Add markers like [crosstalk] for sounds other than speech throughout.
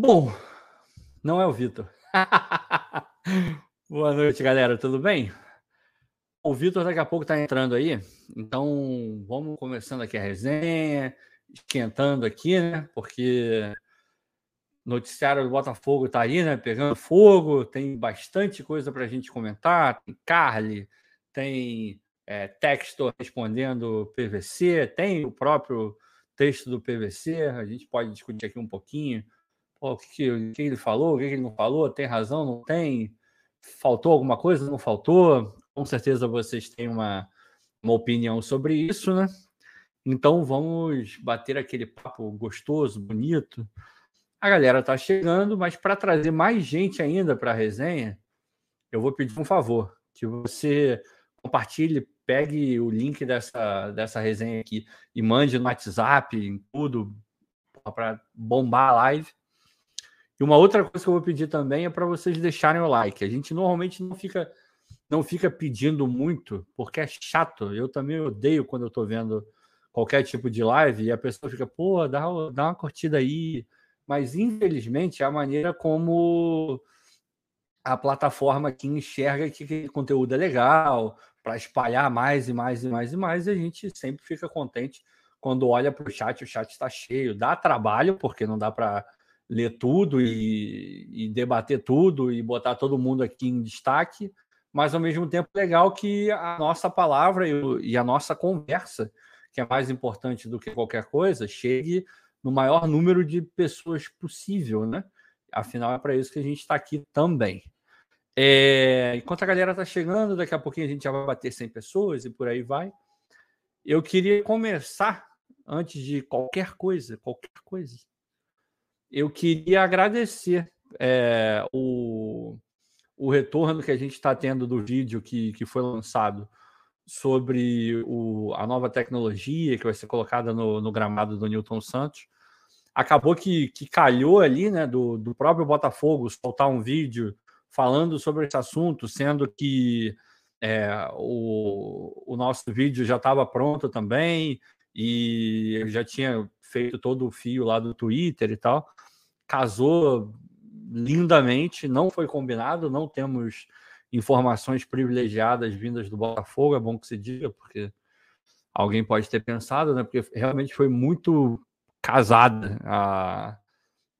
Bom, não é o Vitor. [laughs] Boa noite, galera. Tudo bem? O Vitor daqui a pouco está entrando aí, então vamos começando aqui a resenha, esquentando aqui, né? Porque noticiário do Botafogo está aí, né? Pegando fogo, tem bastante coisa para a gente comentar. Tem Carly, tem é, Textor respondendo PVC, tem o próprio texto do PVC, a gente pode discutir aqui um pouquinho o que, que ele falou, o que ele não falou, tem razão, não tem, faltou alguma coisa, não faltou. Com certeza vocês têm uma, uma opinião sobre isso, né? Então vamos bater aquele papo gostoso, bonito. A galera tá chegando, mas para trazer mais gente ainda para a resenha, eu vou pedir um favor, que você compartilhe, pegue o link dessa, dessa resenha aqui e mande no WhatsApp, em tudo, para bombar a live. E uma outra coisa que eu vou pedir também é para vocês deixarem o like. A gente normalmente não fica não fica pedindo muito, porque é chato. Eu também odeio quando eu estou vendo qualquer tipo de live e a pessoa fica, pô, dá, dá uma curtida aí. Mas infelizmente é a maneira como a plataforma aqui enxerga que aquele conteúdo é legal, para espalhar mais e mais e mais e mais, e a gente sempre fica contente quando olha para o chat, o chat está cheio. Dá trabalho, porque não dá para ler tudo e, e, debater tudo e botar todo mundo aqui em destaque, mas ao mesmo tempo legal que a nossa palavra e, e a nossa conversa, que é mais importante do que qualquer coisa, chegue no maior número de pessoas possível, né? Afinal, é para isso que a gente está aqui também. É, enquanto a galera está chegando, daqui a pouquinho a gente já vai bater 100 pessoas e por aí vai. Eu queria começar, antes de qualquer coisa, qualquer coisa, eu queria agradecer é, o, o retorno que a gente está tendo do vídeo que, que foi lançado sobre o, a nova tecnologia que vai ser colocada no, no gramado do Newton Santos. Acabou que, que calhou ali, né, do, do próprio Botafogo soltar um vídeo falando sobre esse assunto, sendo que é, o, o nosso vídeo já estava pronto também e eu já tinha feito todo o fio lá do Twitter e tal casou lindamente, não foi combinado, não temos informações privilegiadas vindas do Botafogo, é bom que se diga, porque alguém pode ter pensado, né? Porque realmente foi muito casada a,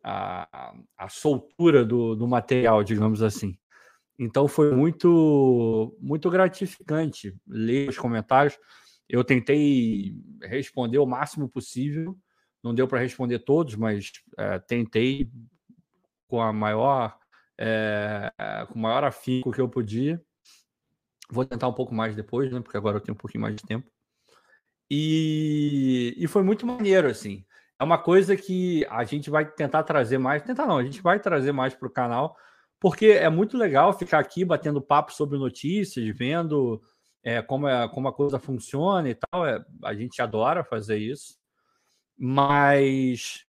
a, a soltura do, do material, digamos assim. Então foi muito muito gratificante ler os comentários. Eu tentei responder o máximo possível não deu para responder todos, mas é, tentei com a maior é, com o maior afinco que eu podia. Vou tentar um pouco mais depois, né? Porque agora eu tenho um pouquinho mais de tempo. E, e foi muito maneiro, assim. É uma coisa que a gente vai tentar trazer mais. Tentar não, a gente vai trazer mais para o canal, porque é muito legal ficar aqui batendo papo sobre notícias, vendo é, como, é, como a coisa funciona e tal. É, a gente adora fazer isso mas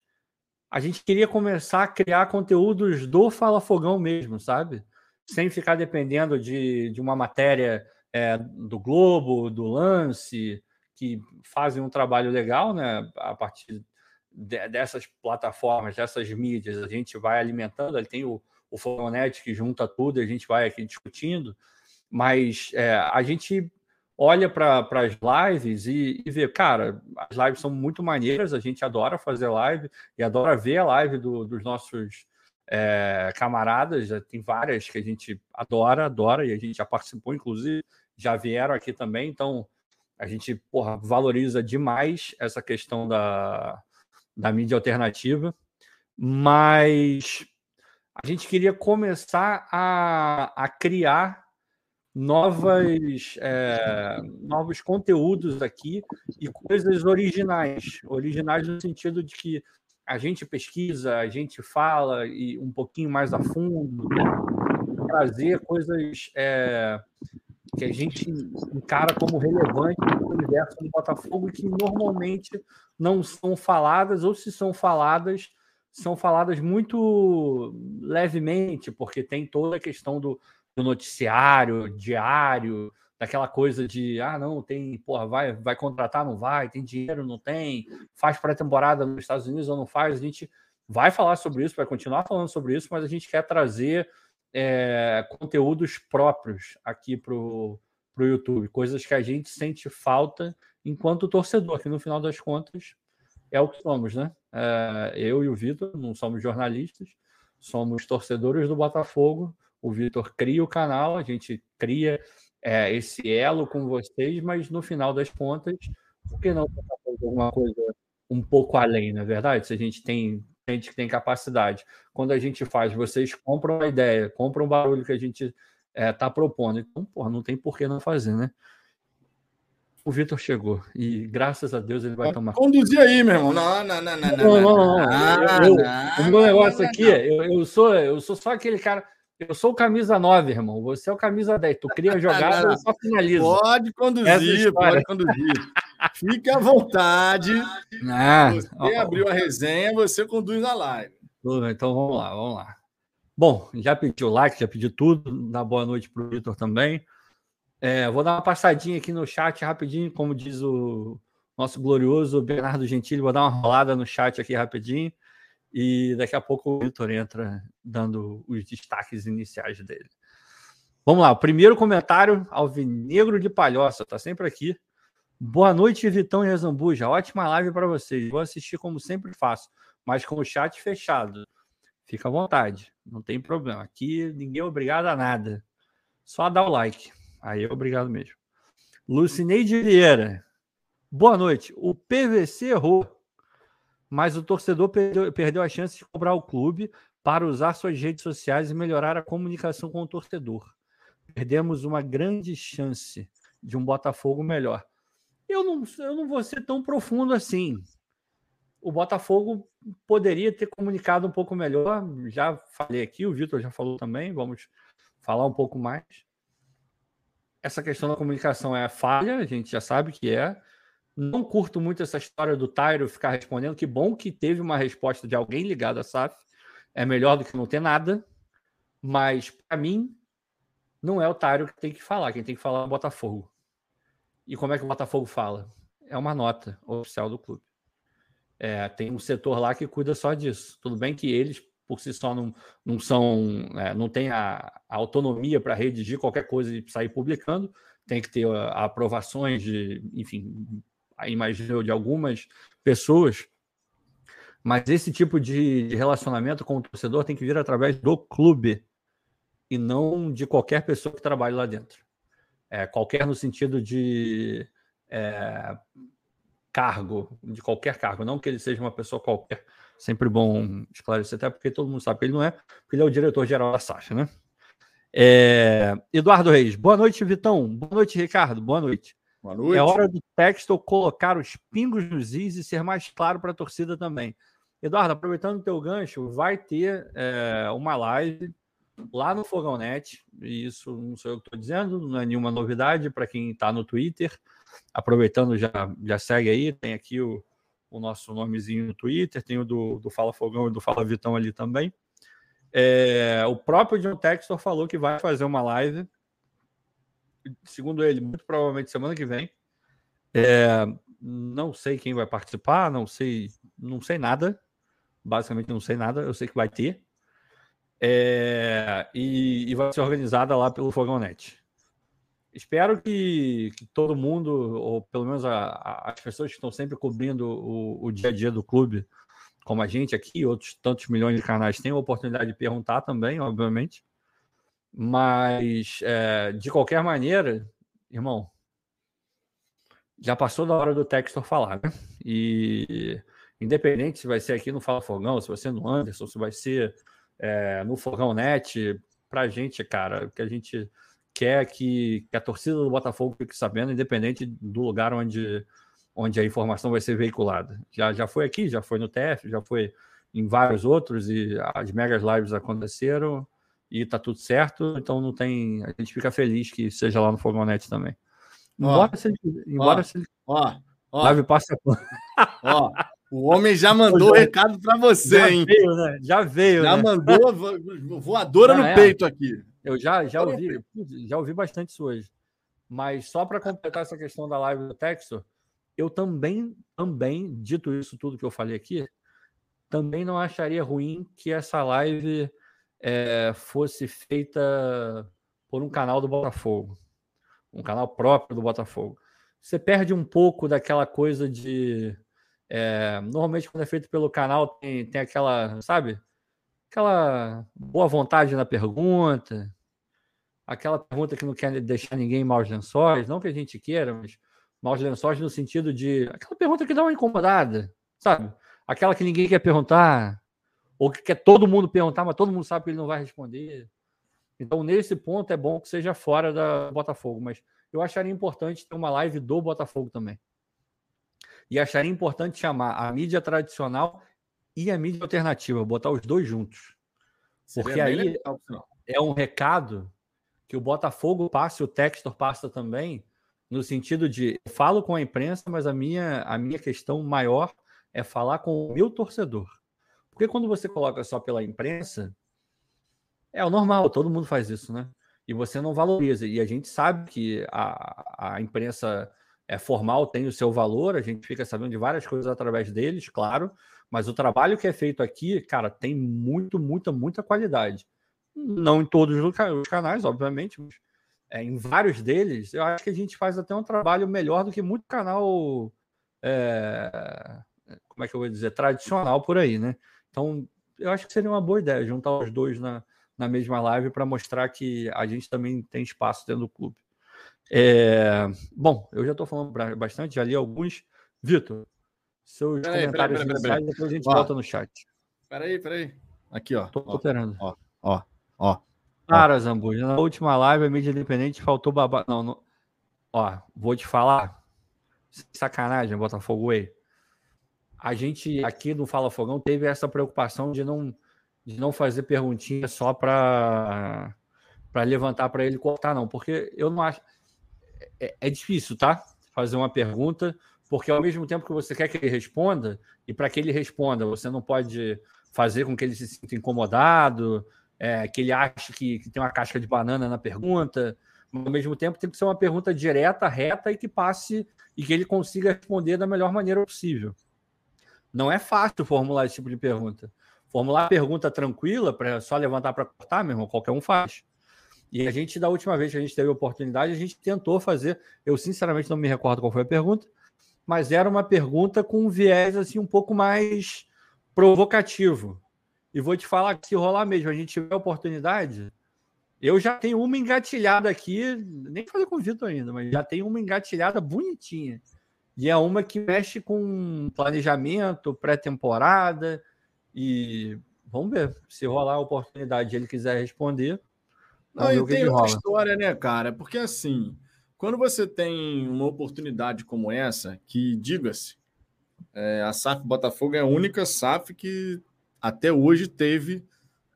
a gente queria começar a criar conteúdos do Fala Fogão mesmo, sabe? Sem ficar dependendo de, de uma matéria é, do Globo, do Lance, que fazem um trabalho legal, né? A partir de, dessas plataformas, dessas mídias, a gente vai alimentando. Ele tem o, o que junta tudo, a gente vai aqui discutindo, mas é, a gente olha para as lives e, e, vê, cara, as lives são muito maneiras, a gente adora fazer live e adora ver a live do, dos nossos é, camaradas, já tem várias que a gente adora, adora, e a gente já participou, inclusive, já vieram aqui também, então a gente porra, valoriza demais essa questão da, da mídia alternativa, mas a gente queria começar a, a criar novas, é, novos conteúdos aqui e coisas originais. Originais no sentido de que a gente pesquisa, a gente fala e um pouquinho mais a fundo, trazer coisas é, que a gente encara como relevantes no universo do Botafogo que normalmente não são faladas, ou se são faladas, são faladas muito levemente, porque tem toda a questão do, do noticiário diário, daquela coisa de ah, não, tem, porra, vai, vai contratar, não vai, tem dinheiro, não tem, faz pré-temporada nos Estados Unidos ou não faz, a gente vai falar sobre isso, vai continuar falando sobre isso, mas a gente quer trazer é, conteúdos próprios aqui para o YouTube, coisas que a gente sente falta enquanto torcedor, que no final das contas é o que somos, né? É, eu e o Vitor não somos jornalistas, somos torcedores do Botafogo. O Vitor cria o canal, a gente cria é, esse elo com vocês, mas no final das contas, por que não fazer alguma coisa um pouco além, na é verdade? Se a gente tem gente que tem capacidade. Quando a gente faz, vocês compram a ideia, compram o barulho que a gente está é, tá propondo. Então, porra, não tem por que não fazer, né? O Vitor chegou e graças a Deus ele vai tomar. Conduzir aí, meu irmão. Não, não, não, não. Não, não, não. não. Eu, eu, o meu negócio aqui, eu, eu, sou, eu sou só aquele cara. Eu sou o camisa 9, irmão. Você é o camisa 10. Tu cria jogada, eu só finalizo. Pode conduzir, pode conduzir. Fique à vontade. [laughs] Ah, você ó, abriu a resenha, você conduz a live. Então vamos lá, vamos lá. Bom, já pedi o like, já pedi tudo. Dá boa noite para o Vitor também. É, vou dar uma passadinha aqui no chat rapidinho, como diz o nosso glorioso Bernardo Gentili. Vou dar uma rolada no chat aqui rapidinho. E daqui a pouco o Vitor entra dando os destaques iniciais dele. Vamos lá, o primeiro comentário, Alvinegro de Palhoça, tá sempre aqui. Boa noite, Vitão e Zambuja. Ótima live para vocês. Vou assistir como sempre faço, mas com o chat fechado. Fica à vontade, não tem problema. Aqui ninguém é obrigado a nada. Só dar o like. Aí é obrigado mesmo. Lucineide Vieira. Boa noite. O PVC errou mas o torcedor perdeu, perdeu a chance de cobrar o clube para usar suas redes sociais e melhorar a comunicação com o torcedor. Perdemos uma grande chance de um Botafogo melhor. Eu não, eu não vou ser tão profundo assim. O Botafogo poderia ter comunicado um pouco melhor. Já falei aqui, o Vitor já falou também. Vamos falar um pouco mais. Essa questão da comunicação é falha, a gente já sabe que é. Não curto muito essa história do Tyro ficar respondendo. Que bom que teve uma resposta de alguém ligado à SAF. É melhor do que não ter nada. Mas, para mim, não é o Tyro que tem que falar. Quem tem que falar é o Botafogo. E como é que o Botafogo fala? É uma nota oficial do clube. É, tem um setor lá que cuida só disso. Tudo bem que eles, por si só, não, não são, é, não tem a, a autonomia para redigir qualquer coisa e sair publicando. Tem que ter a, a aprovações de, enfim, imagino de algumas pessoas, mas esse tipo de, relacionamento com o torcedor tem que vir através do clube e não de qualquer pessoa que trabalhe lá dentro. É, qualquer no sentido de é, cargo, de qualquer cargo, não que ele seja uma pessoa qualquer. Sempre bom esclarecer, até porque todo mundo sabe que ele não é, porque ele é o diretor-geral da Sasha, né? É, Eduardo Reis, boa noite, Vitão. Boa noite, Ricardo. Boa noite. Boa noite. É hora do texto colocar os pingos nos is e ser mais claro para a torcida também. Eduardo, aproveitando o teu gancho, vai ter é, uma live lá no Fogão Net. E isso não sou eu que estou dizendo, não é nenhuma novidade para quem está no Twitter. Aproveitando, já, já segue aí, tem aqui o, o nosso nomezinho no Twitter, tem o do, do Fala Fogão e do Fala Vitão ali também. É, o próprio John Textor falou que vai fazer uma live segundo ele, muito provavelmente semana que vem. É, não sei quem vai participar, não sei, não sei nada. Basicamente não sei nada, eu sei que vai ter. É, e, e, vai ser organizada lá pelo Fogão. Espero que, que, todo mundo, ou pelo menos a, a, as pessoas que estão sempre cobrindo o, o, dia a dia do clube, como a gente aqui, outros tantos milhões de canais, tenham a oportunidade de perguntar também, obviamente. Mas, é, de qualquer maneira, irmão, já passou da hora do Textor falar, né? E independente se vai ser aqui no Fala Fogão, se vai ser no Anderson, se vai ser é, no Fogão Net, pra gente, cara, o que a gente quer que, que, a torcida do Botafogo fique sabendo, independente do lugar onde, onde a informação vai ser veiculada. Já, já foi aqui, já foi no TF, já foi em vários outros, e as megas lives aconteceram e tá tudo certo, então não tem. A gente fica feliz que seja lá no Fogonete também. Embora ó, se ele. Embora ó, se ele. Ó, ó, Live passa. ó, o homem já mandou [laughs] o recado para você, já hein? Veio, né? Já veio. Já né? mandou voadora já no é. peito aqui. Eu já, já ouvi, já ouvi bastante isso hoje. Mas só para completar essa questão da live do Texo, eu também, também, dito isso tudo que eu falei aqui, também não acharia ruim que essa live é, fosse feita por um canal do Botafogo, um canal próprio do Botafogo. Você perde um pouco daquela coisa de. É, normalmente, quando é feito pelo canal, tem, tem aquela, sabe? Aquela boa vontade na pergunta, aquela pergunta que não quer deixar ninguém maus lençóis, não que a gente queira, mas maus lençóis no sentido de aquela pergunta que dá uma incomodada, sabe? Aquela que ninguém quer perguntar, ou que quer todo mundo perguntar, mas todo mundo sabe que ele não vai responder. Então, nesse ponto, é bom que seja fora da Botafogo, mas eu acharia importante ter uma live do Botafogo também. E acharia importante chamar a mídia tradicional e a mídia alternativa, botar os dois juntos. Porque aí legal, é um recado que o Botafogo passa, o Textor passa também, no sentido de eu falo com a imprensa, mas a minha, a minha questão maior é falar com o meu torcedor. Porque quando você coloca só pela imprensa, é o normal, todo mundo faz isso, né? E você não valoriza. E a gente sabe que a, a imprensa é formal tem o seu valor, a gente fica sabendo de várias coisas através deles, claro, mas o trabalho que é feito aqui, cara, tem muito, muita, muita qualidade. Não em todos os canais, obviamente, mas é, em vários deles, eu acho que a gente faz até um trabalho melhor do que muito canal, é, como é que eu vou dizer, tradicional por aí, né? Então, eu acho que seria uma boa ideia juntar os dois na, na mesma live para mostrar que a gente também tem espaço dentro do clube. É, bom, eu já estou falando bastante, já li alguns. Vitor, seus peraí, comentários peraí, peraí, iniciais, depois a gente ó, volta no chat. Peraí, peraí. Aqui, ó. Tô, esperando. Ó, ó. Ó. Cara, Zambuja, na última live a mídia independente faltou babá. Não, não, ó, vou te falar. Sacanagem, Botafogo Way. A gente aqui no Fala Fogão teve essa preocupação de não, de não fazer perguntinha só para levantar para ele cortar, não, porque eu não acho. É, é, difícil, tá? Fazer uma pergunta, porque ao mesmo tempo que você quer que ele responda, e para que ele responda, você não pode fazer com que ele se sinta incomodado, é, que ele ache que, que, tem uma casca de banana na pergunta. Ao mesmo tempo, tem que ser uma pergunta direta, reta e que passe e que ele consiga responder da melhor maneira possível. Não é fácil formular esse tipo de pergunta. Formular a pergunta tranquila, para só levantar para cortar, meu irmão, qualquer um faz. E a gente, da última vez que a gente teve a oportunidade, a gente tentou fazer. Eu, sinceramente, não me recordo qual foi a pergunta, mas era uma pergunta com um viés assim, um pouco mais provocativo. E vou te falar que se rolar mesmo, a gente tiver oportunidade, eu já tenho uma engatilhada aqui, nem falei com o Vitor ainda, mas já tenho uma engatilhada bonitinha. E é uma que mexe com planejamento, pré-temporada. E vamos ver se rolar a oportunidade ele quiser responder. Não, e tem outra história, né, cara? Porque assim, quando você tem uma oportunidade como essa, que diga-se, é, a SAF Botafogo é a única SAF que até hoje teve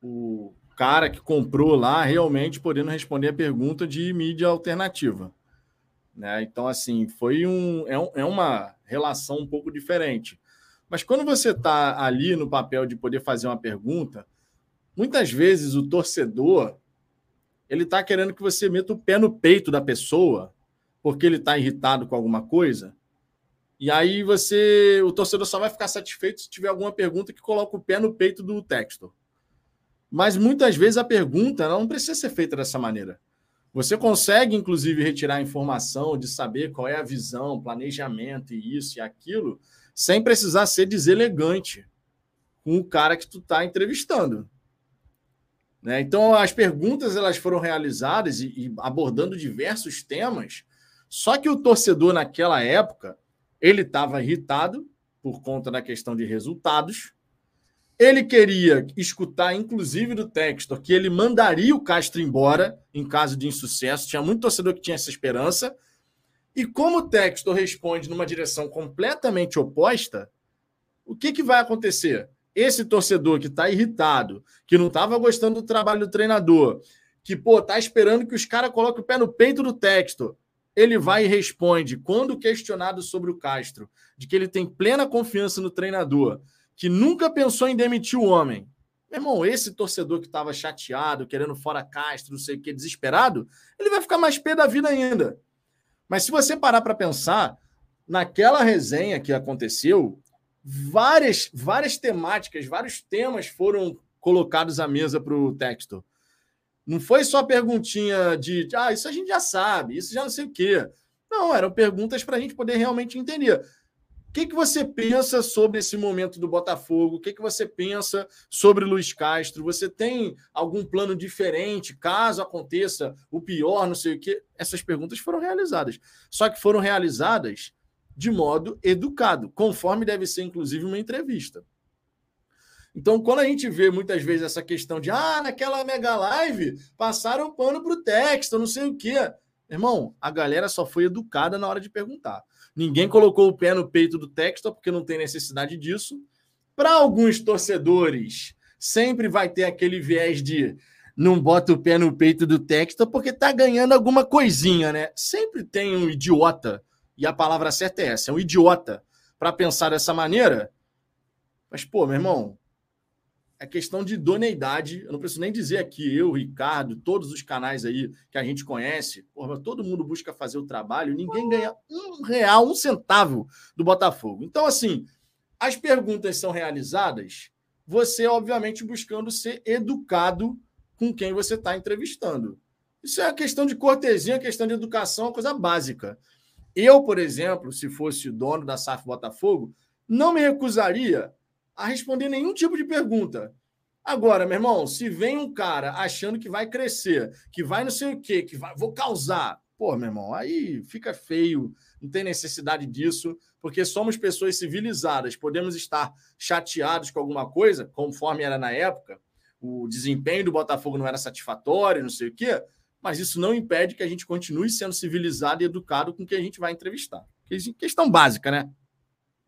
o cara que comprou lá realmente podendo responder a pergunta de mídia alternativa. Né? Então, assim, foi um é, um, é uma relação um pouco diferente. Mas quando você está ali no papel de poder fazer uma pergunta, muitas vezes o torcedor ele está querendo que você meta o pé no peito da pessoa porque ele está irritado com alguma coisa e aí você, o torcedor só vai ficar satisfeito se tiver alguma pergunta que coloca o pé no peito do texto. Mas muitas vezes a pergunta não precisa ser feita dessa maneira. Você consegue, inclusive, retirar informação de saber qual é a visão, planejamento e isso e aquilo, sem precisar ser deselegante com o cara que tu está entrevistando. Né? Então, as perguntas elas foram realizadas e, e abordando diversos temas, só que o torcedor naquela época ele estava irritado por conta da questão de resultados. Ele queria escutar, inclusive, do Textor, que ele mandaria o Castro embora em caso de insucesso. Tinha muito torcedor que tinha essa esperança. E como o Textor responde numa direção completamente oposta, o que, que vai acontecer? Esse torcedor que está irritado, que não estava gostando do trabalho do treinador, que pô, tá esperando que os caras coloquem o pé no peito do Textor, ele vai e responde, quando questionado sobre o Castro, de que ele tem plena confiança no treinador, que nunca pensou em demitir o homem. Meu irmão, esse torcedor que estava chateado, querendo fora Castro, não sei o que, desesperado, ele vai ficar mais pé da vida ainda. Mas se você parar para pensar, naquela resenha que aconteceu, várias, várias temáticas, vários temas foram colocados à mesa para o Textor. Não foi só perguntinha de, ah, isso a gente já sabe, isso já não sei o quê. Não, eram perguntas para a gente poder realmente entender. O que, que você pensa sobre esse momento do Botafogo? O que, que você pensa sobre Luiz Castro? Você tem algum plano diferente caso aconteça o pior, não sei o quê? Essas perguntas foram realizadas. Só que foram realizadas de modo educado, conforme deve ser, inclusive, uma entrevista. Então, quando a gente vê muitas vezes essa questão de ah, naquela mega live passaram pano para o texto, não sei o quê. Irmão, a galera só foi educada na hora de perguntar. Ninguém colocou o pé no peito do Textor, porque não tem necessidade disso. Para alguns torcedores, sempre vai ter aquele viés de não bota o pé no peito do Textor porque tá ganhando alguma coisinha, né? Sempre tem um idiota, e a palavra certa é essa, é um idiota, para pensar dessa maneira. Mas, pô, meu irmão, é questão de idoneidade. Eu não preciso nem dizer aqui, eu, Ricardo, todos os canais aí que a gente conhece, porra, todo mundo busca fazer o trabalho, ninguém ganha um real, um centavo do Botafogo. Então, assim, as perguntas são realizadas, você, obviamente, buscando ser educado com quem você está entrevistando. Isso é uma questão de cortesia, questão de educação, coisa básica. Eu, por exemplo, se fosse dono da SAF Botafogo, não me recusaria a responder nenhum tipo de pergunta. Agora, meu irmão, se vem um cara achando que vai crescer, que vai não sei o quê, que vai, vou causar, pô, meu irmão, aí fica feio, não tem necessidade disso, porque somos pessoas civilizadas, podemos estar chateados com alguma coisa, conforme era na época, o desempenho do Botafogo não era satisfatório, não sei o quê, mas isso não impede que a gente continue sendo civilizado e educado com quem a gente vai entrevistar. Questão básica, né?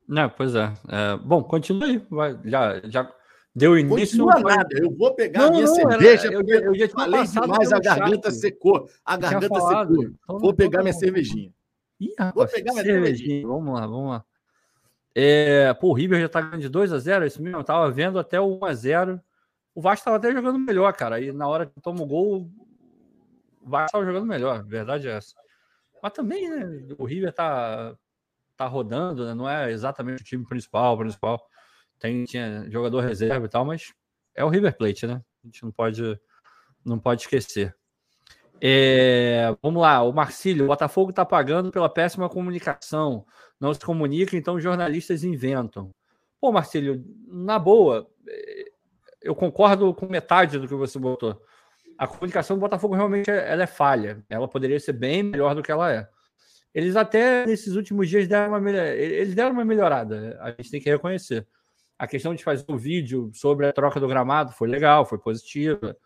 Não, pois é. é bom, continue. Vai, já, já deu início. Continua nada. Eu vou pegar não, a minha não, cerveja. Era, eu, eu, eu já falei demais, a garganta chat. secou. A garganta secou. Então, vou pegar minha cervejinha. Ih, rapaz, vou pegar minha cervejinha. Vamos lá, vamos lá. É, pô, o River já tá ganhando de 2 a 0 isso mesmo. Eu tava vendo até o 1 a 0 O Vasco tava até jogando melhor, cara. E na hora que toma o gol, o Vasco tava jogando melhor. Verdade é essa. Mas também, né? O River tá tá rodando, né? não é exatamente o time principal, principal. Tem tinha jogador reserva e tal, mas é o River Plate, né? A gente não pode não pode esquecer. É, vamos lá, o Marcílio, o Botafogo está pagando pela péssima comunicação. Não se comunica, então jornalistas inventam. Pô, Marcílio, na boa, é, eu concordo com metade do que você botou. A comunicação do Botafogo realmente ela é falha. Ela poderia ser bem melhor do que ela é. Eles até nesses últimos dias deram uma, eles deram uma melhorada, a gente tem que reconhecer. A questão de fazer um vídeo sobre a troca do gramado foi legal, foi positiva.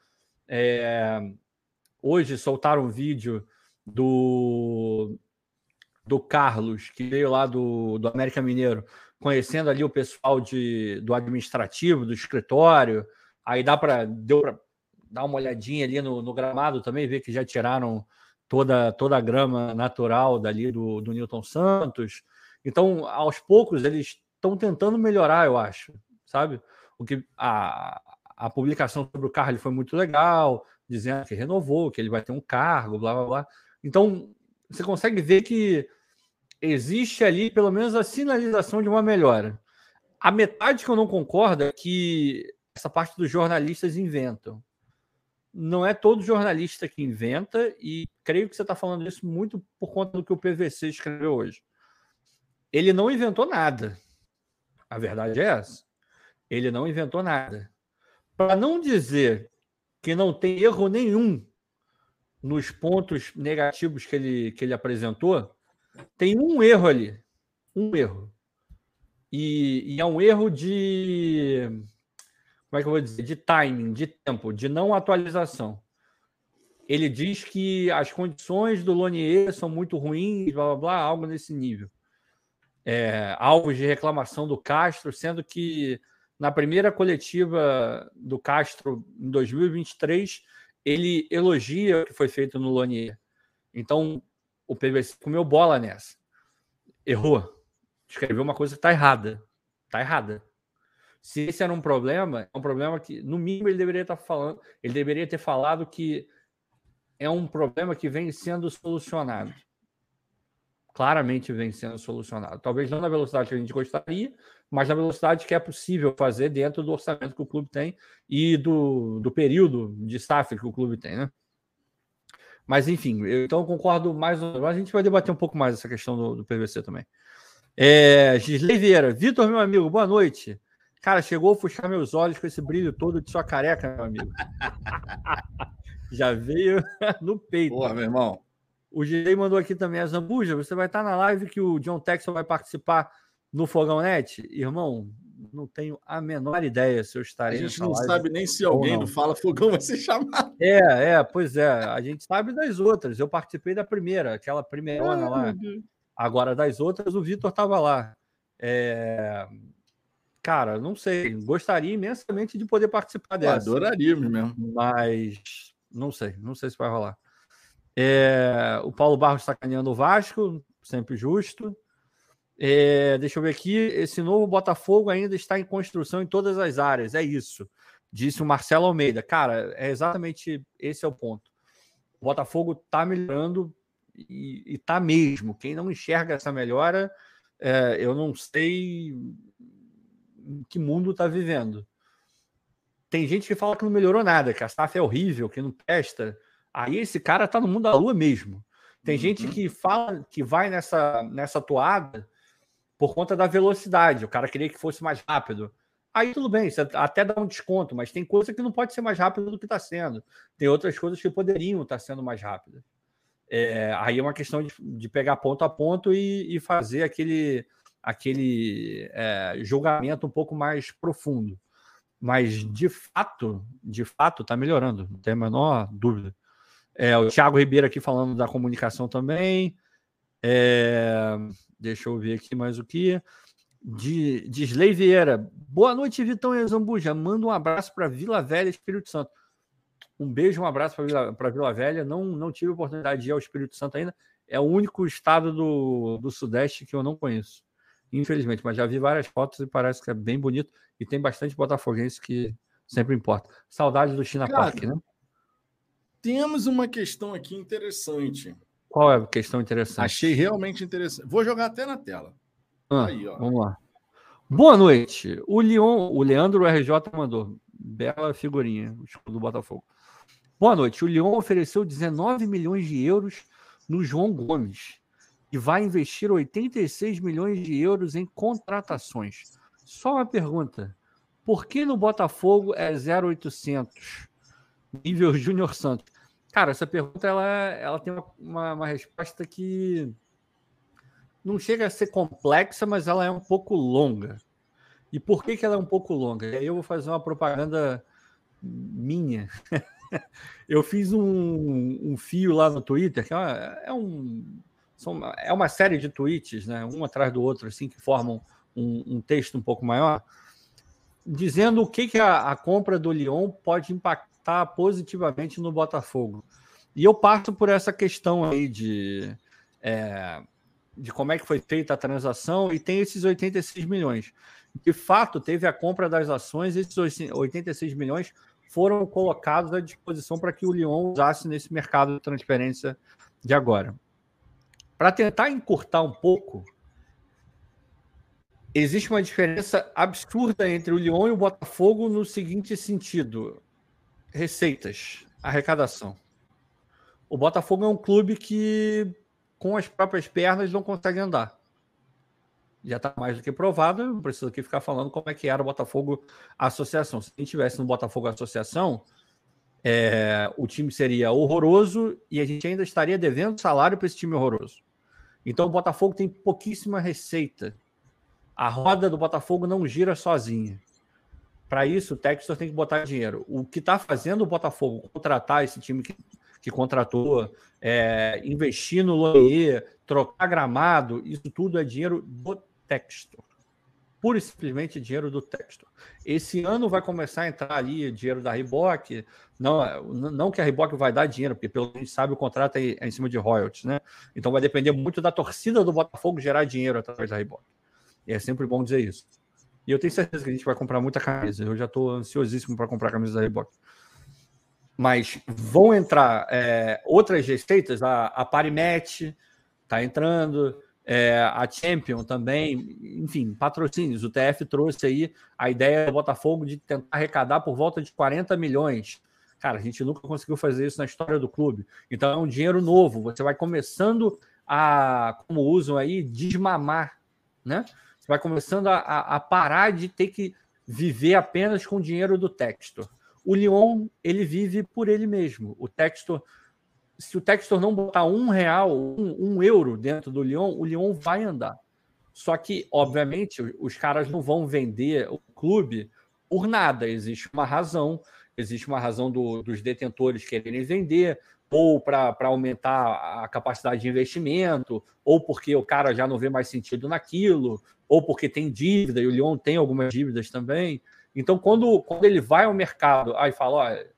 É... Hoje soltaram um vídeo do, do Carlos, que veio lá do, do América Mineiro, conhecendo ali o pessoal de, do administrativo, do escritório. Aí dá para deu para dar uma olhadinha ali no, no gramado também, ver que já tiraram toda, toda a grama natural dali do, do Newton Santos. Então, aos poucos, eles estão tentando melhorar, eu acho, sabe? O que a, a publicação sobre o carro foi muito legal, dizendo que renovou, que ele vai ter um cargo, blá blá blá. Então, você consegue ver que existe ali pelo menos a sinalização de uma melhora. A metade que eu não concordo é que essa parte dos jornalistas inventam não é todo jornalista que inventa, e creio que você está falando isso muito por conta do que o PVC escreveu hoje. Ele não inventou nada. A verdade é essa. Ele não inventou nada. Para não dizer que não tem erro nenhum nos pontos negativos que ele, que ele apresentou, tem um erro ali. Um erro. E, e é um erro de como é que eu vou dizer, de timing, de tempo, de não atualização. Ele diz que as condições do Lonier são muito ruins, blá blá blá, algo nesse nível. É, alvos de reclamação do Castro, sendo que na primeira coletiva do Castro em 2023 ele elogia o que foi feito no Lonier. Então o PVC comeu bola nessa. Errou. Escreveu uma coisa que está errada. Está errada. Se esse era um problema, é um problema que, no mínimo, ele deveria estar falando, ele deveria ter falado que é um problema que vem sendo solucionado. claramente vem sendo solucionado. Talvez não na velocidade que a gente gostaria, mas na velocidade que é possível fazer dentro do orçamento que o clube tem e do, do período de SAF que o clube tem, né? Mas, enfim, eu, então concordo mais. A gente vai debater um pouco mais essa questão do, do PVC também. É, Gisley Vieira, Vitor, meu amigo, boa noite. Cara, chegou a ofuscar meus olhos com esse brilho todo de sua careca, meu amigo. [laughs] Já veio [laughs] no peito. Boa, meu irmão. O Gisley mandou aqui também a Zambuja. Você vai estar na live que o John Texel vai participar no Fogão Net? Irmão, não tenho a menor ideia se eu estarei. A gente não sabe nem se alguém do Fala Fogão vai ser chamado. É, é, pois é. A gente sabe das outras. Eu participei da primeira, aquela primeirona ah, lá. Agora, das outras, o Vitor estava lá. É... Cara, não sei. Gostaria imensamente de poder participar dessa. Adoraríamos mesmo. Mas não sei. Não sei se vai rolar. É... O Paulo Barros sacaneando o Vasco, sempre justo. É, deixa eu ver aqui. Esse novo Botafogo ainda está em construção em todas as áreas. É isso. Disse o Marcelo Almeida. Cara, é exatamente esse é o ponto. O Botafogo está melhorando e, está mesmo. Quem não enxerga essa melhora, é, eu não sei que mundo está vivendo. Tem gente que fala que não melhorou nada, que a SAF é horrível, que não presta. Aí esse cara está no mundo da lua mesmo. Tem uhum. gente que fala que vai nessa, nessa toada por conta da velocidade. O cara queria que fosse mais rápido. Aí tudo bem, você até dá um desconto, mas tem coisa que não pode ser mais rápido do que está sendo. Tem outras coisas que poderiam estar tá sendo mais rápidas. É, aí é uma questão de, de, pegar ponto a ponto e, e fazer aquele, aquele é, julgamento um pouco mais profundo. Mas de fato, de fato, está melhorando, não tem a menor dúvida. É, o Thiago Ribeiro aqui falando da comunicação também. É, Deixa eu ver aqui mais o que. De, de Vieira. Boa noite, Vitão e Zambuja. Manda um abraço para Vila Velha, Espírito Santo. Um beijo, um abraço para Vila, Vila Velha. Não, não tive oportunidade de ir ao Espírito Santo ainda. É o único estado do, do Sudeste que eu não conheço. Infelizmente, mas já vi várias fotos e parece que é bem bonito. E tem bastante botafoguense que sempre importa. Saudade do China Cara, Park, né? Temos uma questão aqui interessante. Qual é a questão interessante? Achei realmente interessante. Vou jogar até na tela. Ah, Aí, vamos lá. Boa noite. O Leon, o Leandro RJ mandou. Bela figurinha, o escudo do Botafogo. Boa noite. O Leon ofereceu 19 milhões de euros no João Gomes e vai investir 86 milhões de euros em contratações. Só uma pergunta. Por que no Botafogo é 0800? Nível Júnior Santos. Cara, essa pergunta ela, ela tem uma, uma, resposta que não chega a ser complexa, mas ela é um pouco longa. E por que, que ela é um pouco longa? E aí eu vou fazer uma propaganda minha. [laughs] eu fiz um, um, fio lá no Twitter, que é, é, um, são, é uma série de tweets, né, um atrás do outro, assim, que formam um, um texto um pouco maior, dizendo o que, que a, a compra do Lyon pode impactar positivamente no Botafogo. E eu parto por essa questão aí de, é, de como é que foi feita a transação e tem esses 86 milhões. De fato, teve a compra das ações, esses 86 milhões foram colocados à disposição para que o Lyon usasse nesse mercado de transferência de agora. Para tentar encurtar um pouco, existe uma diferença absurda entre o Lyon e o Botafogo no seguinte sentido: receitas, arrecadação. O Botafogo é um clube que, com as próprias pernas, não consegue andar. Já está mais do que provado, não preciso aqui ficar falando como é que era o Botafogo Associação. Se a gente tivesse no Botafogo Associação, é, o time seria horroroso e a gente ainda estaria devendo salário para esse time horroroso. Então o Botafogo tem pouquíssima receita. A roda do Botafogo não gira sozinha. Para isso, o Textor tem que botar dinheiro. O que está fazendo o Botafogo contratar esse time que, que contratou, é, investir no Lonier, trocar gramado, isso tudo é dinheiro do Textor. Pura e simplesmente dinheiro do Textor. Esse ano vai começar a entrar ali dinheiro da Reebok. Não, não que a Reebok vai dar dinheiro, porque pelo que a gente sabe o contrato é, é em cima de royalties, né? Então vai depender muito da torcida do Botafogo gerar dinheiro através da Reebok. E é sempre bom dizer isso. E eu tenho certeza que a gente vai comprar muita camisa. Eu já estou ansiosíssimo para comprar camisa da Reebok. Mas vão entrar é, outras receitas. A, a Parimet está entrando. É, a Champion também, enfim, patrocínios. O TF trouxe aí a ideia do Botafogo de tentar arrecadar por volta de 40 milhões. Cara, a gente nunca conseguiu fazer isso na história do clube. Então é um dinheiro novo. Você vai começando a, como usam aí, desmamar, né? Você vai começando a, a parar de ter que viver apenas com o dinheiro do Textor. O Lyon, ele vive por ele mesmo. O Textor se o Textor não botar um real, um, um, euro dentro do Lyon, o Lyon vai andar. Só que, obviamente, os caras não vão vender o clube por nada. Existe uma razão, existe uma razão do, dos detentores quererem vender, ou para aumentar a capacidade de investimento, ou porque o cara já não vê mais sentido naquilo, ou porque tem dívida, e o Lyon tem algumas dívidas também. Então, quando, quando ele vai ao mercado aí fala, olha,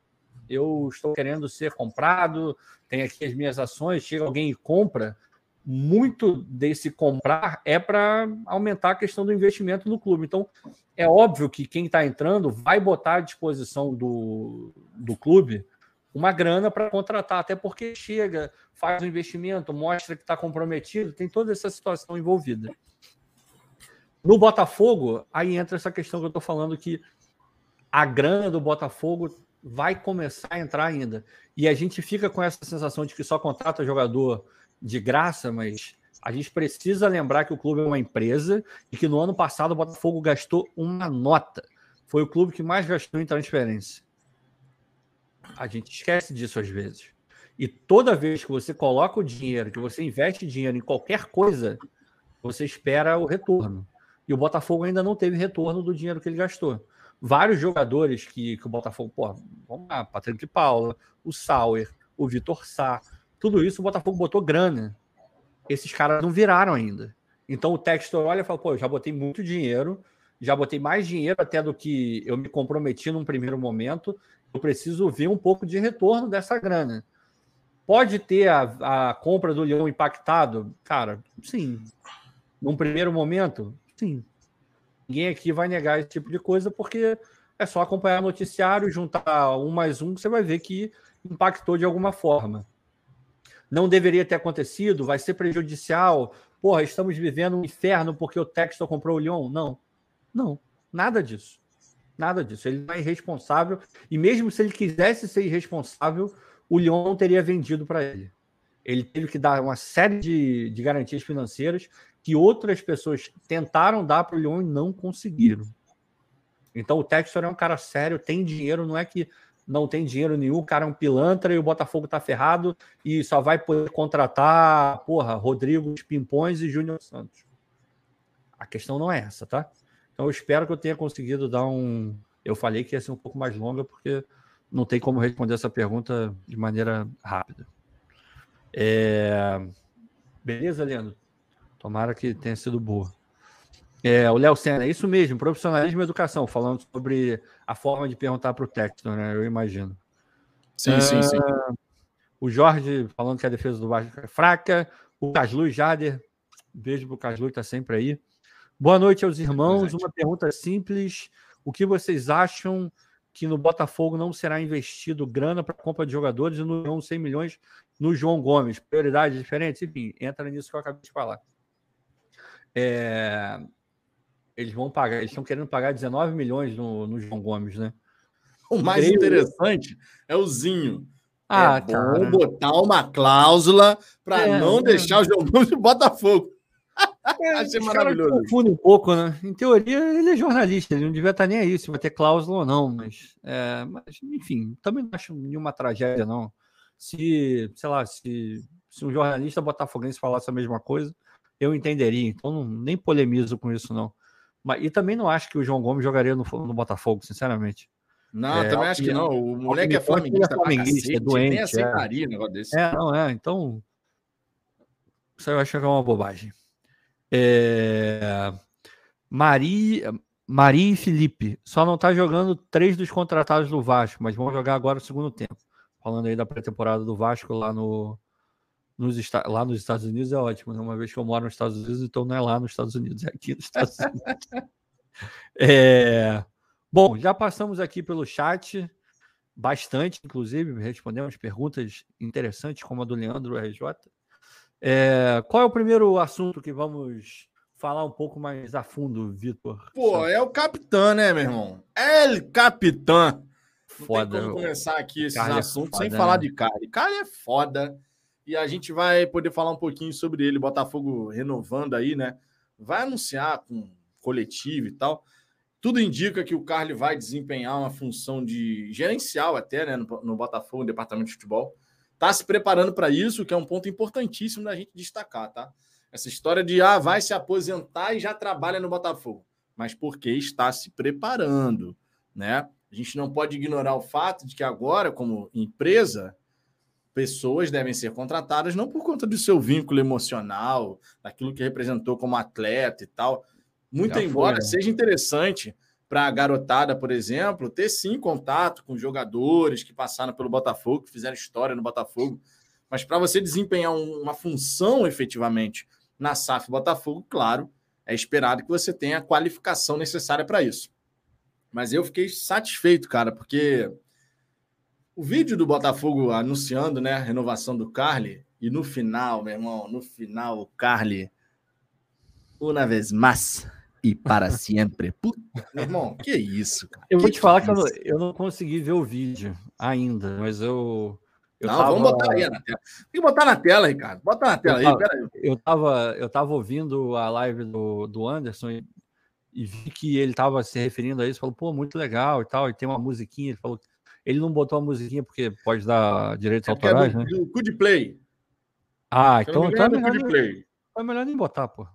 eu estou querendo ser comprado, tem aqui as minhas ações, chega alguém e compra, muito desse comprar é para aumentar a questão do investimento no clube. Então, é óbvio que quem está entrando vai botar à disposição do, do clube uma grana para contratar, até porque chega, faz o um investimento, mostra que está comprometido, tem toda essa situação envolvida. No Botafogo, aí entra essa questão que eu estou falando que a grana do Botafogo vai começar a entrar ainda. E a gente fica com essa sensação de que só contrata jogador de graça, mas a gente precisa lembrar que o clube é uma empresa e que no ano passado o Botafogo gastou uma nota. Foi o clube que mais gastou em transferência. A gente esquece disso às vezes. E toda vez que você coloca o dinheiro, que você investe dinheiro em qualquer coisa, você espera o retorno. E o Botafogo ainda não teve retorno do dinheiro que ele gastou vários jogadores que, que o Botafogo, pô, vamos lá, Patrick de Paula, o Sauer, o Vitor Sá, tudo isso o Botafogo botou grana. Esses caras não viraram ainda. Então o Textor olha e fala, pô, já botei muito dinheiro, já botei mais dinheiro até do que eu me comprometi num primeiro momento, eu preciso ver um pouco de retorno dessa grana. Pode ter a, a compra do Leão impactado? Cara, sim. Num primeiro momento, sim. Ninguém aqui vai negar esse tipo de coisa, porque é só acompanhar noticiário, juntar um mais um, você vai ver que impactou de alguma forma. Não deveria ter acontecido, vai ser prejudicial. Porra, estamos vivendo um inferno porque o Textor comprou o Lyon. Não, não, nada disso. Nada disso. Ele não é irresponsável. E mesmo se ele quisesse ser irresponsável, o Lyon teria vendido para ele. Ele teve que dar uma série de, de garantias financeiras que outras pessoas tentaram dar para o Lyon e não conseguiram. Então o Textor é um cara sério, tem dinheiro, não é que não tem dinheiro nenhum, o cara é um pilantra e o Botafogo tá ferrado e só vai poder contratar, porra, Rodrigo Pimpões e Júnior Santos. A questão não é essa, tá? Então eu espero que eu tenha conseguido dar um. Eu falei que ia ser um pouco mais longa, porque não tem como responder essa pergunta de maneira rápida. É... Beleza, Leandro? Tomara que tenha sido boa. É, o Léo Senna, é isso mesmo, profissionalismo e educação, falando sobre a forma de perguntar para o técnico, né? Eu imagino. Sim, uh, sim, sim. O Jorge falando que a defesa do Vasco é fraca. O Caslu Jader, beijo para o Caslu, está sempre aí. Boa noite aos irmãos. Uma pergunta simples: o que vocês acham que no Botafogo não será investido grana para compra de jogadores e no Leão 100 milhões no João Gomes? Prioridades diferentes? Enfim, entra nisso que eu acabei de falar. É, eles vão pagar, eles estão querendo pagar 19 milhões no, no João Gomes, né? O mais Creio... interessante é o Zinho. Ah, é cara. botar uma cláusula para é, não é. deixar o João Gomes de Botafogo. É, [laughs] Achei maravilhoso. Confunde um pouco, né? Em teoria, ele é jornalista, ele não devia estar nem aí se vai ter cláusula ou não, mas, é, mas enfim, também não acho nenhuma tragédia, não. Se, sei lá, se, se um jornalista botafoguense falasse a mesma coisa, eu entenderia. Então, não, nem polemizo com isso, não. Mas, e também não acho que o João Gomes jogaria no, no Botafogo, sinceramente. Não, é, também acho que não. O moleque é flamenguista, é, flamenguista, é doente. Nem aceitaria é. um negócio desse. É, não é. Então, isso eu acho que é uma bobagem. É... Maria, Maria e Felipe só não tá jogando três dos contratados do Vasco, mas vão jogar agora o segundo tempo. Falando aí da pré-temporada do Vasco lá no, nos, lá nos Estados Unidos é ótimo, né? Uma vez que eu moro nos Estados Unidos, então não é lá nos Estados Unidos, é aqui nos Estados [laughs] Unidos. é... Bom, já passamos aqui pelo chat, bastante, inclusive, respondemos perguntas interessantes, como a do Leandro RJ. É, qual é o primeiro assunto que vamos falar um pouco mais a fundo, Vitor? Pô, é o capitão, né, meu irmão? El capitão. Foda. Não tem como começar aqui esses é assuntos é foda, sem né? falar de Carly. Carly é foda. E a gente vai poder falar um pouquinho sobre ele. Botafogo renovando aí, né? Vai anunciar com coletivo e tal. Tudo indica que o Carly vai desempenhar uma função de gerencial até, né, no, no Botafogo, no departamento de futebol. Tá se preparando para isso, que é um ponto importantíssimo da gente destacar, tá? Essa história de ah, vai se aposentar e já trabalha no Botafogo, mas porque está se preparando, né? A gente não pode ignorar o fato de que agora, como empresa, pessoas devem ser contratadas não por conta do seu vínculo emocional, daquilo que representou como atleta e tal. Muito Já embora foi, né? seja interessante para a garotada, por exemplo, ter sim contato com jogadores que passaram pelo Botafogo, que fizeram história no Botafogo. Mas para você desempenhar uma função efetivamente na SAF Botafogo, claro, é esperado que você tenha a qualificação necessária para isso. Mas eu fiquei satisfeito, cara, porque o vídeo do Botafogo anunciando né, a renovação do Carly, e no final, meu irmão, no final, o Carly, uma vez mais e para [laughs] sempre. Puta, meu irmão, que isso, cara. Eu que vou te falar que, eu, não, eu não consegui ver o vídeo ainda, mas eu. eu não, tava... vamos botar aí na tela. Tem que botar na tela, Ricardo. Bota na tela eu aí, peraí. Eu tava, eu tava ouvindo a live do, do Anderson e e vi que ele estava se referindo a isso, falou, pô, muito legal e tal, e tem uma musiquinha, ele falou, ele não botou a musiquinha porque pode dar direitos é, é autorais, é do, né? Do Good Play. Ah, então, então é, melhor, play. é melhor nem botar, pô.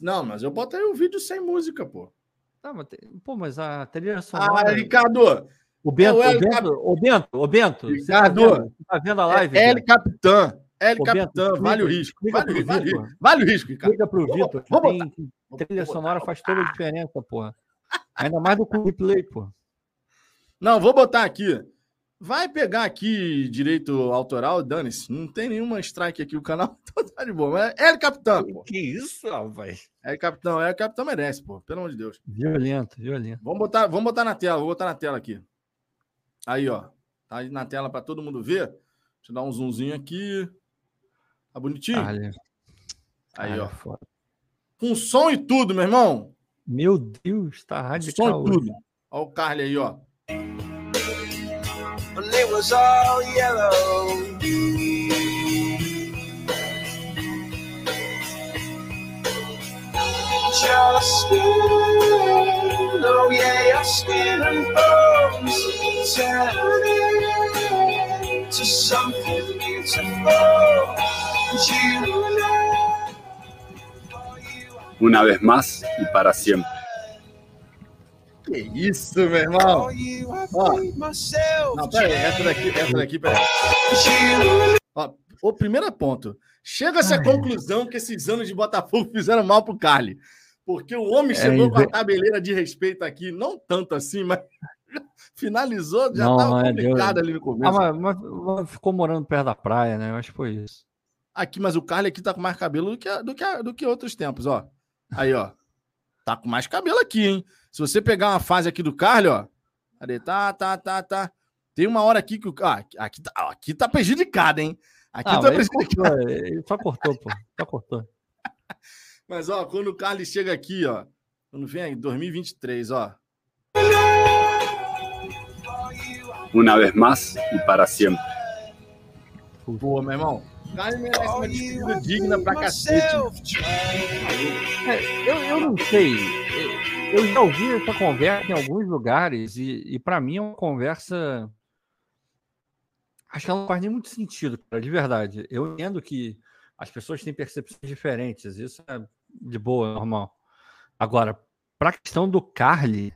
Não, mas eu botei um vídeo sem música, pô. Tá, mas, pô, mas a trilha sonora... Ah, Ricardo! O Bento, é o, o, Bento, Cap... o Bento, o Bento, Ricardo, você tá vendo, tá vendo a live? É, L Capitã. L Capitã, vale o risco. Vale, vale, vale, o risco, Ricardo. Liga pro Vitor, Trilha sonora faz toda a diferença, porra. Ainda mais do replay, pô. Não, vou botar aqui. Vai pegar aqui direito autoral, dane-se. Não tem nenhuma strike aqui, o canal então [laughs] tá de boa. Mas é capitão, pô. Que isso, rapaz? É capitão, é capitão merece, pô. Pelo amor de Deus. Violento, violento. Vamos botar, vamos botar na tela, vou botar na tela aqui. Aí, ó. Tá aí na tela para todo mundo ver. Deixa eu dar um zoomzinho aqui. Tá bonitinho? Caralho. Aí, ó. Foda. Com som e tudo, meu irmão. Meu Deus, tá radical. Som e tudo. Olha o Carly aí, ó. It was all yellow. Your skin, oh yeah, your skin and bones turning to something beautiful. You una vez más y para siempre. Que isso, meu irmão! Ó, não, peraí, essa daqui, essa daqui, peraí. Ó, o primeiro ponto. Chega-se à conclusão que esses anos de Botafogo fizeram mal pro Carly. Porque o homem é, chegou é, com a tabeleira de respeito aqui, não tanto assim, mas [laughs] finalizou, já estava complicado Deus. ali no começo. Ah, mas, mas, ficou morando perto da praia, né? Eu acho que foi isso. Aqui, mas o Carly aqui tá com mais cabelo do que, do que, do que outros tempos, ó. Aí, ó. Tá com mais cabelo aqui, hein? Se você pegar uma fase aqui do Carly, ó. Cadê? Tá, tá, tá, tá. Tem uma hora aqui que o. Ah, aqui tá, aqui tá prejudicado, hein? Aqui ah, tá prejudicado. Cortou, ele só cortou, pô. Só cortou. [laughs] Mas, ó, quando o Carly chega aqui, ó. Quando vem aí, 2023, ó. Uma vez mais e para sempre. Boa, meu irmão. Carly merece uma despedida digna pra cacete. É, eu, eu não sei. Eu já ouvi essa conversa em alguns lugares e, e para mim é uma conversa. Acho que ela não faz nem muito sentido, cara, de verdade. Eu entendo que as pessoas têm percepções diferentes, isso é de boa, normal. Agora, para a questão do Carly,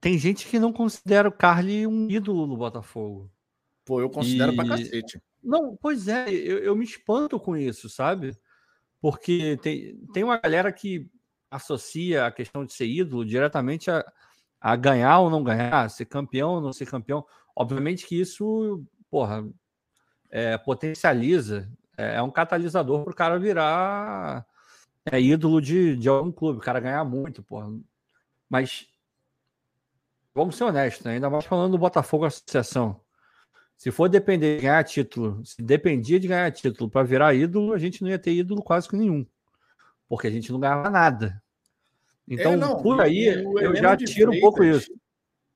tem gente que não considera o Carly um ídolo no Botafogo. Pô, eu considero e... pra cacete. Não, pois é, eu, eu me espanto com isso, sabe? Porque tem, tem uma galera que associa a questão de ser ídolo diretamente a, a ganhar ou não ganhar, ser campeão ou não ser campeão. Obviamente que isso, porra, é, potencializa, é, é um catalisador para o cara virar é, ídolo de, de algum clube, o cara ganhar muito, porra. Mas vamos ser honestos, né? ainda mais falando do Botafogo Associação. Se for depender de ganhar título, se dependia de ganhar título para virar ídolo, a gente não ia ter ídolo quase que nenhum. Porque a gente não ganhava nada. Então, é, não, por aí, eu já tiro Freitas, um pouco isso.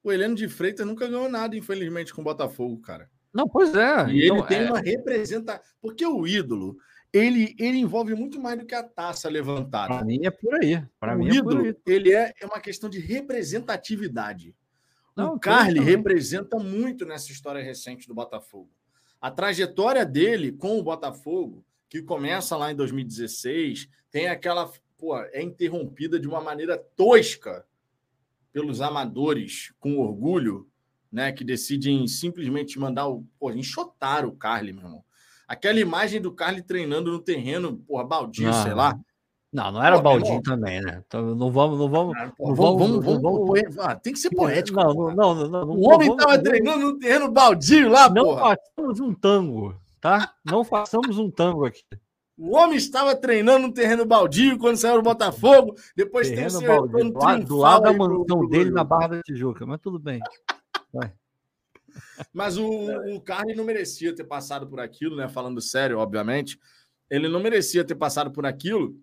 O Heleno de Freitas nunca ganhou nada, infelizmente, com o Botafogo, cara. Não, pois é. E então, ele tem é... uma representação. Porque o ídolo, ele, ele envolve muito mais do que a taça levantada. Para mim é por aí. Para mim ídolo, é ele é, é uma questão de representatividade. Não, o Carly representa muito nessa história recente do Botafogo. A trajetória dele com o Botafogo, que começa lá em 2016, tem aquela. Pô, é interrompida de uma maneira tosca pelos amadores com orgulho, né? Que decidem simplesmente mandar o. Pô, enxotar o Carly, meu irmão. Aquela imagem do Carly treinando no terreno, porra, baldio, não, sei lá. Não, não era Pô, baldinho também, né? Então não vamos, não vamos. Ah, não vamos, vamos, vamos, vamos, ah, tem que ser poético. Não, não, não, não, não, O homem estava treinando no terreno baldio lá, Não porra. façamos um tango, tá? Não façamos um tango aqui. O homem estava treinando no terreno baldio quando saiu do Botafogo. Depois terreno tem o baldio, do, lado, do lado da mansão dele na Barra da Tijuca, mas tudo bem. Vai. Mas o, o Carly não merecia ter passado por aquilo, né? Falando sério, obviamente. Ele não merecia ter passado por aquilo.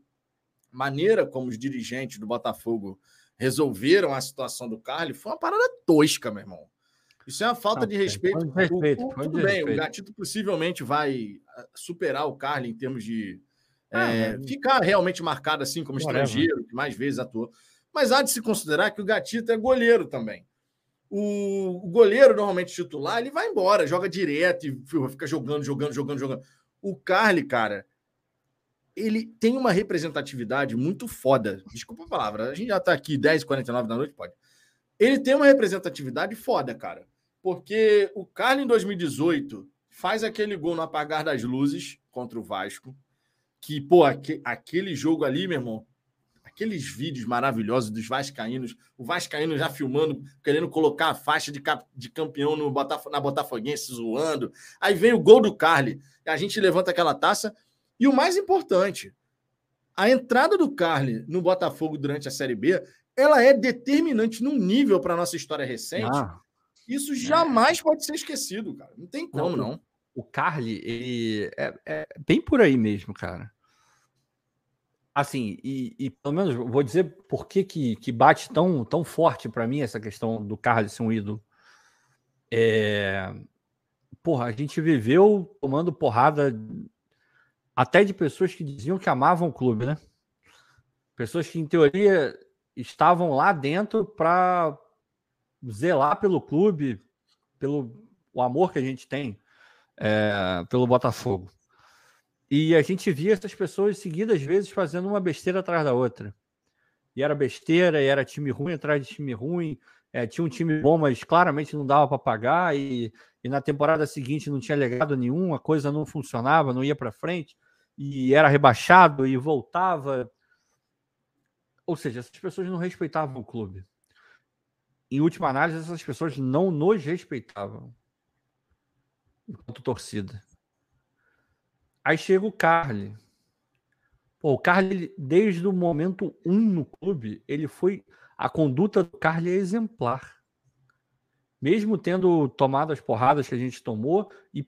Maneira como os dirigentes do Botafogo resolveram a situação do Carly foi uma parada tosca, meu irmão. Isso é uma falta de respeito. De respeito o, tudo bem, respeito. o Gatito possivelmente vai ah, superar o Carly em termos de ah, é, ficar realmente marcado assim como estrangeiro, que mais vezes atuou. Mas há de se considerar que o Gatito é goleiro também. O, o goleiro, normalmente titular, ele vai embora, joga direto e fica jogando, jogando, jogando, jogando. O Carly, cara, ele tem uma representatividade muito foda. Desculpa a palavra, a gente já tá aqui 10h49 da noite, pode. Ele tem uma representatividade foda, cara. Porque o Carly, em 2018, faz aquele gol no apagar das luzes contra o Vasco. Que, pô, aquele jogo ali, meu irmão, aqueles vídeos maravilhosos dos Vascaínos, o Vascaíno já filmando, querendo colocar a faixa de, cap, de campeão no Botaf na Botafoguense, zoando. Aí vem o gol do Carly, a gente levanta aquela taça. E o mais importante, a entrada do Carly no Botafogo durante a Série B, ela é determinante num nível para nossa história recente. Ah, Isso é. jamais é. pode ser esquecido, cara. Não tem como, não. não. O Carly, ele é, é bem por aí mesmo, cara. Assim, e, e, pelo menos vou dizer por que, que, que bate tão, tão forte para mim essa questão do Carlos ser um ídolo. É... Porra, a gente viveu tomando porrada até de pessoas que diziam que amavam o clube, né? Pessoas que, em teoria, estavam lá dentro para zelar pelo clube, pelo o amor que a gente tem é, pelo Botafogo. E a gente via essas pessoas seguidas vezes fazendo uma besteira atrás da outra. E era besteira, e era time ruim atrás de time ruim. É, tinha um time bom, mas claramente não dava para pagar. E, e, na temporada seguinte não tinha legado nenhum, a coisa não funcionava, não ia para frente. E era rebaixado e voltava. Ou seja, essas pessoas não respeitavam o clube. Em última análise, essas pessoas não nos respeitavam enquanto torcida. Aí chega o Carly. Pô, o Carly, desde o momento um no clube, ele foi. A conduta do Carly é exemplar. Mesmo tendo tomado as porradas que a gente tomou, e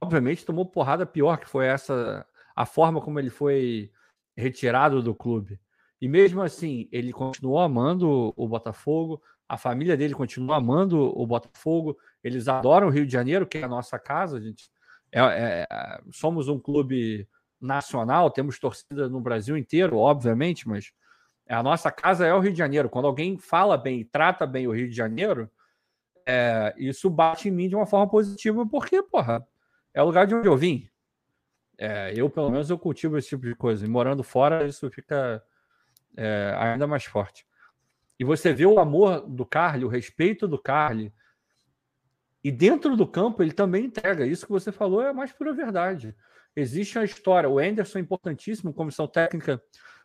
obviamente tomou porrada pior, que foi essa a forma como ele foi retirado do clube. E mesmo assim, ele continuou amando o Botafogo, a família dele continua amando o Botafogo, eles adoram o Rio de Janeiro, que é a nossa casa, gente é, é, somos um clube nacional, temos torcida no Brasil inteiro, obviamente, mas a nossa casa é o Rio de Janeiro. Quando alguém fala bem e trata bem o Rio de Janeiro, é, isso bate em mim de uma forma positiva, porque, porra, é o lugar de onde eu vim. É, eu, pelo menos, eu cultivo esse tipo de coisa. E morando fora, isso fica é, ainda mais forte. E você vê o amor do Carly, o respeito do Carly, e dentro do campo ele também entrega. Isso que você falou é a mais pura verdade. Existe uma história. O Anderson é importantíssimo, comissão técnica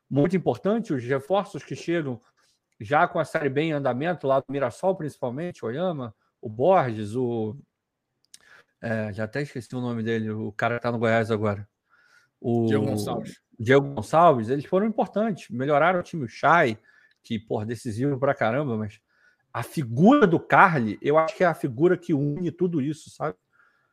muito importante, os reforços que chegam já com a Série B em andamento, lá do Mirassol principalmente, o Oyama, o Borges, o. É, já até esqueci o nome dele, o cara que está no Goiás agora. O Diego Gonçalves. Diego Gonçalves, eles foram importantes, melhoraram o time, o Chay, que, por decisivo pra caramba, mas a figura do Carly, eu acho que é a figura que une tudo isso, sabe?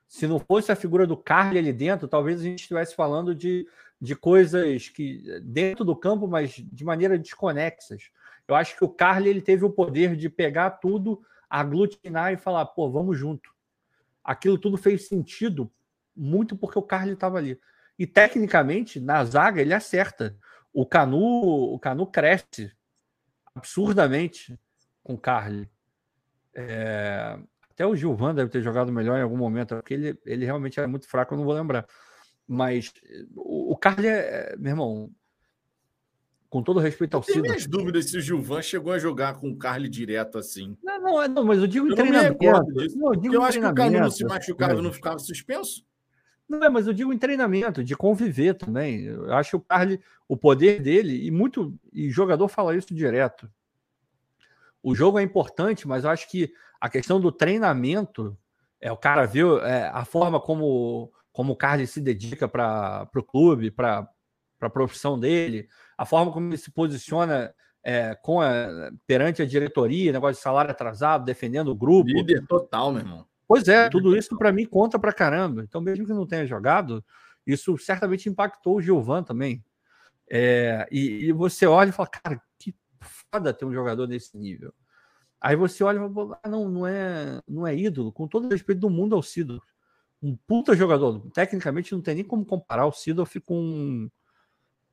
Se não fosse a figura do Carly ali dentro, talvez a gente estivesse falando de, de coisas que dentro do campo, mas de maneira desconexas. Eu acho que o Carly ele teve o poder de pegar tudo, aglutinar e falar, pô, vamos junto. Aquilo tudo fez sentido muito porque o Carly estava ali. E tecnicamente, na zaga, ele acerta. O Canu, o Canu cresce absurdamente com o Carly. É... Até o Gilvan deve ter jogado melhor em algum momento, porque ele, ele realmente era muito fraco, eu não vou lembrar. Mas o, o Carly é, meu irmão, com todo respeito ao Ciro. minhas dúvidas se o Gilvan chegou a jogar com o Carly direto assim. Não, não, é, não mas eu digo eu treinamento. Não, eu, eu acho que o Canu não se machucava, não ficava suspenso. Não, é, mas eu digo em treinamento, de conviver também. Eu acho que o Carly, o poder dele, e muito, e jogador fala isso direto. O jogo é importante, mas eu acho que a questão do treinamento, é o cara ver é, a forma como, como o Carly se dedica para o clube, para a profissão dele, a forma como ele se posiciona é, com a, perante a diretoria, negócio de salário atrasado, defendendo o grupo. Líder total, meu irmão. Pois é, tudo isso para mim conta para caramba. Então, mesmo que não tenha jogado, isso certamente impactou o Gilvan também. É, e, e, você olha e fala, cara, que foda ter um jogador desse nível. Aí você olha e fala, ah, não, não é, não é ídolo, com todo o respeito do mundo ao Sidorf. Um puta jogador. Tecnicamente não tem nem como comparar o Sidorf com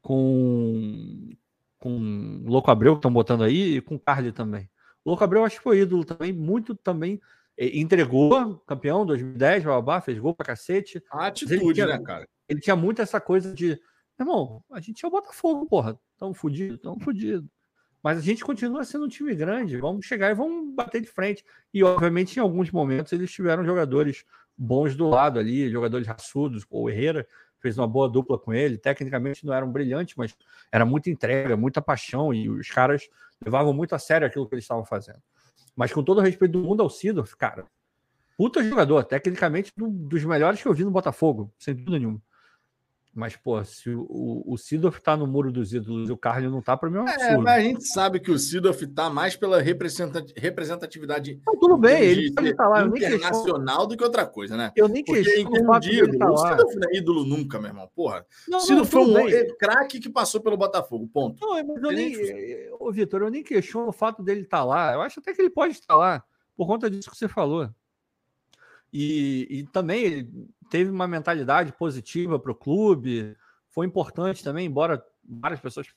com com o Louco Abreu que estão botando aí e com o Carly também. O Louco Abreu acho que foi ídolo também, muito também entregou, campeão 2010, babá, fez gol pra cacete. A atitude, tinha, né, cara? Ele tinha muito essa coisa de, irmão, a gente é o Botafogo, porra. Tão fudido, tão fudido. Mas a gente continua sendo um time grande. Vamos chegar e vamos bater de frente. E, obviamente, em alguns momentos, eles tiveram jogadores bons do lado ali, jogadores raçudos. O Herrera fez uma boa dupla com ele. Tecnicamente não eram brilhantes, mas era muita entrega, muita paixão. E os caras levavam muito a sério aquilo que eles estavam fazendo. Mas com todo o respeito do mundo ao Sidorf, cara, puta jogador, tecnicamente um dos melhores que eu vi no Botafogo, sem dúvida nenhuma. Mas, pô, se o, o Sidorf tá no muro dos ídolos e o Carly não tá, para mim é um absurdo. É, mas a gente sabe que o Sidorf tá mais pela representatividade não, tudo bem, ele pode tá lá, internacional do que outra coisa, né? Eu nem Porque em de ídolo, tá o Sidorf não é ídolo nunca, meu irmão, porra. Não, o Sidorf foi um craque que passou pelo Botafogo, ponto. Não, mas eu nem, ô Vitor, eu nem questiono o fato dele estar tá lá. Eu acho até que ele pode estar lá, por conta disso que você falou. E, e também teve uma mentalidade positiva para o clube, foi importante também, embora várias pessoas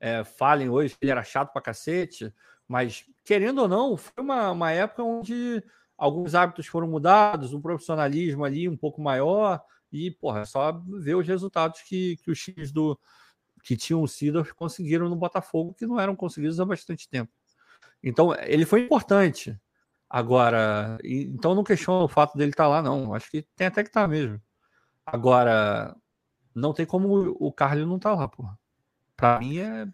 é, falem hoje que ele era chato para cacete, mas querendo ou não, foi uma, uma época onde alguns hábitos foram mudados, um profissionalismo ali um pouco maior, e, porra, só ver os resultados que, que os times do que tinham sido conseguiram no Botafogo, que não eram conseguidos há bastante tempo. Então, ele foi importante. Agora, então não questiono o fato dele estar tá lá, não. Acho que tem até que estar tá mesmo. Agora, não tem como o Carlos não estar tá lá, porra. Pra mim é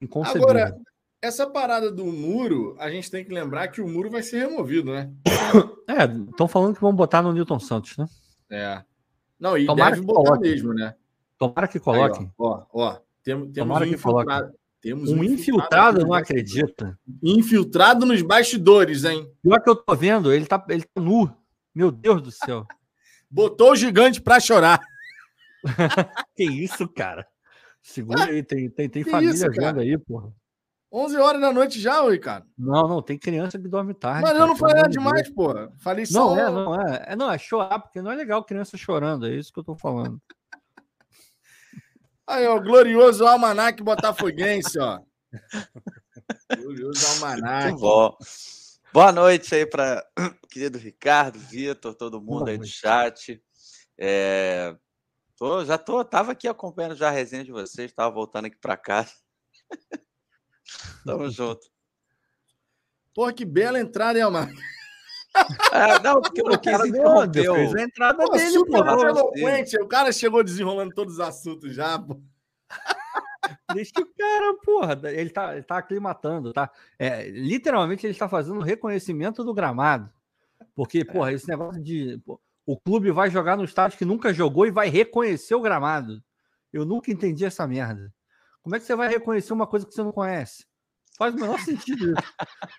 inconcebível. Agora, essa parada do muro, a gente tem que lembrar que o muro vai ser removido, né? É, estão falando que vão botar no Newton Santos, né? É. Não, e Tomara deve botar coloque. mesmo, né? Tomara que coloquem. Aí, ó, ó, ó, temos, temos Tomara um que infiltrado, temos um, um infiltrado, infiltrado não acredita. Infiltrado nos bastidores, hein? Pior que eu tô vendo, ele tá, ele tá nu. Meu Deus do céu. [laughs] Botou o gigante pra chorar. [laughs] que isso, cara? Segura aí, tem, tem, tem família isso, vendo aí, porra. 11 horas da noite já, Ricardo? Não, não, tem criança que dorme tarde. Mas eu não falei nada demais, porra. Falei só. Não, é, não é. é. Não, é chorar, porque não é legal criança chorando, é isso que eu tô falando. Aí, ó, glorioso almanac botafoguense, ó. glorioso almanac. Muito bom. Boa noite aí para [clears throat] querido Ricardo, Vitor, todo mundo Boa aí noite. do chat. É, tô, já tô, tava aqui acompanhando já a resenha de vocês, tava voltando aqui para casa. [laughs] Tamo junto. Porra, que bela entrada, hein, Almanac? É, não, porque eu não quis interromper. Fez a entrada pô, dele, pô. Eloquente. O cara chegou desenrolando todos os assuntos já, pô. [laughs] Deixa o cara, porra, ele tá, ele tá aclimatando, tá? É, literalmente ele está fazendo reconhecimento do gramado. Porque, porra, esse negócio de. Pô, o clube vai jogar no estádio que nunca jogou e vai reconhecer o gramado. Eu nunca entendi essa merda. Como é que você vai reconhecer uma coisa que você não conhece? Faz o menor sentido isso.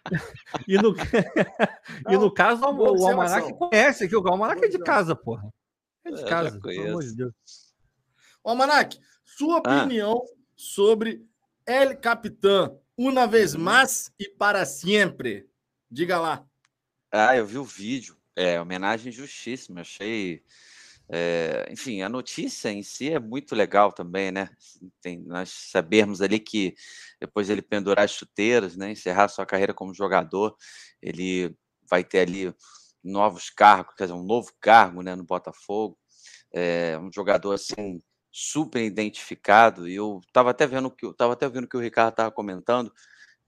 [laughs] e, no, [laughs] [laughs] e no caso, o, o Almanac conhece aqui. O Almanac é de casa, porra. É de casa, pelo amor de Deus. Almanac, sua opinião ah. sobre El Capitã, uma vez mais e para sempre. Diga lá. Ah, eu vi o vídeo. É, homenagem justíssima. Achei é, enfim, a notícia em si é muito legal também, né? Tem, nós sabermos ali que depois ele pendurar as chuteiras, né? Encerrar sua carreira como jogador, ele vai ter ali novos cargos, quer dizer, um novo cargo, né? No Botafogo, é, um jogador assim super identificado. E eu estava até vendo que eu tava até vendo que o Ricardo estava comentando.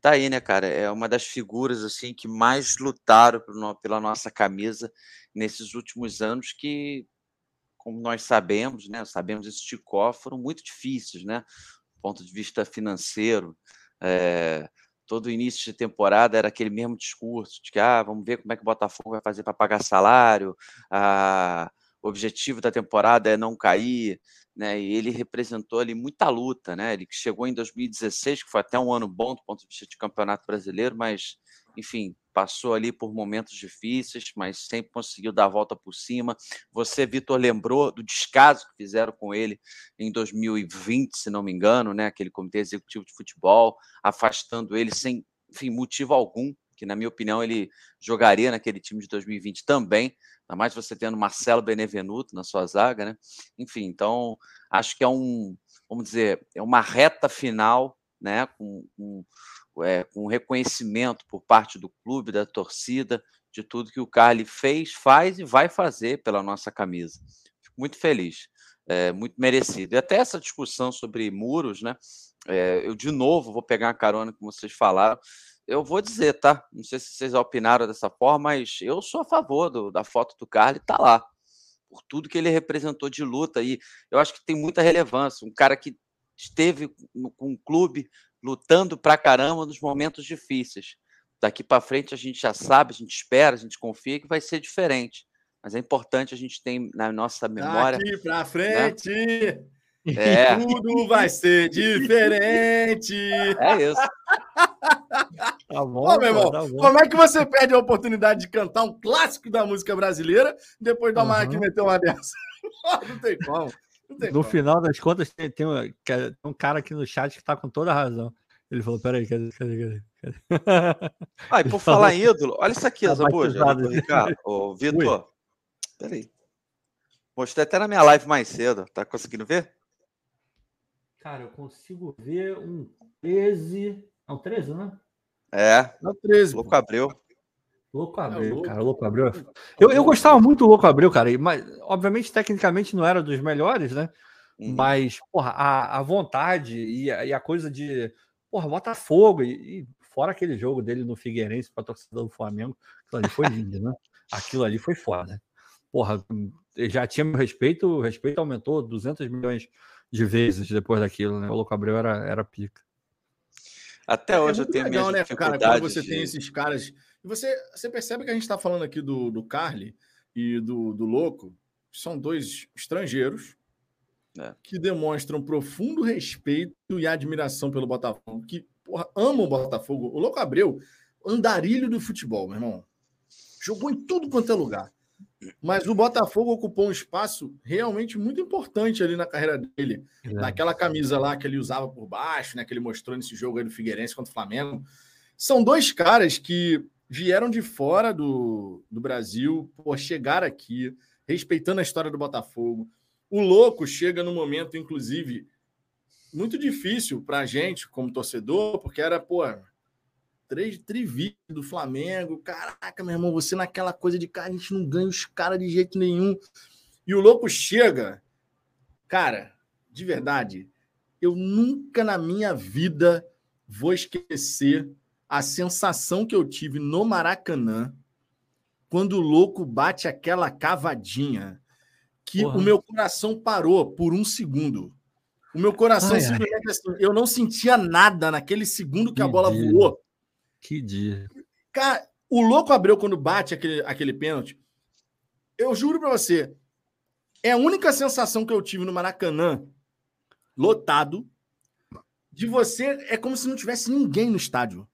Tá aí, né, cara? É uma das figuras assim que mais lutaram pela nossa camisa nesses últimos anos que como nós sabemos, né, sabemos esse Ticó, foram muito difíceis, né, do ponto de vista financeiro. É, todo início de temporada era aquele mesmo discurso de que ah, vamos ver como é que o Botafogo vai fazer para pagar salário, o objetivo da temporada é não cair, né? E ele representou ali muita luta, né? Ele chegou em 2016, que foi até um ano bom do ponto de vista de campeonato brasileiro, mas enfim, passou ali por momentos difíceis, mas sempre conseguiu dar a volta por cima. Você, Vitor, lembrou do descaso que fizeram com ele em 2020, se não me engano, né? Aquele comitê executivo de futebol, afastando ele sem enfim, motivo algum, que na minha opinião ele jogaria naquele time de 2020 também, ainda mais você tendo Marcelo Benevenuto na sua zaga, né? Enfim, então acho que é um, vamos dizer, é uma reta final, né? Com, com é, com reconhecimento por parte do clube, da torcida, de tudo que o Carly fez, faz e vai fazer pela nossa camisa. Fico muito feliz, é, muito merecido. E até essa discussão sobre muros, né? É, eu de novo vou pegar uma carona como vocês falaram. Eu vou dizer, tá? Não sei se vocês opinaram dessa forma, mas eu sou a favor do, da foto do Carly, tá lá. Por tudo que ele representou de luta. E eu acho que tem muita relevância. Um cara que esteve com o clube lutando pra caramba nos momentos difíceis. Daqui para frente a gente já sabe, a gente espera, a gente confia que vai ser diferente. Mas é importante a gente ter na nossa memória. Daqui para frente. Né? É. [laughs] Tudo vai ser diferente. É isso. Tá bom, Ô, meu irmão, tá como é que você perde a oportunidade de cantar um clássico da música brasileira depois da uhum. meter uma dessa? [laughs] Não tem como no final das contas, tem, tem, um, tem, um, cara aqui no chat que tá com toda a razão. Ele falou: peraí, cadê, cadê, cadê? Ah, e [laughs] por falar em ídolo, olha isso aqui, tá Zabuja. Ricardo, ô, [laughs] Vitor. Peraí. Mostrei até na minha live mais cedo. Tá conseguindo ver? Cara, eu consigo ver um 13. Não, 13, né? É. Não, 13. Louco Abreu. Louco é Abreu, é cara, Louco Abreu. Eu, eu gostava muito do Louco Abreu, cara, mas obviamente tecnicamente não era dos melhores, né? Uhum. Mas, porra, a, a vontade e a, e a, coisa de, porra, Botafogo e, e fora aquele jogo dele no Figueirense para torcedor do Flamengo, aquilo ali foi lindo, né? Aquilo ali foi foda. Porra, já tinha meu respeito, o respeito aumentou 200 milhões de vezes depois daquilo, né? O Louco Abreu era, era pica. Até é hoje é eu tenho legal, né, cara, quando você de... tem esses caras e você, você percebe que a gente está falando aqui do, do Carly e do, do Louco, são dois estrangeiros é. que demonstram profundo respeito e admiração pelo Botafogo, que porra, amam o Botafogo. O Louco Abreu, andarilho do futebol, meu irmão. Jogou em tudo quanto é lugar. Mas o Botafogo ocupou um espaço realmente muito importante ali na carreira dele. É. Naquela camisa lá que ele usava por baixo, né? Que ele mostrou nesse jogo aí do Figueirense contra o Flamengo. São dois caras que vieram de fora do, do Brasil, por chegar aqui, respeitando a história do Botafogo. O louco chega no momento, inclusive, muito difícil para a gente, como torcedor, porque era, pô, três trivídeos do Flamengo. Caraca, meu irmão, você naquela coisa de cara, a gente não ganha os caras de jeito nenhum. E o louco chega, cara, de verdade, eu nunca na minha vida vou esquecer a sensação que eu tive no Maracanã quando o louco bate aquela cavadinha que Porra. o meu coração parou por um segundo. O meu coração ai, simplesmente ai. assim, eu não sentia nada naquele segundo que, que a bola dia. voou. Que dia. Cara, o louco abriu quando bate aquele, aquele pênalti. Eu juro para você, é a única sensação que eu tive no Maracanã, lotado, de você. É como se não tivesse ninguém no estádio.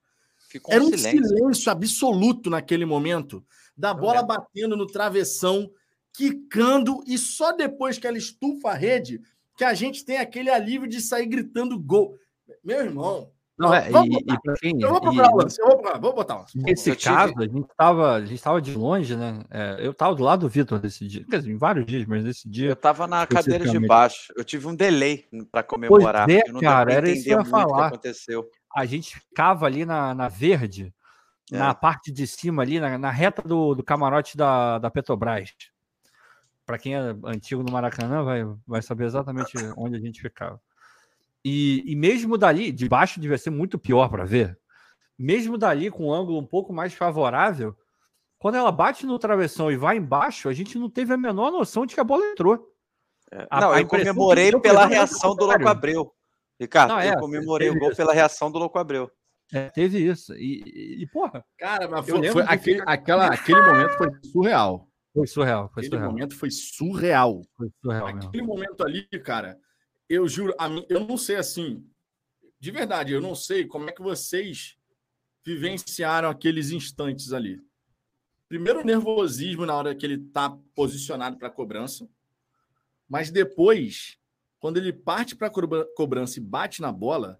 Ficou Era um silêncio. silêncio absoluto naquele momento, da bola lembro. batendo no travessão, quicando, e só depois que ela estufa a rede, que a gente tem aquele alívio de sair gritando gol. Meu irmão, Não, é, Vamos e, e pra quem. eu vou e- procurar o lance, eu vou procurar, vou botar o lance. Nesse Eu tive- caso, a gente estava a gente tava de longe, né? É, eu estava do lado do Vitor nesse dia. Quer dizer, em vários dias, mas nesse Eu dia. tava na cadeira de baixo. Eu tive um delay para comemorar. é, não deu cara, era isso que eu ia o que falar. aconteceu. A gente ficava ali na, na verde, É. na parte de cima, ali, na, na reta do, do camarote da, da Petrobras. Para quem é antigo no Maracanã, vai, vai saber exatamente onde a gente ficava. E, e mesmo dali, de baixo devia ser muito pior para ver. Mesmo dali, com um ângulo um pouco mais favorável, quando ela bate no travessão e vai embaixo, a gente não teve a menor noção de que a bola entrou. É. A- não, a eu comemorei pela reação do. Louco Abreu. Ricardo, Não, é, eu comemorei o gol isso. pela reação do Louco Abreu. É, teve isso. E, e, porra, Cara, mas foi, foi aquele, ficar- aquela, aquele momento foi surreal. foi surreal. Foi Aquele surreal. momento foi surreal. Foi surreal mesmo. Aquele momento ali, cara, eu juro, a mim, eu não sei assim, de verdade, eu não sei como é que vocês vivenciaram aqueles instantes ali. Primeiro, o nervosismo na hora que ele tá posicionado para cobrança, mas depois, quando ele parte para cobrança e bate na bola,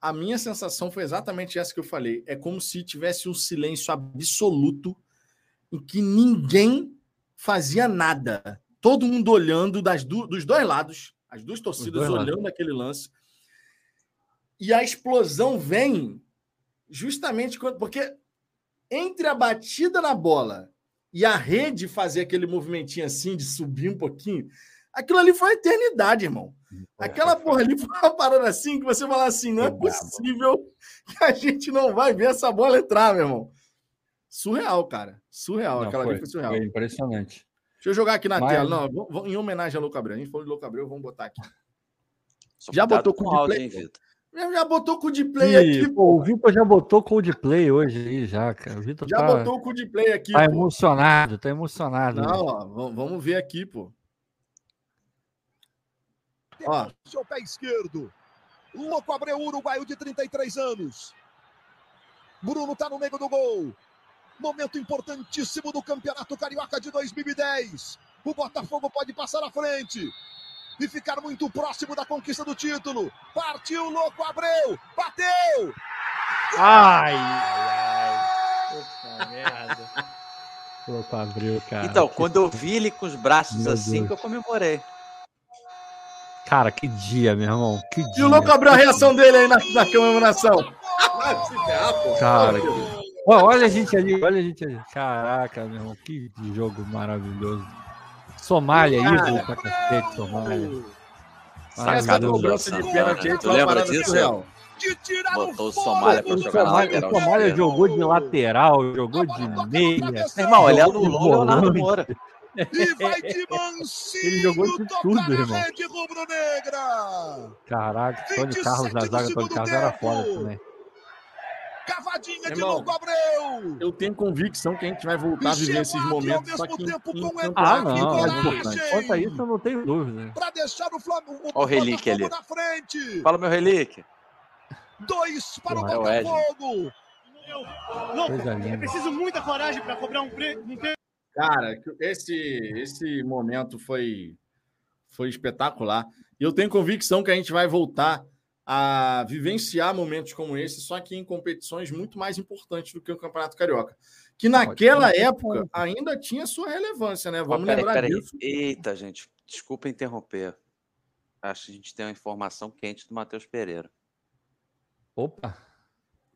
a minha sensação foi exatamente essa que eu falei. É como se tivesse um silêncio absoluto em que ninguém fazia nada. Todo mundo olhando das du- dos dois lados, as duas torcidas dois lados. olhando aquele lance. E a explosão vem justamente quando, porque entre a batida na bola e a rede fazer aquele movimentinho assim de subir um pouquinho, aquilo ali foi uma eternidade, irmão. Aquela porra ali foi uma parada assim que você fala assim, não é possível que a gente não vai ver essa bola entrar, meu irmão. Surreal, cara. Surreal. Não, Aquela foi, ali foi surreal. foi impressionante. Deixa eu jogar aqui na Mas- tela. Não, vou- vou- em homenagem a Louco Abreu. A gente falou de Louco Abreu, vamos botar aqui. Só Já botou com com o replay? hein, Vitor? Já, botou o cu de play Ih, aqui, pô, o. Vitor já botou Coldplay hoje aí, já, cara. O Vitor Já tá, botou o cu de play aqui, tá pô. emocionado, tá emocionado. Não, ó, v- vamos ver aqui, pô. Ó. Seu pé esquerdo. Louco Abreu, uruguaio de 33 anos. Bruno tá no meio do gol. Momento importantíssimo do Campeonato Carioca de 2010. O Botafogo pode passar à frente e ficar muito próximo da conquista do título. Partiu Louco Abreu. Bateu! Ai, ai, ai. Puta merda. Louco abriu, cara. Então, quando eu vi ele com os braços Meu assim, Deus. que eu comemorei. Cara, que dia, meu irmão. Que dia. E o Louco abriu a reação dele aí na, na comemoração. Vai se ferrar, pô. Cara, que- Ó, olha a gente ali, olha a gente ali. Caraca, meu irmão, que jogo maravilhoso. Somália, ídolo pra cacete, Somália. Essa Sacada cobrança de pênalti aí Tu lembra disso? tirar Botou o. Somália pra jogar na lateral. o Somália jogou de lateral, jogou de meia. Irmão, ele anulou o Leonardo. Moura. E vai de mansinho Ele jogou de tocar tudo, na irmão. rede rubro-negra. Caraca, Tony 27 Carlos na zaga, Tony Carlos era foda também. Cavadinha de Irmão, Louco Abreu. Eu tenho convicção que a gente vai voltar a viver esses momentos. Só que tempo em com Ah, não. mais coragem. importante. Quanto a isso, eu não tenho dúvida. Para deixar o Flamengo o Ó o relíquio ali. na frente. Fala, meu relíquio. Dois para Porra, é o Ed. Botafogo. Louco, é linda. preciso muita coragem para cobrar um, pre... um. Cara, esse, esse momento foi, foi espetacular. E eu tenho convicção que a gente vai voltar a vivenciar momentos como esse, só que em competições muito mais importantes do que o Campeonato Carioca. Que naquela época ainda tinha sua relevância, né? Vamos peraí, lembrar peraí. disso. Eita, gente. Desculpa interromper. Acho que a gente tem uma informação quente do Matheus Pereira. Opa.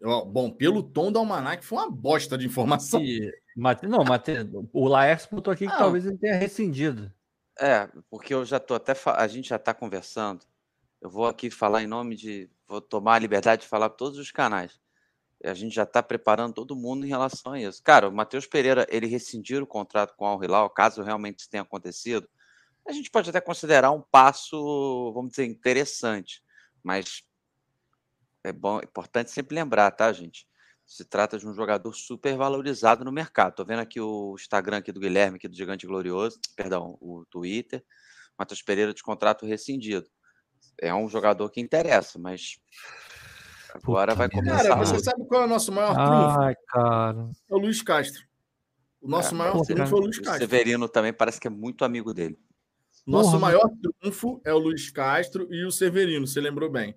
Bom, pelo tom do Almanac, foi uma bosta de informação. E, Mate- não, Mate... o Laércio botou aqui que Não. talvez ele tenha rescindido. É, porque eu já tô até. fa- A gente já está conversando. Eu vou aqui falar em nome de. Vou tomar a liberdade de falar para todos os canais. A gente já está preparando todo mundo em relação a isso. Cara, o Matheus Pereira, ele rescindir o contrato com o Al Hilal, caso realmente isso tenha acontecido, a gente pode até considerar um passo, vamos dizer, interessante. Mas é bom, é importante sempre lembrar, tá, gente? Se trata de um jogador super valorizado no mercado. Tô vendo aqui o Instagram aqui do Guilherme, aqui do Gigante Glorioso, perdão, o Twitter. Matheus Pereira de contrato rescindido. é um jogador que interessa, mas agora Puta vai começar. Cara, você o- sabe qual é o nosso maior trunfo? Ai, cara. É o Luiz Castro. O nosso É, maior porra. trunfo é o Luiz o Castro. Severino também parece que é muito amigo dele. Nosso Porra. maior trunfo é o Luiz Castro e o Severino, você lembrou bem.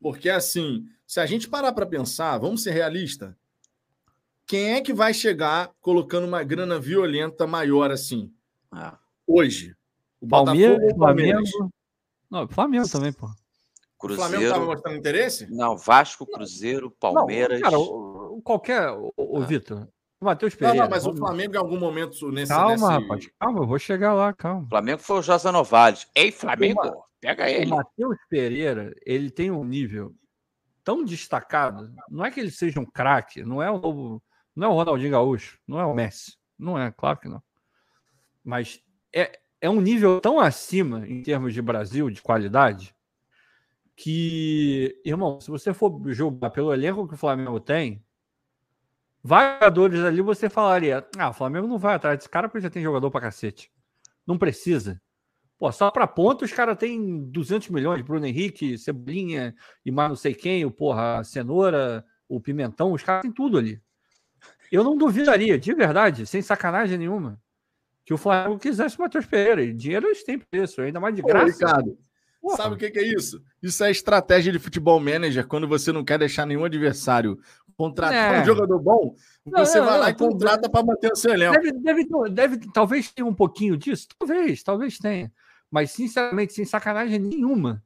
Porque, assim, se a gente parar para pensar, vamos ser realistas, quem é que vai chegar colocando uma grana violenta maior assim, É. hoje? O Palmeiras, Botafogo o Palmeiras? Flamengo. Não, Flamengo também, pô. O Flamengo estava Cruzeiro. mostrando interesse? Não, Vasco, Cruzeiro, Palmeiras. Não, cara, o, o- qualquer. O, o Ah. Vitor. O Matheus Não, Pereira. não, mas o Flamengo em algum momento nesse. Calma, nesse... rapaz. Calma, eu vou chegar lá, calma. Flamengo foi o Josa Novales. Ei, Flamengo, Uma- pega O ele. Matheus Pereira, ele tem um nível tão destacado. Não é que ele seja um craque, não é o não é o Ronaldinho Gaúcho, não é o Messi. Não é, claro que não. Mas é, é um nível tão acima em termos de Brasil, de qualidade, que, irmão, se você for julgar pelo elenco que o Flamengo tem, jogadores ali você falaria: ah, o Flamengo não vai atrás desse cara porque já tem jogador pra cacete. Não precisa. Pô, só pra ponta os caras têm 200 milhões. Bruno Henrique, Cebolinha e mais não sei quem, o porra, a Cenoura, o Pimentão, os caras têm tudo ali. Eu não duvidaria, de verdade, sem sacanagem nenhuma, que o Flamengo quisesse o Matheus Pereira. E dinheiro eles têm preço, ainda mais de Ô, graça. Ricardo, Porra. sabe o que que é isso? Isso é estratégia de futebol manager quando você não quer deixar nenhum adversário contratar É. um jogador bom, você não, vai lá não, e tudo contrata para manter o seu elenco. Deve, deve, deve, talvez tenha um pouquinho disso, talvez, talvez tenha. Mas, sinceramente, sem sacanagem nenhuma,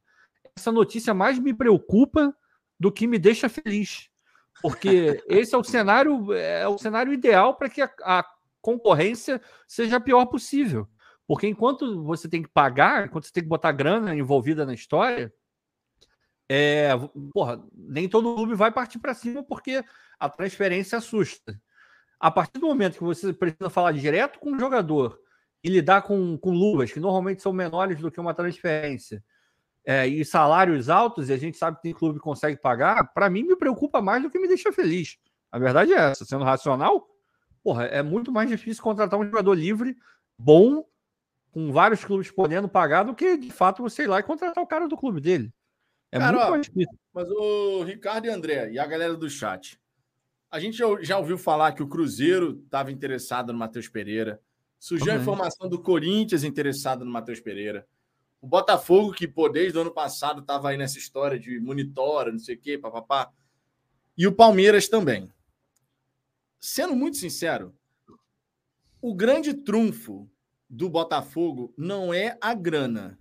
essa notícia mais me preocupa do que me deixa feliz. Porque [laughs] esse é o cenário, é o cenário ideal para que a, a concorrência seja a pior possível. Porque enquanto você tem que pagar, enquanto você tem que botar grana envolvida na história, é, porra, nem todo clube vai partir para cima porque a transferência assusta. A partir do momento que você precisa falar direto com o jogador e lidar com, com luvas que normalmente são menores do que uma transferência é, e salários altos, e a gente sabe que tem clube que consegue pagar, para mim me preocupa mais do que me deixa feliz. A verdade é essa, sendo racional, porra, é muito mais difícil contratar um jogador livre, bom, com vários clubes podendo pagar, do que de fato você ir lá e contratar o cara do clube dele. É Cara, muito ó, mais difícil. Mas o Ricardo e André e a galera do chat, a gente já, já ouviu falar que o Cruzeiro estava interessado no Matheus Pereira. Surgiu a Também. informação do Corinthians interessado no Matheus Pereira. O Botafogo, que pô, desde o ano passado estava aí nessa história de monitora, não sei o quê, papapá. E o Palmeiras também. Sendo muito sincero, o grande trunfo do Botafogo não é a grana.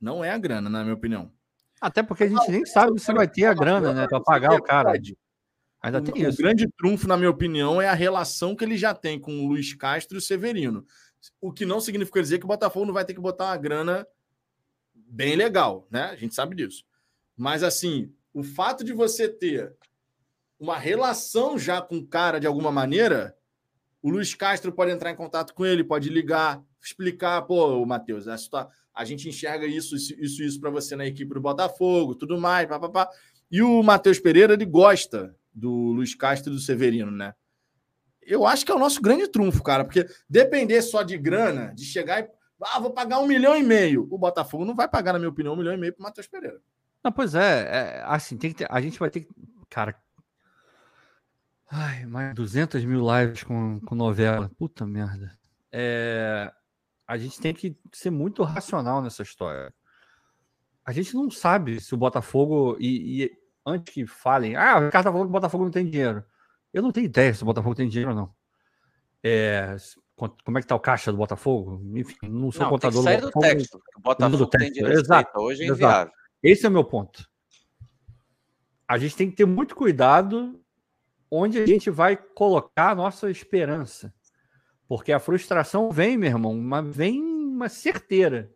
Não é a grana, na minha opinião. Até porque a gente nem sabe se vai ter a grana, né, para pagar o cara. Ainda O, tem o isso. grande trunfo, na minha opinião, é a relação que ele já tem com o Luiz Castro e o Severino. O que não significa dizer que o Botafogo não vai ter que botar uma grana bem legal, né? A gente sabe disso. Mas, assim, o fato de você ter uma relação já com o cara de alguma maneira, o Luiz Castro pode entrar em contato com ele, pode ligar, explicar, pô, Matheus, a, a gente enxerga isso, isso, isso, isso para você na equipe do Botafogo, tudo mais, papapá. E o Matheus Pereira, ele gosta do Luiz Castro e do Severino, né? Eu acho que é o nosso grande trunfo, cara, porque depender só de grana, de chegar e. Ah, vou pagar um milhão e meio. O Botafogo não vai pagar, na minha opinião, um milhão e meio para Matheus Pereira. Não, pois é, é, assim, tem que ter- a gente vai ter que. Cara. Ai, mais 200 mil lives com, com novela. Puta merda. É, a gente tem que ser muito racional nessa história. A gente não sabe se o Botafogo. E, e antes que falem, ah, o Ricardo tá falando que o Botafogo não tem dinheiro. Eu não tenho ideia se o Botafogo tem dinheiro ou não. É, como é que tá o caixa do Botafogo? Enfim, não sou Não, tem que contador sair do do Botafogo. texto. O Botafogo do tem texto, direito de exato. Hoje é exato. Esse é o meu ponto. A gente tem que ter muito cuidado onde a gente vai colocar a nossa esperança. Porque a frustração vem, meu irmão, uma, vem uma certeira.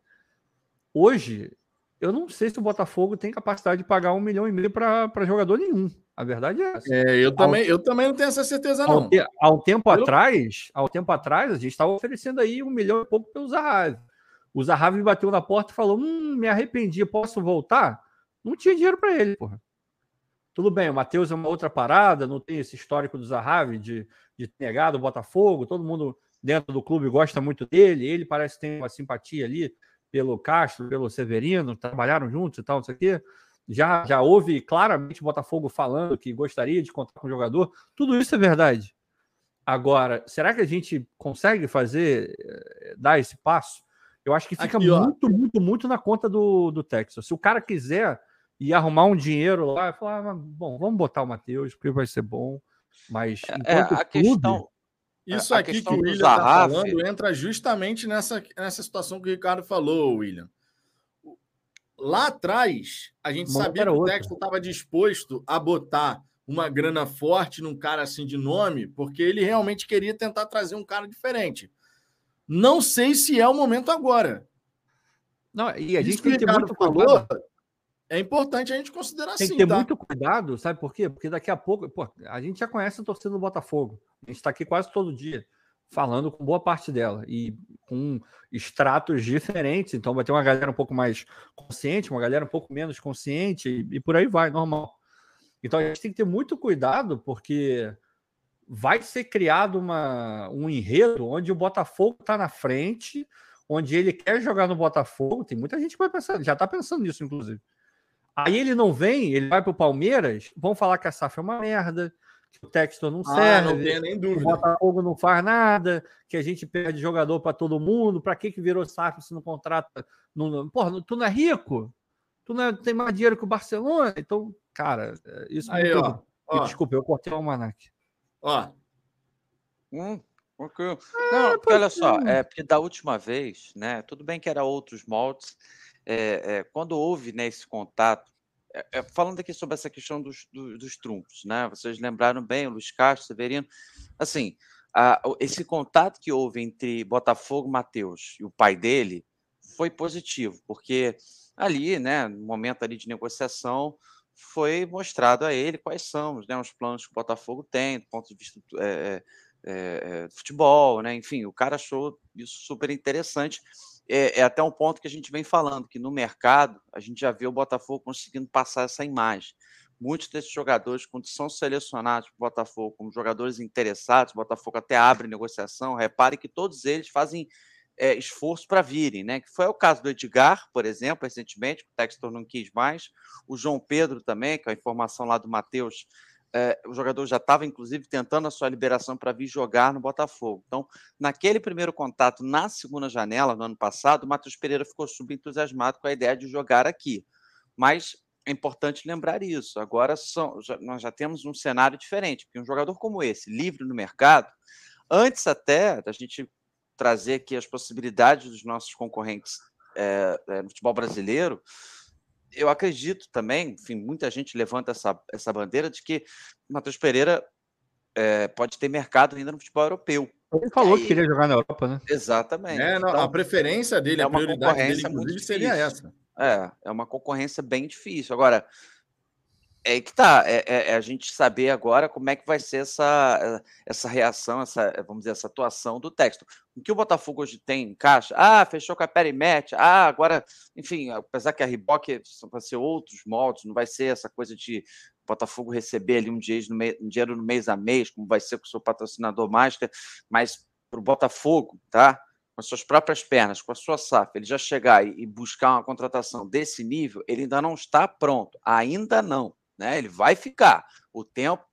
Hoje, eu não sei se o Botafogo tem capacidade de pagar um milhão e meio para jogador nenhum. A verdade é essa. É, eu também, eu também não tenho essa certeza, não. um, te- há um tempo Eu- atrás, um tempo atrás, a gente estava oferecendo aí um milhão e pouco pelo Zahavi. O Zahavi bateu na porta e falou: Hum, me arrependi, posso voltar? Não tinha dinheiro para ele, porra. Tudo bem, o Matheus é uma outra parada, não tem esse histórico do Zahavi de, de negado o Botafogo, todo mundo dentro do clube gosta muito dele, ele parece ter uma simpatia ali pelo Castro, pelo Severino, trabalharam juntos e tal, não sei o quê. Já, já houve claramente o Botafogo falando que gostaria de contar com o jogador. Tudo isso é verdade. Agora, será que a gente consegue fazer, eh, dar esse passo? Eu acho que fica Aqui, muito, muito, muito na conta do, do Texas. Se o cara quiser ir arrumar um dinheiro lá, falar, ah, bom, vamos botar o Matheus, porque vai ser bom. Mas É, enquanto a clube, questão. Isso a aqui que o William está falando entra justamente nessa, nessa situação que o Ricardo falou, William. Lá atrás, a gente sabia que o outro. Texto estava disposto a botar uma grana forte num cara assim de nome, porque ele realmente queria tentar trazer um cara diferente. Não sei se é o momento agora. Não, e a Isso gente que o tem que ter Ricardo muito falou cuidado. É importante a gente considerar Tem assim, que ter tá? muito cuidado, sabe por quê? Porque daqui a pouco, pô, a gente já conhece a torcida do Botafogo. A gente está aqui quase todo dia falando com boa parte dela e com estratos diferentes. Então vai ter uma galera um pouco mais consciente, uma galera um pouco menos consciente e, e por aí vai, normal. Então a gente tem que ter muito cuidado porque vai ser criado uma, um enredo onde o Botafogo está na frente, onde ele quer jogar no Botafogo. Tem muita gente que vai pensar, já está pensando nisso, inclusive. Aí ele não vem, ele vai para o Palmeiras, vão falar que a SAF é uma merda, que o Textor não Ah, serve, não tenho nem que o dúvida. Botafogo não faz nada, que a gente perde jogador para todo mundo, para que que virou SAF se não contrata? Não, porra, tu não é rico? Tu não é- tem mais dinheiro que o Barcelona? Então, cara, é, isso Aí, ó, ó, Desculpa, eu cortei o almanac. ó. Hum, tranquilo. Não, porque olha só, é porque da última vez, né? Tudo bem que era outros moldes. É, é, quando houve né, esse contato, é, falando aqui sobre essa questão dos, do- dos trunfos, né? Vocês lembraram bem, o Luiz Castro, Severino, assim, a- esse contato que houve entre Botafogo, Matheus e o pai dele foi positivo, porque ali, né, no momento ali de negociação, foi mostrado a ele quais são né, os planos que o Botafogo tem, do ponto de vista é, é, futebol, né? Enfim, o cara achou isso super interessante. É, é até um ponto que a gente vem falando, que no mercado a gente já vê o Botafogo conseguindo passar essa imagem. Muitos desses jogadores, quando são selecionados para o Botafogo como jogadores interessados, o Botafogo até abre negociação, repare que todos eles fazem é, esforço para virem, né? Que foi o caso do Edgar, por exemplo, recentemente, que o Textor não quis mais, o João Pedro também, que é a informação lá do Matheus, é, o jogador já estava, inclusive, tentando a sua liberação para vir jogar no Botafogo. Então, naquele primeiro contato, na segunda janela, no ano passado, o Matheus Pereira ficou subentusiasmado com a ideia de jogar aqui. Mas é importante lembrar isso. Agora são, já- nós já temos um cenário diferente, porque um jogador como esse, livre no mercado, antes até da gente trazer aqui as possibilidades dos nossos concorrentes é, é, no futebol brasileiro, eu acredito também, enfim, muita gente levanta essa, essa bandeira de que Matheus Pereira é, pode ter mercado ainda no futebol europeu. Ele falou aí- que queria jogar na Europa, né? Exatamente. É, não, Então, a preferência dele, é a prioridade dele, inclusive, seria essa. É, é uma concorrência bem difícil. Agora, é que tá, é, é- é a gente saber agora como é que vai ser essa, essa reação, essa, vamos dizer, essa atuação do texto. O que o Botafogo hoje tem em caixa? Ah, fechou com a Perimet, ah, agora, enfim, apesar que a Riboc vai ser outros moldes, não vai ser essa coisa de Botafogo receber ali um dinheiro no, mês, um dinheiro no mês a mês, como vai ser com o seu patrocinador master, mas para o Botafogo, tá? com as suas próprias pernas, com a sua SAF, ele já chegar e buscar uma contratação desse nível, ele ainda não está pronto. Ainda não. Né? Ele vai ficar. O tempo,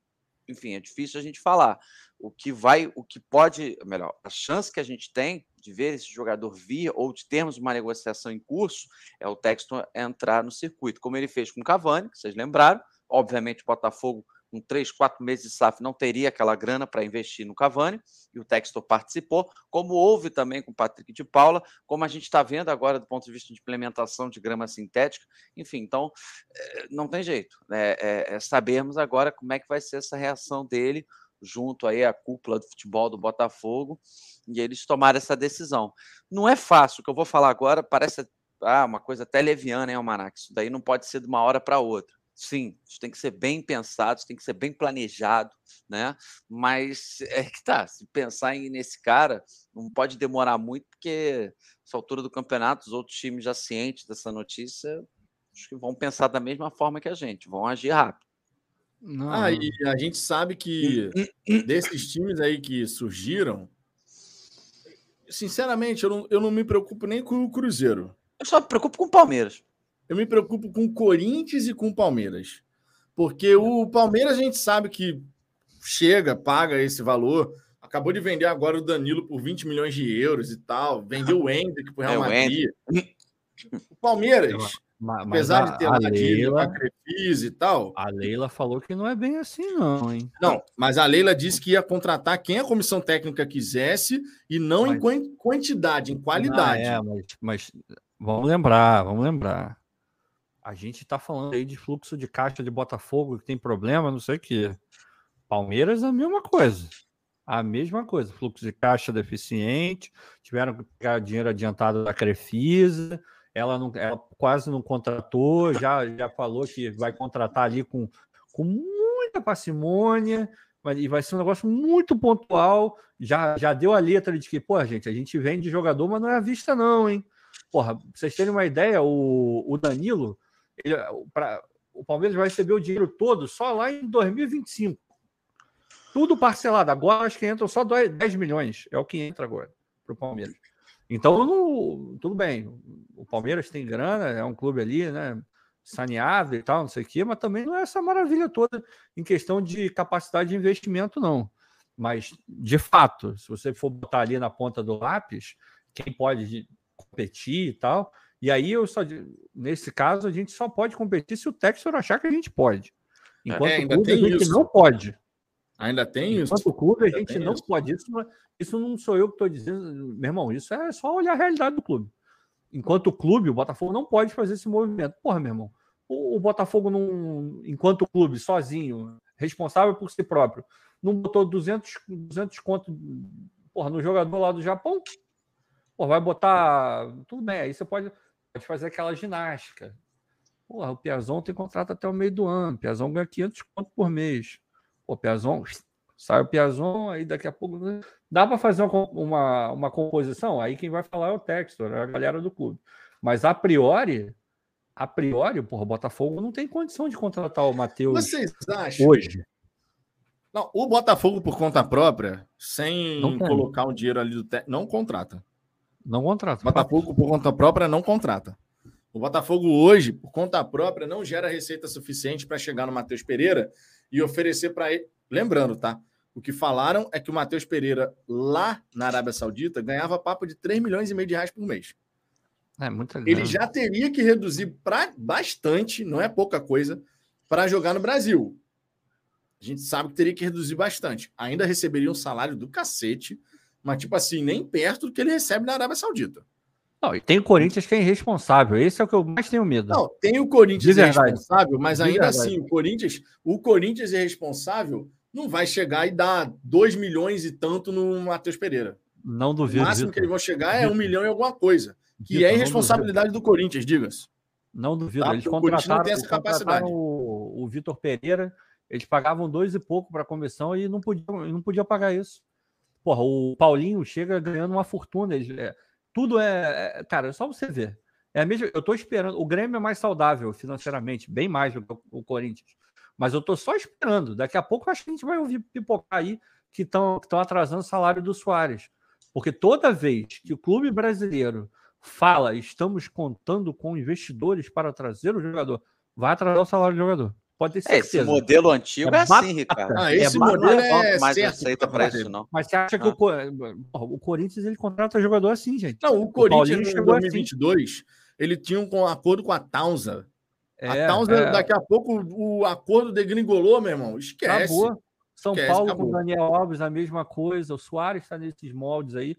enfim, é difícil a gente falar. O que vai, o que pode, melhor, a chance que a gente tem de ver esse jogador vir ou de termos uma negociação em curso é o Texton entrar no circuito, como ele fez com o Cavani, que vocês lembraram. Obviamente, o Botafogo, com três, quatro meses de SAF, não teria aquela grana para investir no Cavani, e o Textor participou, como houve também com o Patrick de Paula, como a gente está vendo agora do ponto de vista de implementação de grama sintética. Enfim, então, eh, não tem jeito. né? É, é sabermos agora como é que vai ser essa reação dele junto aí à cúpula do futebol do Botafogo e eles tomaram essa decisão. Não é fácil, o que eu vou falar agora parece ah, uma coisa até leviana, hein, Almanac? Isso daí não pode ser de uma hora para outra. Sim, isso tem que ser bem pensado, isso tem que ser bem planejado, né? Mas é que tá, se pensar em, nesse cara, não pode demorar muito, porque essa altura do campeonato, os outros times já cientes dessa notícia, acho que vão pensar da mesma forma que a gente, vão agir rápido. Não, Ah, e a gente sabe que desses times aí que surgiram, sinceramente, eu não, eu não me preocupo nem com o Cruzeiro. Eu só me preocupo com o Palmeiras. Eu me preocupo com o Corinthians e com o Palmeiras. Porque o Palmeiras a gente sabe que chega, paga esse valor. Acabou de vender agora o Danilo por 20 milhões de euros e tal. Vendeu o Hendrick pro Real É, o Madrid. O Palmeiras, Ma- Mas apesar a, de ter a a Leila, Crefisa e tal. a Leila falou que não é bem assim, não, hein? Não, mas a Leila disse que ia contratar quem a comissão técnica quisesse e não em Mas- quan- quantidade, em qualidade. Ah, é, mas, mas vamos lembrar, vamos lembrar. A gente tá falando aí de fluxo de caixa de Botafogo que tem problema, não sei o quê. Palmeiras é a mesma coisa. A mesma coisa. Fluxo de caixa deficiente, tiveram que pegar dinheiro adiantado da Crefisa, ela, não, ela quase não contratou, já, já falou que vai contratar ali com, com muita parcimônia, mas, e vai ser um negócio muito pontual. Já, já deu a letra de que, pô, gente, a gente vende jogador, mas não é à vista, não, hein? Porra, pra vocês terem uma ideia, o, o Danilo, ele, pra, o Palmeiras vai receber o dinheiro todo só lá em 2025. Tudo parcelado. Agora acho que entram só 10 milhões. É o que entra agora para o Palmeiras. Então, tudo bem. O Palmeiras tem grana, é um clube ali, né? Saneado e tal, não sei o quê, mas também não é essa maravilha toda em questão de capacidade de investimento, não. Mas, de fato, se você for botar ali na ponta do lápis, quem pode competir e tal. E aí, eu só, nesse caso, a gente só pode competir se o Textor achar que a gente pode. Enquanto É, ainda clube, a gente isso. não pode. Ainda tem isso. Enquanto clube, a gente não isso. pode. Isso não, é- isso não sou eu que estou dizendo, meu irmão. Isso é só olhar a realidade do clube. Enquanto clube, o Botafogo não pode fazer esse movimento. Porra, meu irmão. O, o Botafogo, não, enquanto clube, sozinho, responsável por si próprio, não botou 200, 200 conto porra, no jogador lá do Japão? Porra, vai botar. Tudo bem, aí você pode, pode fazer aquela ginástica. Porra, o Piazon tem contrato até o meio do ano. O Piazon ganha 500 conto por mês. Pô, Piazon, sai o Piazon, aí daqui a pouco. Dá para fazer uma, uma, uma composição? Aí quem vai falar é o Textor, é a galera do clube. Mas a priori, a priori, porra, o Botafogo não tem condição de contratar o Matheus Vocês acham? hoje. Não, o Botafogo, por conta própria, sem colocar o dinheiro ali do técnico, não contrata. Não contrata. O Botafogo, por conta própria, não contrata. O Botafogo hoje, por conta própria, não gera receita suficiente para chegar no Matheus Pereira e oferecer para ele. Lembrando, tá? O que falaram é que o Matheus Pereira, lá na Arábia Saudita, ganhava papo de 3 milhões e meio de reais por mês. É muita Ele já teria que reduzir pra bastante, não é pouca coisa, para jogar no Brasil. A gente sabe que teria que reduzir bastante. Ainda receberia um salário do cacete, mas, tipo assim, nem perto do que ele recebe na Arábia Saudita. Não, e tem o Corinthians que é irresponsável. Esse é o que eu mais tenho medo. Não, tem o Corinthians irresponsável, mas De ainda verdade. assim, o Corinthians, o Corinthians irresponsável não vai chegar e dar 2 milhões e tanto no Matheus Pereira. Não O duvido. máximo Vitor. que eles vão chegar é um milhão e alguma coisa, que Vitor, é irresponsabilidade do Corinthians, diga-se. Não duvido. Tá? Eles o Corinthians não contrataram, tem essa contrataram capacidade. o, o Vitor Pereira. Eles pagavam dois e pouco para a comissão e não podiam, não podia pagar isso. Porra, o Paulinho chega ganhando uma fortuna. É, tudo é, é- Cara, é só você ver. É a mesma, eu tô esperando. O Grêmio é mais saudável financeiramente, bem mais do que o, Corinthians. Mas eu tô só esperando. Daqui a pouco acho que a gente vai ouvir pipocar aí que estão que atrasando o salário do Soares. Porque toda vez que o clube brasileiro fala estamos contando com investidores para trazer o jogador, vai atrasar o salário do jogador. Pode ter É, esse certeza. modelo antigo É é, assim. Ricardo. Ah, É, esse mas modelo não é mais certo. receita pra para isso, não. Mas você acha que Ah. o, Co- porra, o Corinthians ele contrata jogador assim, gente? Não, o Paulinho Corinthians em chegou assim. 2022, ele tinha um acordo com a Townsend. É, a Townsend, é, daqui a pouco, o acordo degringolou, meu irmão. Esquece. acabou. São Esquece, Paulo acabou. com o Daniel Alves a mesma coisa, o Soares está nesses moldes aí.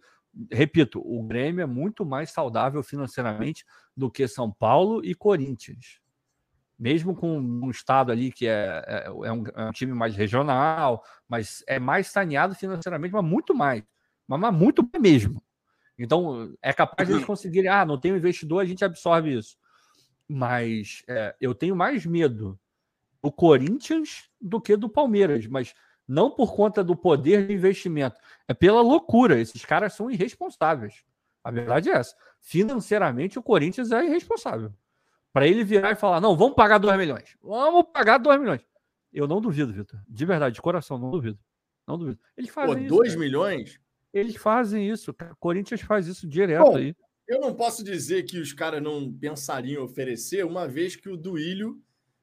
Repito, o Grêmio é muito mais saudável financeiramente do que São Paulo e Corinthians. Mesmo com um estado ali que é, é, é um, é um time mais regional, mas é mais saneado financeiramente, mas muito mais. Mas, mas muito mais mesmo. Então, é capaz de eles conseguirem. Ah, não tem um investidor, a gente absorve isso. Mas é, eu tenho mais medo do Corinthians do que do Palmeiras, mas não por conta do poder de investimento, é pela loucura. Esses caras são irresponsáveis. A verdade é essa. Financeiramente, o Corinthians é irresponsável. Para ele virar e falar: não, vamos pagar 2 milhões. Vamos pagar 2 milhões. Eu não duvido, Vitor. De verdade, de coração, não duvido. Não duvido. Eles Pô, fazem isso. 2 cara. milhões? Eles fazem isso. cara. O Corinthians faz isso direto Bom, aí. eu não posso dizer que os caras não pensariam em oferecer, uma vez que o Duílio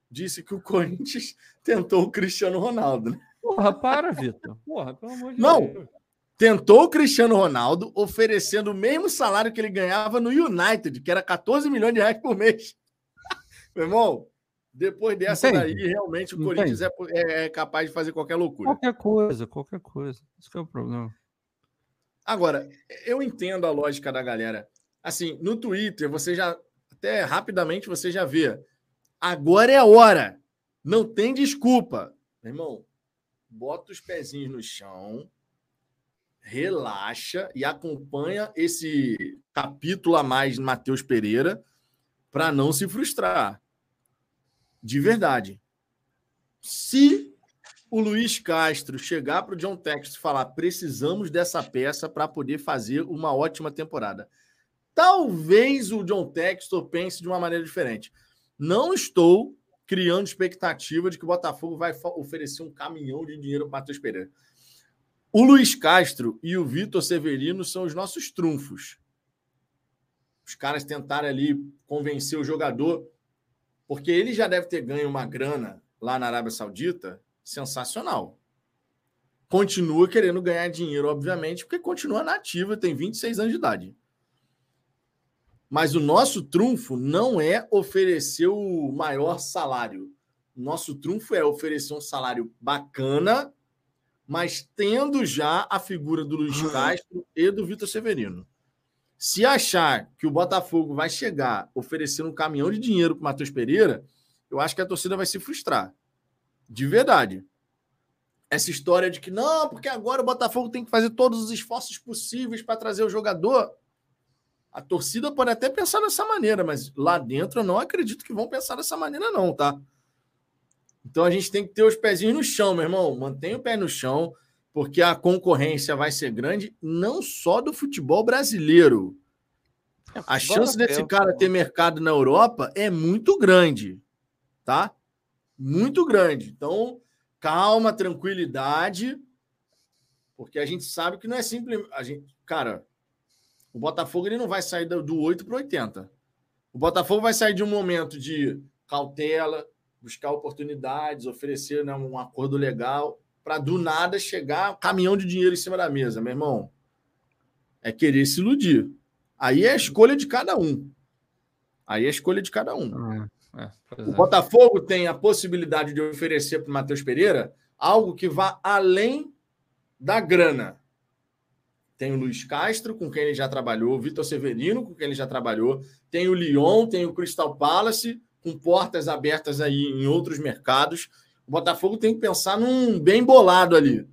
disse que o Corinthians [laughs] tentou o Cristiano Ronaldo. Né? Porra, para, Vitor. Porra, pelo amor de Não. Deus. Tentou o Cristiano Ronaldo oferecendo o mesmo salário que ele ganhava no United, que era 14 milhões de reais por mês. Meu irmão, depois dessa Entende? daí, realmente o? Corinthians é, é- é capaz de fazer qualquer loucura. Qualquer coisa, qualquer coisa. Isso que é o problema. Agora, eu entendo a lógica da galera. Assim, no Twitter, você já, até rapidamente, você já vê. Agora é a hora. Não tem desculpa. Meu irmão, bota os pezinhos no chão, relaxa e acompanha esse capítulo a mais de Matheus Pereira para não se frustrar. De verdade. Se o Luiz Castro chegar para o John Texas e falar: precisamos dessa peça para poder fazer uma ótima temporada. Talvez o John Textor pense de uma maneira diferente. Não estou criando expectativa de que o Botafogo vai oferecer um caminhão de dinheiro para o Matheus Pereira. O Luiz Castro e o Vitor Severino são os nossos trunfos. Os caras tentaram ali convencer o jogador, porque ele já deve ter ganho uma grana lá na Arábia Saudita sensacional. Continua querendo ganhar dinheiro, obviamente, porque continua nativa, tem 26 anos de idade. Mas o nosso trunfo não é oferecer o maior salário. Nosso trunfo é oferecer um salário bacana, mas tendo já a figura do Luiz Castro e do Vitor Severino. Se achar que o Botafogo vai chegar oferecendo um caminhão de dinheiro para o Matheus Pereira, eu acho que a torcida vai se frustrar. De verdade. Essa história de que não, porque agora o Botafogo tem que fazer todos os esforços possíveis para trazer o jogador. A torcida pode até pensar dessa maneira, mas lá dentro eu não acredito que vão pensar dessa maneira, não, tá? Então a gente tem que ter os pezinhos no chão, meu irmão. Mantenha o pé no chão, porque a concorrência vai ser grande, não só do futebol brasileiro. A chance desse cara ter mercado na Europa é muito grande, tá? Muito grande. Então, calma, tranquilidade, porque a gente sabe que não é simples. A gente, cara, o Botafogo ele não vai sair do, do 8 para 80. O Botafogo vai sair de um momento de cautela, buscar oportunidades, oferecer né, um acordo legal, para do nada chegar um caminhão de dinheiro em cima da mesa, meu irmão. É querer se iludir. Aí é a escolha de cada um. Aí é a escolha de cada um. É, pois O é. Botafogo tem a possibilidade de oferecer para o Matheus Pereira algo que vá além da grana. Tem o Luiz Castro, com quem ele já trabalhou, o Vitor Severino, com quem ele já trabalhou, tem o Lyon, tem o Crystal Palace, com portas abertas aí em outros mercados. O Botafogo tem que pensar num bem bolado ali.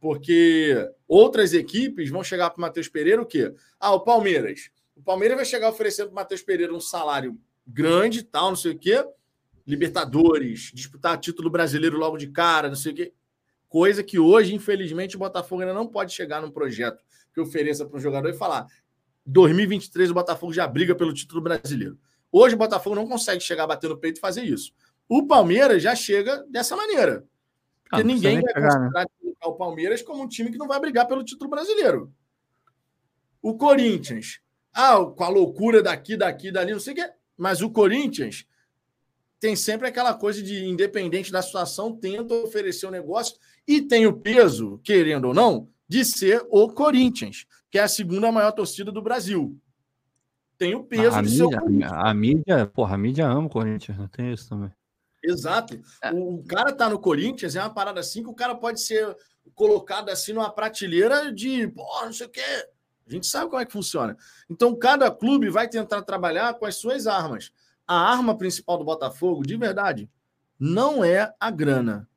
Porque outras equipes vão chegar para o Matheus Pereira o quê? Ah, o Palmeiras. O Palmeiras vai chegar oferecendo para o Matheus Pereira um salário grande, tal, não sei o quê. Libertadores, disputar título brasileiro logo de cara, não sei o quê. Coisa que hoje, infelizmente, o Botafogo ainda não pode chegar num projeto que ofereça para um jogador e falar: 2023 o Botafogo já briga pelo título brasileiro. Hoje o Botafogo não consegue chegar, bater no peito e fazer isso. O Palmeiras já chega dessa maneira. Ah, Porque não precisa ninguém vai chegar, né? considerar colocar o Palmeiras como um time que não vai brigar pelo título brasileiro. O Corinthians, ah, com a loucura daqui, daqui, dali, não sei o quê. Mas o Corinthians tem sempre aquela coisa de, independente da situação, tenta oferecer um negócio e tem o peso, querendo ou não, de ser o Corinthians, que é a segunda maior torcida do Brasil. Tem o peso a, de ser o mídia, Corinthians. a mídia, porra, a mídia ama o Corinthians, né? tem isso também. Exato. É. O, o cara tá no Corinthians, é uma parada assim que o cara pode ser colocado assim numa prateleira de, pô, não sei o quê. A gente sabe como é que funciona. Então, cada clube vai tentar trabalhar com as suas armas. A arma principal do Botafogo, de verdade, não é a grana.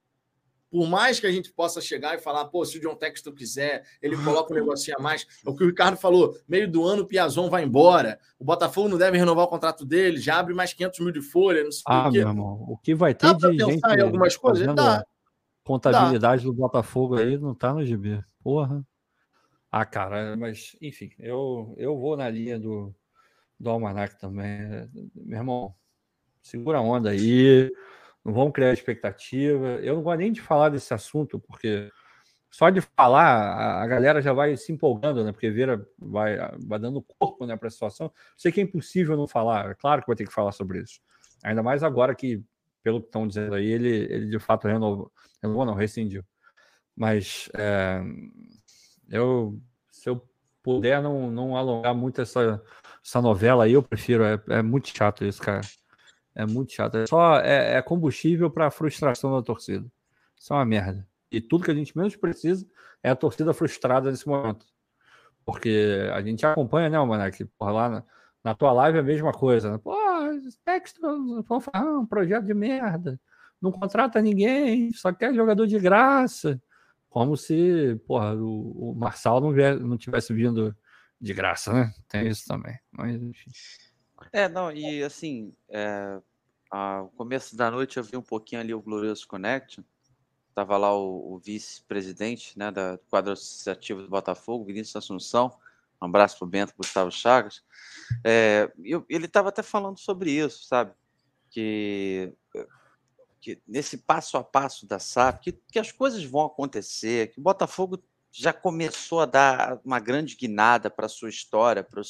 Por mais que a gente possa chegar e falar, pô, se o John Texton quiser, ele coloca um negocinho a mais. É o que o Ricardo falou: meio do ano o Piazon vai embora, o Botafogo não deve renovar o contrato dele, já abre mais 500 mil de folha, não sei Ah, o quê. meu irmão, o que vai ter Dá de gente em algumas coisas? Dá. a contabilidade do Botafogo aí não tá no GB. Porra. Ah, cara, mas enfim, eu, eu vou na linha do, do Almanac também. Meu irmão, segura a onda aí, não vamos criar expectativa. Eu não gosto nem de falar desse assunto, porque só de falar, a, a, galera já vai se empolgando, né? Porque Vieira vai, vai dando corpo né, para a situação. Sei que é impossível não falar, é claro que vai ter que falar sobre isso. Ainda mais agora que, pelo que estão dizendo aí, ele, ele de fato renovou, renovou não, rescindiu. Mas é, eu, se eu puder não, não alongar muito essa, essa novela aí, eu prefiro. É, é muito chato isso, cara. É muito chato. É só é, é combustível para a frustração da torcida. Isso é uma merda. E tudo que a gente menos precisa é a torcida frustrada nesse momento. Porque a gente acompanha, né, Manac? Porra, lá na, na, tua live é a mesma coisa. Né? Pô, texto, ah, um projeto de merda. Não contrata ninguém, só quer jogador de graça. Como se, porra, o, o Marçal não, vier, não tivesse vindo de graça, né? Tem isso também. Mas, enfim. É, não, e assim, é, começo da noite eu vi um pouquinho ali o Glorioso Connection Estava lá o, o vice-presidente né, da, do quadro associativo do Botafogo, Vinícius Assunção. Um abraço para o Bento Gustavo Chagas. É, eu, ele estava até falando sobre isso, sabe? Que, que, nesse passo a passo da SAP, que, que as coisas vão acontecer, que o Botafogo já começou a dar uma grande guinada para a sua história, para,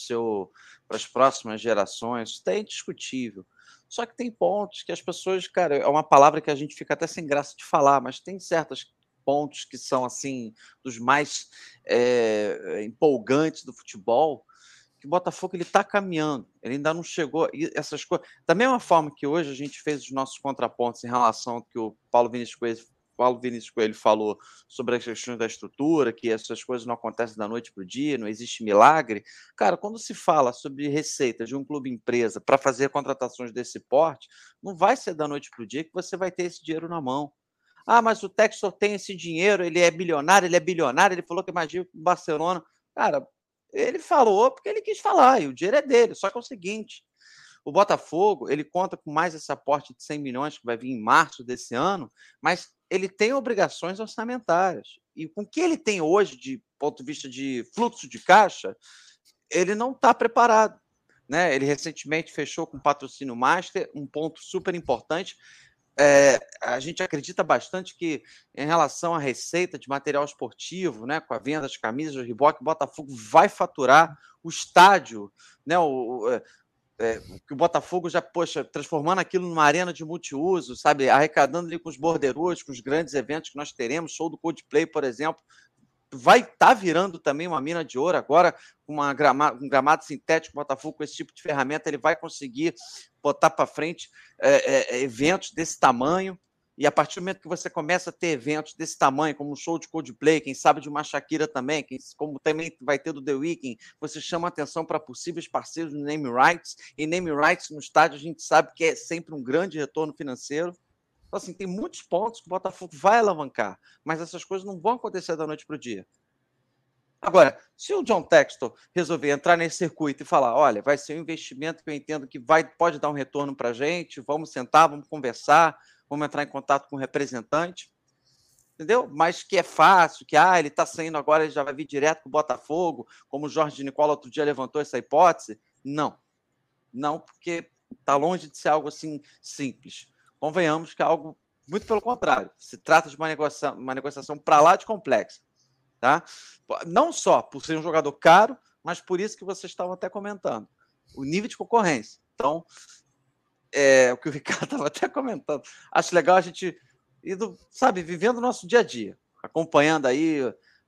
as próximas gerações. Isso é indiscutível. Só que tem pontos que as pessoas, cara, é uma palavra que a gente fica até sem graça de falar, mas tem certos pontos que são assim dos mais é, empolgantes do futebol que o Botafogo ele está caminhando, ele ainda não chegou essas coisas. Da mesma forma que hoje a gente fez os nossos contrapontos em relação ao que o Paulo Vinícius Paulo Vinícius Coelho falou sobre as questões da estrutura, que essas coisas não acontecem da noite para o dia, não existe milagre. Cara, quando se fala sobre receita de um clube empresa para fazer contratações desse porte, não vai ser da noite para o dia que você vai ter esse dinheiro na mão. Ah, mas o Textor tem esse dinheiro, ele é bilionário, ele é bilionário, ele falou que imagina o Barcelona. Cara, ele falou porque ele quis falar, e o dinheiro é dele. Só que é o seguinte: o Botafogo ele conta com mais esse aporte de 100 milhões que vai vir em março desse ano, mas ele tem obrigações orçamentárias. E com o que ele tem hoje, de ponto de vista de fluxo de caixa, ele não está preparado. Né? Ele recentemente fechou com patrocínio master, um ponto super importante. É, a gente acredita bastante que, em relação à receita de material esportivo, né, com a venda das camisas do o Botafogo vai faturar o estádio, né, o, é, que o Botafogo já, poxa, transformando aquilo numa arena de multiuso, sabe? Arrecadando ali com os borderos, com os grandes eventos que nós teremos, show do Coldplay, por exemplo. Vai estar tá virando também uma mina de ouro agora, com uma grama, um gramado sintético, o Botafogo com esse tipo de ferramenta, ele vai conseguir botar para frente é, é, eventos desse tamanho. E a partir do momento que você começa a ter eventos desse tamanho, como um show de Coldplay, quem sabe de uma Shakira também, quem, como também vai ter do The Weeknd, você chama atenção para possíveis parceiros no Name Rights. E Name Rights no estádio a gente sabe que é sempre um grande retorno financeiro. Então, assim, tem muitos pontos que o Botafogo vai alavancar, mas essas coisas não vão acontecer da noite para o dia. Agora, se o John Textor resolver entrar nesse circuito e falar, olha, vai ser um investimento que eu entendo que vai, pode dar um retorno para a gente, vamos sentar, vamos conversar, vamos entrar em contato com o representante, entendeu? Mas que é fácil, que ah, ele está saindo agora, ele já vai vir direto para o Botafogo, como o Jorge Nicola outro dia levantou essa hipótese. Não. Não, porque está longe de ser algo assim simples. Convenhamos que é algo muito pelo contrário. Se trata de uma negociação, uma negociação para lá de complexa. Tá? Não só por ser um jogador caro, mas por isso que vocês estavam até comentando. O nível de concorrência. Então, é, o que o Ricardo [laughs] estava até comentando. Acho legal a gente indo, sabe, vivendo o nosso dia a dia, acompanhando aí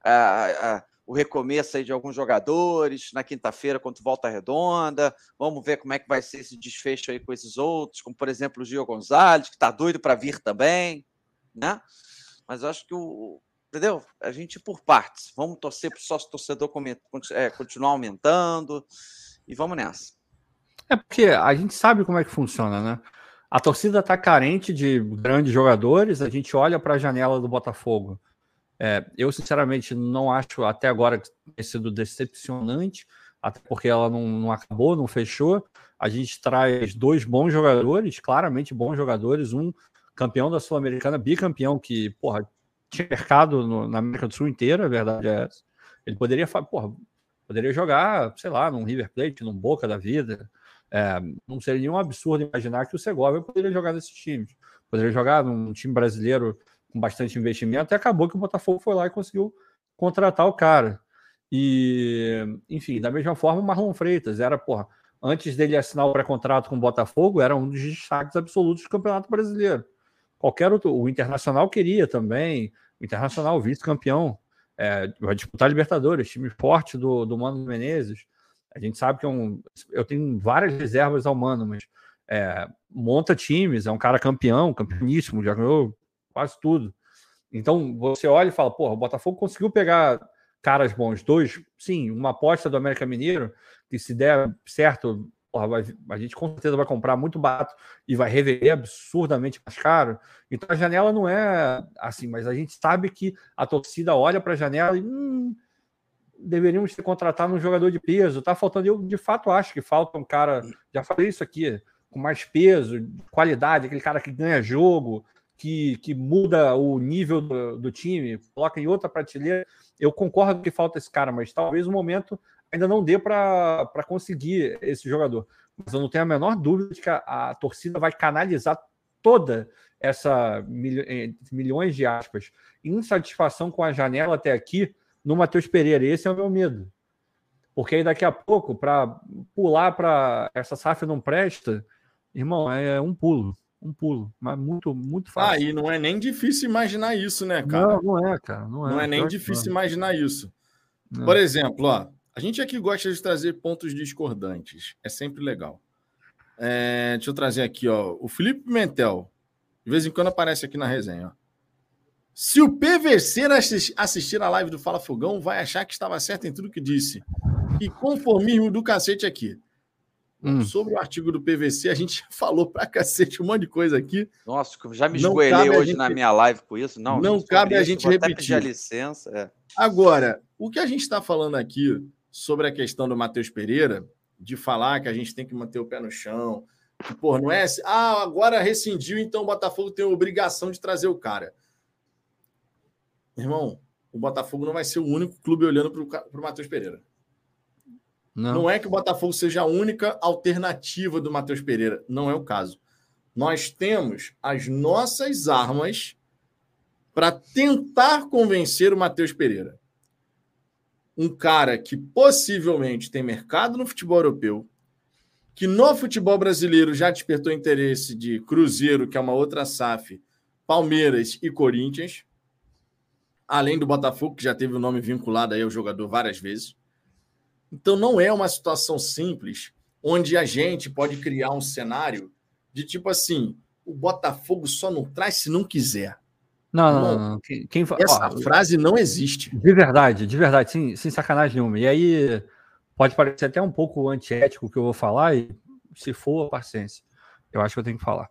a, a, o recomeço aí de alguns jogadores na quinta-feira contra Volta Redonda. Vamos ver como é que vai ser esse desfecho aí com esses outros, como por exemplo o Gio Gonzalez, que está doido para vir também, né? Mas eu acho que o, entendeu? A gente por partes. Vamos torcer para o sócio torcedor é, continuar aumentando e vamos nessa. É porque a gente sabe como é que funciona, né? A torcida está carente de grandes jogadores, a gente olha para a janela do Botafogo. É, eu, sinceramente, não acho até agora ter sido decepcionante, até porque ela não, não acabou, não fechou. A gente traz dois bons jogadores, claramente bons jogadores, um campeão da Sul-Americana, bicampeão, que, porra, tinha mercado no, na América do Sul inteira, a verdade é essa. Ele poderia, porra, poderia jogar, sei lá, num River Plate, num Boca da vida, é, não seria nenhum absurdo imaginar que o Segovia poderia jogar nesses times. Poderia jogar num time brasileiro com bastante investimento, e acabou que o Botafogo foi lá e conseguiu contratar o cara. E, enfim, da mesma forma, o Marlon Freitas era, porra, antes dele assinar o pré-contrato com o Botafogo, era um dos destaques absolutos do Campeonato Brasileiro. Qualquer outro, o Internacional queria também, o Internacional vice-campeão, é, vai disputar Libertadores, time forte do, do Mano Menezes. A gente sabe que é um. Eu tenho várias reservas ao Mano, mas é, monta times, é um cara campeão, campeoníssimo, já ganhou quase tudo. Então você olha e fala, porra, o Botafogo conseguiu pegar caras bons, dois, sim, uma aposta do América Mineiro, que se der certo, porra, vai, a gente com certeza vai comprar muito barato e vai revender absurdamente mais caro. Então a janela não é assim, mas a gente sabe que a torcida olha para a janela e hum, deveríamos ter contratado um jogador de peso. Tá faltando, eu de fato acho que falta um cara, já falei isso aqui, com mais peso, qualidade, aquele cara que ganha jogo, que, que muda o nível do, do, time, coloca em outra prateleira. Eu concordo que falta esse cara, mas talvez o momento ainda não dê para conseguir esse jogador. Mas eu não tenho a menor dúvida de que a, a torcida vai canalizar toda essa milho, milhões de aspas insatisfação com a janela até aqui no Matheus Pereira. Esse é o meu medo. Porque aí daqui a pouco, para pular para essa SAF não presta, irmão, é um pulo um pulo, mas muito, muito fácil. Ah, e não é nem difícil imaginar isso, né, cara? Não, não é, cara. Não é, não é nem difícil imaginar isso. Não. Por exemplo, ó, a gente aqui gosta de trazer pontos discordantes. É sempre legal. É, deixa eu trazer aqui, ó. O Felipe Pimentel, de vez em quando aparece aqui na resenha, ó. Se o PVC assistir a live do Fala Fogão, vai achar que estava certo em tudo que disse. E conformismo do cacete aqui. Hum. Sobre o artigo do PVC, a gente [laughs] falou pra cacete um monte de coisa aqui. Nossa, já me esgoelei hoje gente... na minha live com isso. Não, não cabe a gente repetir. a licença. É. Agora, o que a gente está falando aqui sobre a questão do Matheus Pereira, de falar que a gente tem que manter o pé no chão, que, pô, não é assim, ah, agora rescindiu, então o Botafogo tem a obrigação de trazer o cara. Irmão, o Botafogo não vai ser o único clube olhando para o Matheus Pereira. Não. não é que o Botafogo seja a única alternativa do Matheus Pereira. Não é o caso. Nós temos as nossas armas para tentar convencer o Matheus Pereira. Um cara que possivelmente tem mercado no futebol europeu, que no futebol brasileiro já despertou interesse de Cruzeiro, que é uma outra SAF, Palmeiras e Corinthians, além do Botafogo, que já teve o nome vinculado aí ao jogador várias vezes. Então não é uma situação simples onde a gente pode criar um cenário de tipo assim, o Botafogo só não traz se não quiser. Não, não, não. não. Quem, quem... Essa Ó, frase não existe. De verdade, de verdade, sem, sem sacanagem nenhuma. E aí pode parecer até um pouco antiético o que eu vou falar, e se for, paciência. Eu acho que eu tenho que falar.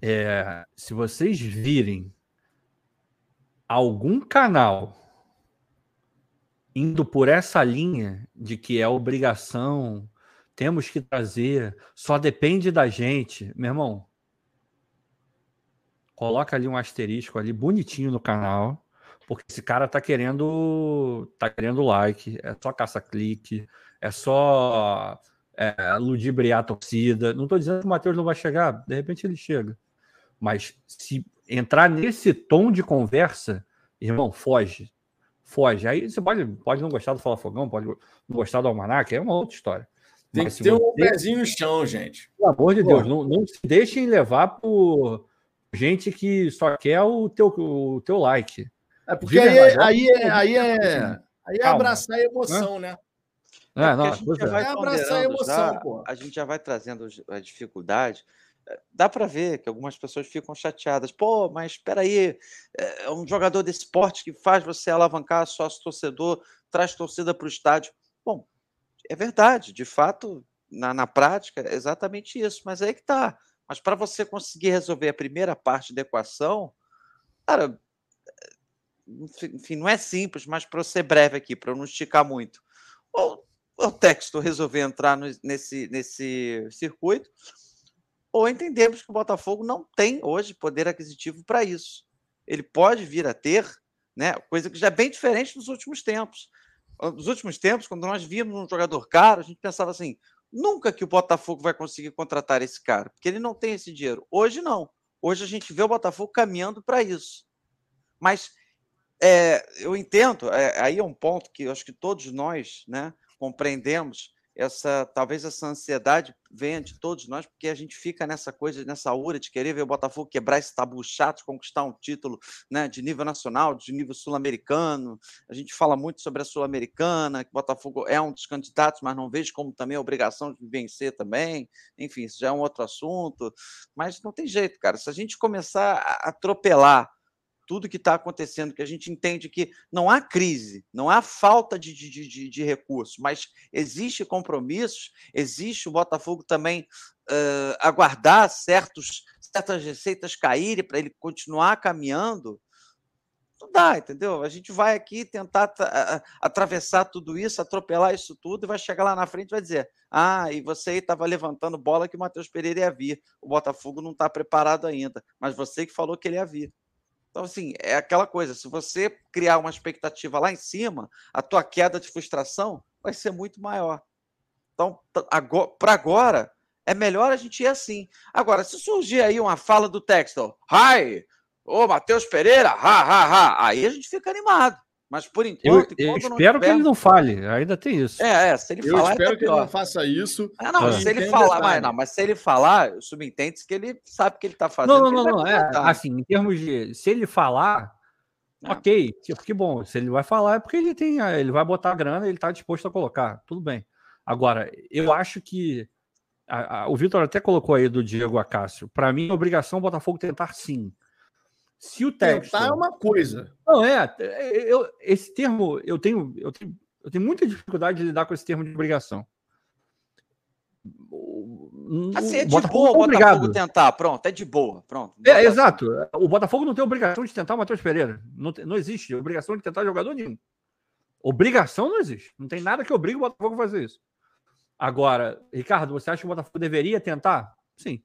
É, se vocês virem algum canal indo por essa linha de que é obrigação, temos que trazer, só depende da gente, meu irmão. Coloca ali um asterisco ali bonitinho no canal, porque esse cara tá querendo tá querendo like, é só caça-clique, é só é, ludibriar a torcida. Não estou dizendo que o Matheus não vai chegar, de repente ele chega. Mas se entrar nesse tom de conversa, irmão, foge foge. Aí você pode, pode não gostar do Fala Fogão, pode não gostar do Almanac, é uma outra história. Tem Mas que ter um pezinho no chão, gente. Pelo amor de Pô. Deus, não, não se deixem levar por gente que só quer o teu, o teu like. É porque aí, é, aí, é, aí é, aí é abraçar a emoção, né? É, não, a gente já vai é abraçar a emoção, já, pô. A gente já vai trazendo a dificuldade dá para ver que algumas pessoas ficam chateadas. Pô, mas espera aí, é, é um jogador desse esporte que faz você alavancar sócio torcedor, traz torcida para o estádio. Bom, é verdade, de fato, na, na prática, é exatamente isso. Mas aí que tá. Mas para você conseguir resolver a primeira parte da equação, cara, enfim, não é simples, mas para ser breve aqui, para não esticar muito. O, o texto resolver entrar no, nesse, nesse circuito, ou entendemos que o Botafogo não tem hoje poder aquisitivo para isso. Ele pode vir a ter, né, coisa que já é bem diferente dos últimos tempos. Nos últimos tempos, quando nós víamos um jogador caro, a gente pensava assim: nunca que o Botafogo vai conseguir contratar esse cara, porque ele não tem esse dinheiro. Hoje não. Hoje a gente vê o Botafogo caminhando para isso. Mas é, eu entendo, é, aí é um ponto que eu acho que todos nós né, compreendemos essa talvez essa ansiedade venha de todos nós, porque a gente fica nessa coisa, nessa aura de querer ver o Botafogo quebrar esse tabu chato, conquistar um título né, de nível nacional, de nível sul-americano. A gente fala muito sobre a Sul-Americana, que o Botafogo é um dos candidatos, mas não vejo como também a obrigação de vencer também. Enfim, isso já é um outro assunto. Mas não tem jeito, cara. Se a gente começar a atropelar tudo que está acontecendo, que a gente entende que não há crise, não há falta de, de, de, de recursos, mas existe compromissos, existe o Botafogo também uh, aguardar certos, certas receitas caírem para ele continuar caminhando. Não dá, entendeu? A gente vai aqui tentar atravessar tudo isso, atropelar isso tudo, e vai chegar lá na frente e vai dizer: Ah, e você estava levantando bola que o Matheus Pereira ia vir. O Botafogo não está preparado ainda, mas você que falou que ele ia vir. Então, assim, é aquela coisa, se você criar uma expectativa lá em cima, a tua queda de frustração vai ser muito maior. Então, para agora, é melhor a gente ir assim. Agora, se surgir aí uma fala do texto, hi, ô Matheus Pereira, ha, ha, ha, aí a gente fica animado. Mas por enquanto. Eu, eu espero que ele não fale, ainda tem isso. É, é se ele eu falar. espero é que ele não faça isso. Ah, não, se ele falar, mas, não, mas se ele falar, subentende que ele sabe o que ele está fazendo. Não, não, não, não. É, assim, em termos de. Se ele falar, é. ok, que, que bom. Se ele vai falar, é porque ele tem. Ele vai botar a grana, ele está disposto a colocar. Tudo bem. Agora, eu acho que. A, a, o Vitor até colocou aí do Diego Acácio. Para mim, é obrigação o Botafogo tentar sim. Se o texto. Tentar é uma coisa. Não, é. Eu, esse termo, eu tenho, eu, tenho, eu tenho muita dificuldade de lidar com esse termo de obrigação. Assim, é de boa o Botafogo tentar, pronto, é de boa, pronto. É, exato. O Botafogo não tem obrigação de tentar o Matheus Pereira. Não, não existe obrigação de tentar jogador nenhum. Obrigação não existe. Não tem nada que obrigue o Botafogo a fazer isso. Agora, Ricardo, você acha que o Botafogo deveria tentar? Sim.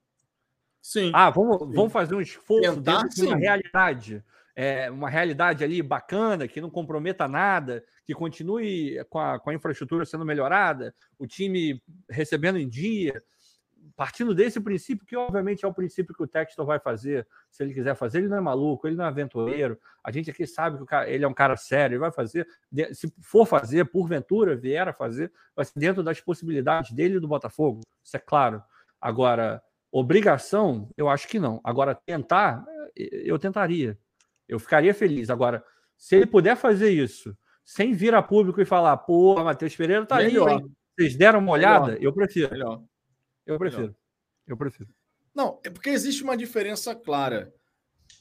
Sim. Ah, vamos, sim. vamos fazer um esforço Tentar, dentro de uma realidade. É, uma realidade ali bacana, que não comprometa nada, que continue com a, com a infraestrutura sendo melhorada, o time recebendo em dia. Partindo desse princípio, que obviamente é o princípio que o Textor vai fazer, se ele quiser fazer, ele não é maluco, ele não é aventureiro. A gente aqui sabe que cara, ele é um cara sério, ele vai fazer, se for fazer, porventura vier a fazer, vai ser dentro das possibilidades dele e do Botafogo, isso é claro. Agora, Obrigação, eu acho que não. Agora, tentar, eu tentaria. Eu ficaria feliz. Agora, se ele puder fazer isso sem vir a público e falar, pô, Matheus Pereira tá Melhor. aí, hein? vocês deram uma olhada, Melhor. eu prefiro. Melhor. Eu prefiro. Melhor. Eu prefiro. Não, é porque existe uma diferença clara.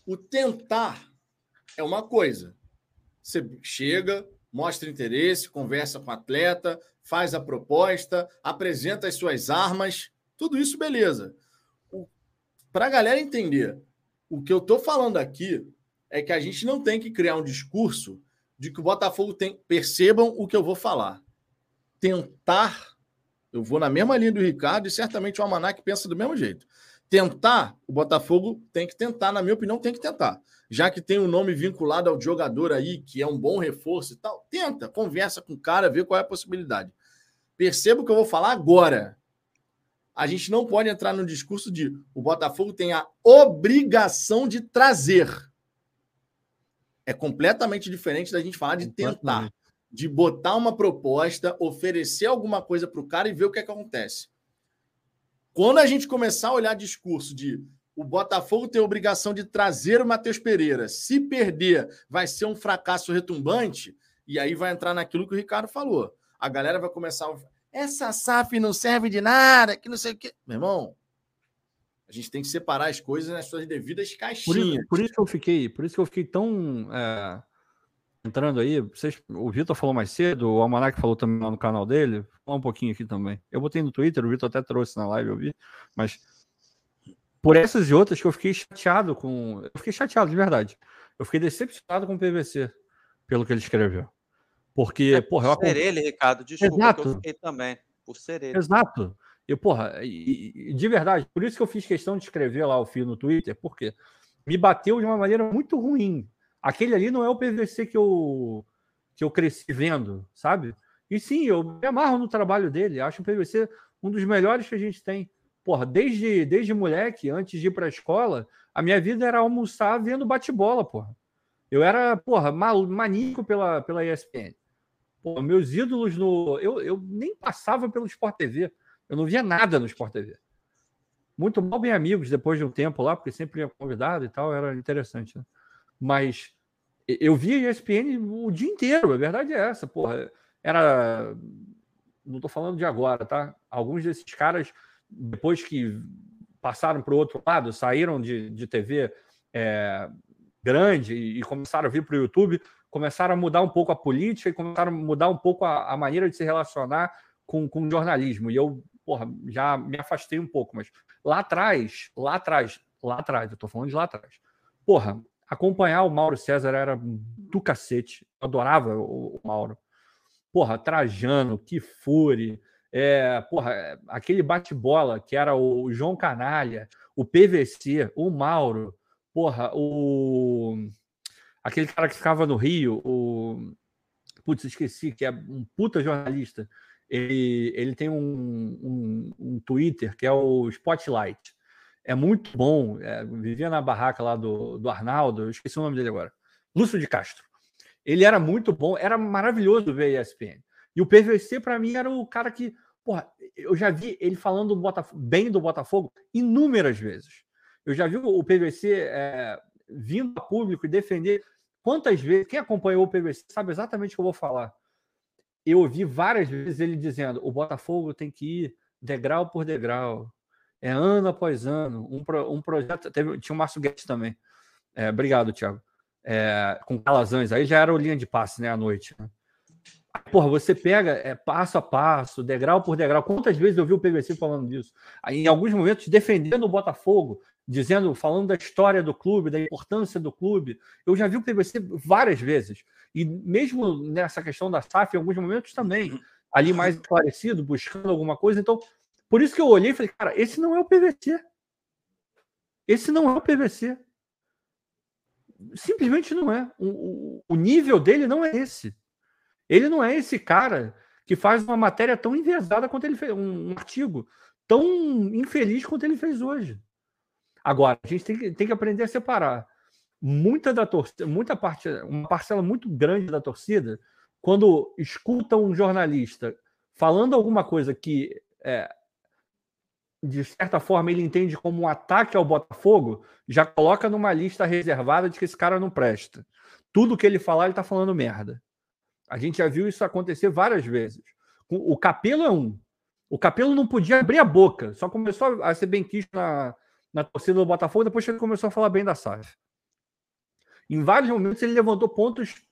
O tentar é uma coisa. Você chega, mostra interesse, conversa com o atleta, faz a proposta, apresenta as suas armas, tudo isso beleza para a galera entender, o que eu estou falando aqui é que a gente não tem que criar um discurso de que o Botafogo tem. Percebam o que eu vou falar. Tentar. Eu vou na mesma linha do Ricardo e certamente o Almanac pensa do mesmo jeito. Tentar, o Botafogo tem que tentar, na minha opinião, tem que tentar. Já que tem um nome vinculado ao jogador aí, que é um bom reforço e tal, tenta, conversa com o cara, vê qual é a possibilidade. Perceba o que eu vou falar agora a gente não pode entrar no discurso de o Botafogo tem a obrigação de trazer. É completamente diferente da gente falar de tentar, de botar uma proposta, oferecer alguma coisa para o cara e ver o que, é que acontece. Quando a gente começar a olhar discurso de o Botafogo tem a obrigação de trazer o Matheus Pereira, se perder, vai ser um fracasso retumbante, e aí vai entrar naquilo que o Ricardo falou. A galera vai começar a essa SAF não serve de nada, que não sei o quê. Meu irmão, a gente tem que separar as coisas nas suas devidas caixinhas. Por isso, por isso que eu fiquei, por isso que eu fiquei tão é, entrando aí. Vocês, o Vitor falou mais cedo, o Almanac falou também lá no canal dele. Fala um pouquinho aqui também. Eu botei no Twitter, o Vitor até trouxe na live, eu vi, mas por essas e outras que eu fiquei chateado com. Eu fiquei chateado, de verdade. Eu fiquei decepcionado com o PVC, pelo que ele escreveu. Porque, é, porra, por ser eu... ele, Ricardo, desculpa Exato. que eu fiquei também. Por ser ele. Exato. E, porra, e, de verdade, por isso que eu fiz questão de escrever lá o fio no Twitter, porque me bateu de uma maneira muito ruim. Aquele ali não é o PVC que eu, que eu cresci vendo, sabe? E sim, eu me amarro no trabalho dele. Acho o PVC um dos melhores que a gente tem. Porra, desde, desde moleque, antes de ir para a escola, a minha vida era almoçar vendo bate-bola, porra. Eu era, porra, mal, maníaco pela, pela ESPN. Pô, meus ídolos no. Eu, eu nem passava pelo Sport TV. Eu não via nada no Sport TV. Muito mal bem amigos depois de um tempo lá, porque sempre ia convidado e tal, era interessante. Né? Mas eu via ESPN o dia inteiro, a verdade é essa, porra. Era. Não estou falando de agora, tá? Alguns desses caras, depois que passaram para o outro lado, saíram de, de TV é, grande e começaram a vir para o YouTube, começaram a mudar um pouco a política e começaram a mudar um pouco a, a maneira de se relacionar com, com jornalismo. E eu, porra, já me afastei um pouco, mas lá atrás, lá atrás, lá atrás, eu tô falando de lá atrás. Porra, acompanhar o Mauro César era do cacete. Eu adorava o, o Mauro. Porra, Trajano, Kifuri, é, porra, aquele bate-bola que era o João Canalha, o PVC, o Mauro, porra, o aquele cara que ficava no Rio, o. Putz, esqueci, que é um puta jornalista. Ele, ele tem um, um, um Twitter que é o Spotlight. É muito bom. É, vivia na barraca lá do, do Arnaldo, eu esqueci o nome dele agora. Lúcio de Castro. Ele era muito bom, era maravilhoso ver a ESPN. E o PVC, para mim, era o cara que. Porra, eu já vi ele falando do bem do Botafogo inúmeras vezes. Eu já vi o PVC é, vindo a público e defender. Quantas vezes, quem acompanhou o PVC sabe exatamente o que eu vou falar. Eu ouvi várias vezes ele dizendo: o Botafogo tem que ir degrau por degrau, é ano após ano. Um, pro, um projeto. Teve, tinha o Márcio Guedes também. É, obrigado, Thiago. É, com Calazans, aí já era o linha de passe, né, à noite. Né? Porra, você pega é, passo a passo, degrau por degrau. Quantas vezes eu vi o PVC falando disso? Aí, em alguns momentos, defendendo o Botafogo, dizendo, falando da história do clube, da importância do clube. Eu já vi o PVC várias vezes. E mesmo nessa questão da SAF, em alguns momentos também, ali mais esclarecido, buscando alguma coisa. Então, por isso que eu olhei e falei, cara, esse não é o PVC. Esse não é o PVC. Simplesmente não é. O, o nível dele não é esse. Ele não é esse cara que faz uma matéria tão enviesada quanto ele fez, um artigo tão infeliz quanto ele fez hoje. Agora, a gente tem que, tem que aprender a separar. Muita da torcida, muita parte, uma parcela muito grande da torcida, quando escuta um jornalista falando alguma coisa que, é, de certa forma, ele entende como um ataque ao Botafogo, já coloca numa lista reservada de que esse cara não presta. Tudo que ele falar, ele está falando merda. A gente já viu isso acontecer várias vezes. O Capelo é um. O Capelo não podia abrir a boca, só começou a ser bem quisto na, na torcida do Botafogo depois que ele começou a falar bem da SAF. Em vários momentos ele levantou pontos,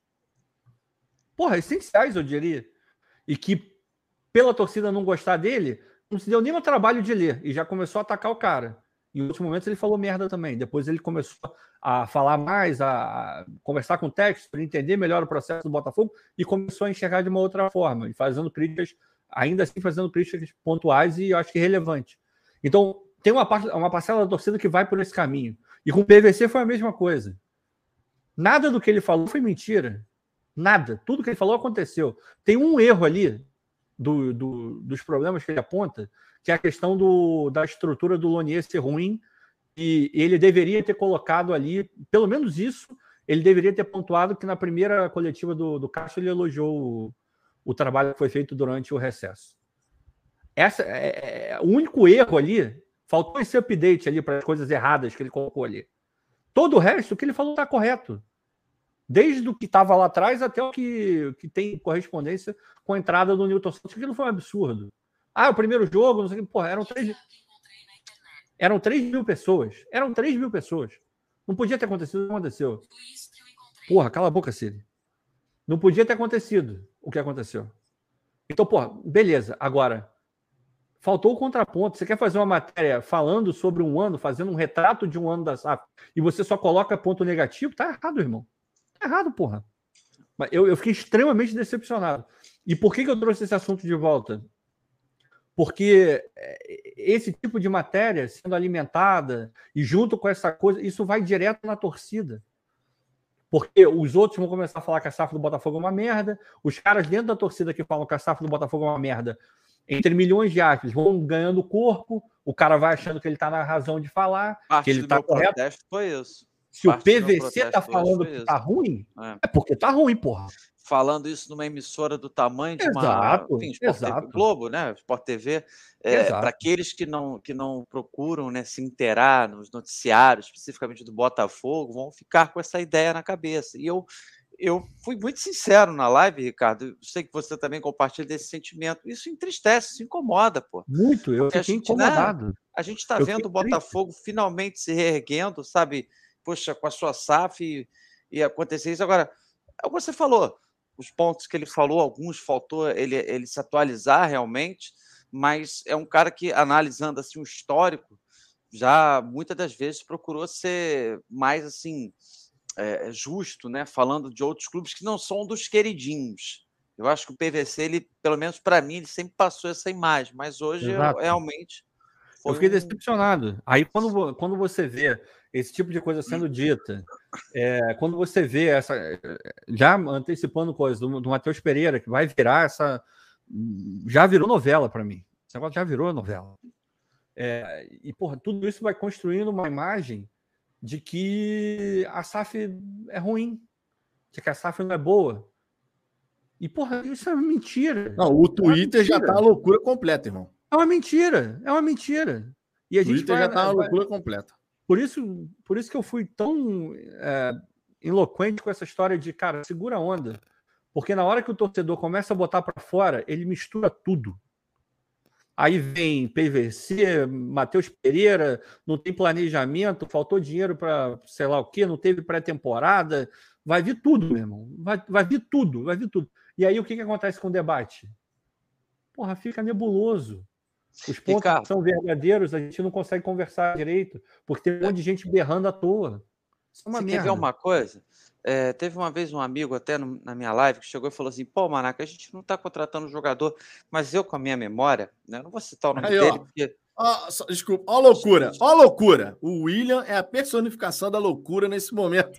porra, essenciais, eu diria. E que, pela torcida não gostar dele, não se deu nem o trabalho de ler e já começou a atacar o cara. Em outros momentos ele falou merda também. Depois ele começou a falar mais, a conversar com o texto para entender melhor o processo do Botafogo e começou a enxergar de uma outra forma, e fazendo críticas, ainda assim fazendo críticas pontuais e eu acho que relevantes. Então, tem uma, parte, uma parcela da torcida que vai por esse caminho. E com o PVC foi a mesma coisa. Nada do que ele falou foi mentira. Nada. Tudo que ele falou aconteceu. Tem um erro ali do, do, dos problemas que ele aponta, que é a questão do, da estrutura do Lonier ser ruim. E ele deveria ter colocado ali, pelo menos isso, ele deveria ter pontuado que na primeira coletiva do, do Castro ele elogiou o, o trabalho que foi feito durante o recesso. Essa é, é, é o único erro ali Faltou esse update ali para as coisas erradas que ele colocou ali. Todo o resto, o que ele falou está correto. Desde o que estava lá atrás até o que, que tem correspondência com a entrada do Newton Santos, que não foi um absurdo. Ah, o primeiro jogo, não sei o que, porra, eram três. Eram 3 mil pessoas. Eram 3 mil pessoas. Não podia ter acontecido, não aconteceu. Porra, cala a boca, Cid. Não podia ter acontecido o que aconteceu. Então, porra, beleza. Agora, Faltou o contraponto. Você quer fazer uma matéria falando sobre um ano, fazendo um retrato de um ano da SAF, e você só coloca ponto negativo? Tá errado, irmão. Tá errado, porra. Mas eu, eu fiquei extremamente decepcionado. E por que, que eu trouxe esse assunto de volta? Porque é, esse tipo de matéria sendo alimentada e junto com essa coisa, isso vai direto na torcida. Porque os outros vão começar a falar que a SAF do Botafogo é uma merda, os caras dentro da torcida que falam que a SAF do Botafogo é uma merda entre milhões de aspas, vão ganhando corpo, o cara vai achando que ele está na razão de falar, Parte que ele está correto. foi isso. Se o Parte meu PVC tá hoje falando que isso. tá ruim, É. é porque tá ruim, porra. falando isso numa emissora do tamanho de uma Exato, enfim, Sport TV exato. Globo, né? Sport TV, é, para aqueles que não, que não procuram né, se inteirar nos noticiários, especificamente do Botafogo, vão ficar com essa ideia na cabeça. E eu, eu fui muito sincero na live, Ricardo. Sei que você também compartilha desse sentimento. Isso entristece, isso incomoda, pô. Muito, eu Porque a fiquei gente, né, incomodado. A gente está vendo o fiquei triste. Botafogo finalmente se reerguendo, sabe? Poxa, com a sua SAF e, e acontecer isso. Agora, você falou, os pontos que ele falou, alguns faltou ele, ele se atualizar realmente, mas é um cara que, analisando assim o histórico, já muitas das vezes procurou ser mais assim é, justo, né? Falando de outros clubes que não são dos queridinhos. Eu acho que o PVC, ele, pelo menos para mim, ele sempre passou essa imagem, mas hoje eu, realmente Eu fiquei um- decepcionado. Aí, quando, quando você vê esse tipo de coisa sendo dita, é, quando você vê essa. Já antecipando coisas do, do Matheus Pereira, que vai virar essa. Já virou novela para mim. Esse negócio já virou novela. É, e, porra, tudo isso vai construindo uma imagem de que a SAF é ruim, de que a SAF não é boa. E, porra, isso é mentira. Não, o Twitter já mentira. tá a loucura completa, irmão. É uma mentira, é uma mentira. E a O gente Twitter vai- já tá uma vai- loucura completa. por isso, por isso que eu fui tão é, eloquente com essa história de, cara, segura a onda. Porque na hora que o torcedor começa a botar para fora, ele mistura tudo. Aí vem PVC, Matheus Pereira, não tem planejamento, faltou dinheiro para sei lá o quê, não teve pré-temporada. Vai vir tudo, meu irmão. Vai, vai vir tudo, vai vir tudo. E aí o que, que acontece com o debate? Porra, fica nebuloso. Os pontos Ricardo. são verdadeiros, a gente não consegue conversar direito, porque tem um monte de gente berrando à toa. Isso é uma Você merda. quer ver uma coisa? É, teve uma vez um amigo até no- na minha live que chegou e falou assim: pô, Maraca, a gente não está contratando jogador, mas eu, com a minha memória, né, não vou citar o nome Aí, ó. dele, porque Ó, só- desculpa, ó a loucura, ó a loucura. O William é a personificação da loucura nesse momento.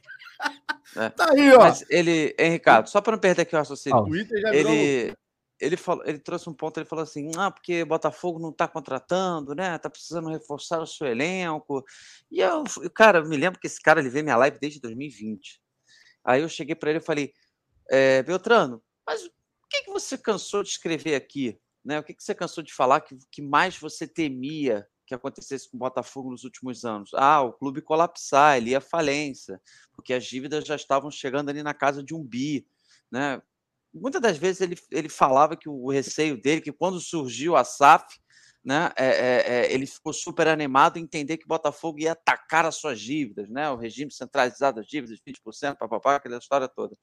É. [laughs] Tá aí, ó. mas ele, hein, Ricardo, só para não perder aqui o raciocínio. O Twitter já virou ele, ele, falou, ele trouxe um ponto, ele falou assim, ah, porque Botafogo não está contratando, né? Tá precisando reforçar o seu elenco. E eu, cara, eu me lembro que esse cara ele vê minha live desde 2020. Aí eu cheguei para ele e falei, é, Beltrano, mas o que, que você cansou de escrever aqui? Né? O que, que você cansou de falar que, que mais você temia que acontecesse com o Botafogo nos últimos anos? Ah, o clube colapsar, ele ia falência, porque as dívidas já estavam chegando ali na casa de um bi, né? Muitas das vezes ele, ele falava que o receio dele, que quando surgiu a SAF, né, é, é, é, ele ficou super animado em entender que o Botafogo ia atacar as suas dívidas, né, o regime centralizado das dívidas, 20%, papapá, aquela história toda.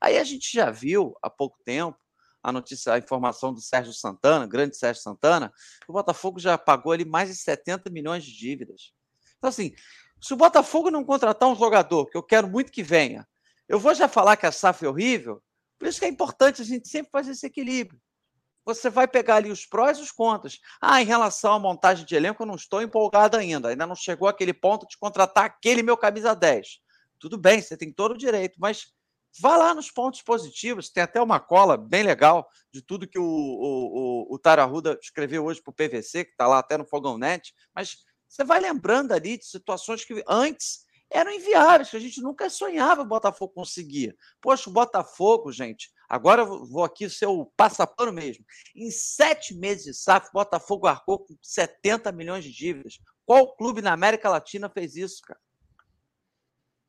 Aí a gente já viu há pouco tempo a notícia, a informação do Sérgio Santana, grande Sérgio Santana, que o Botafogo já pagou ali mais de 70 milhões de dívidas. Então, assim, se o Botafogo não contratar um jogador, que eu quero muito que venha, eu vou já falar que a SAF é horrível, por isso que é importante a gente sempre fazer esse equilíbrio. Você vai pegar ali os prós e os contras. Ah, em relação à montagem de elenco, eu não estou empolgado ainda. Ainda não chegou aquele ponto de contratar aquele meu camisa 10. Tudo bem, você tem todo o direito, mas vá lá nos pontos positivos. Tem até uma cola bem legal de tudo que o, o, o, o Tara Arruda escreveu hoje para o PVC, que está lá até no Fogão Net. Mas você vai lembrando ali de situações que antes eram inviáveis, que a gente nunca sonhava o Botafogo conseguir. Poxa, o Botafogo, gente, agora eu vou aqui ser o passapano mesmo. Em sete meses de SAF, o Botafogo arcou com 70 milhões de dívidas. Qual clube na América Latina fez isso, cara?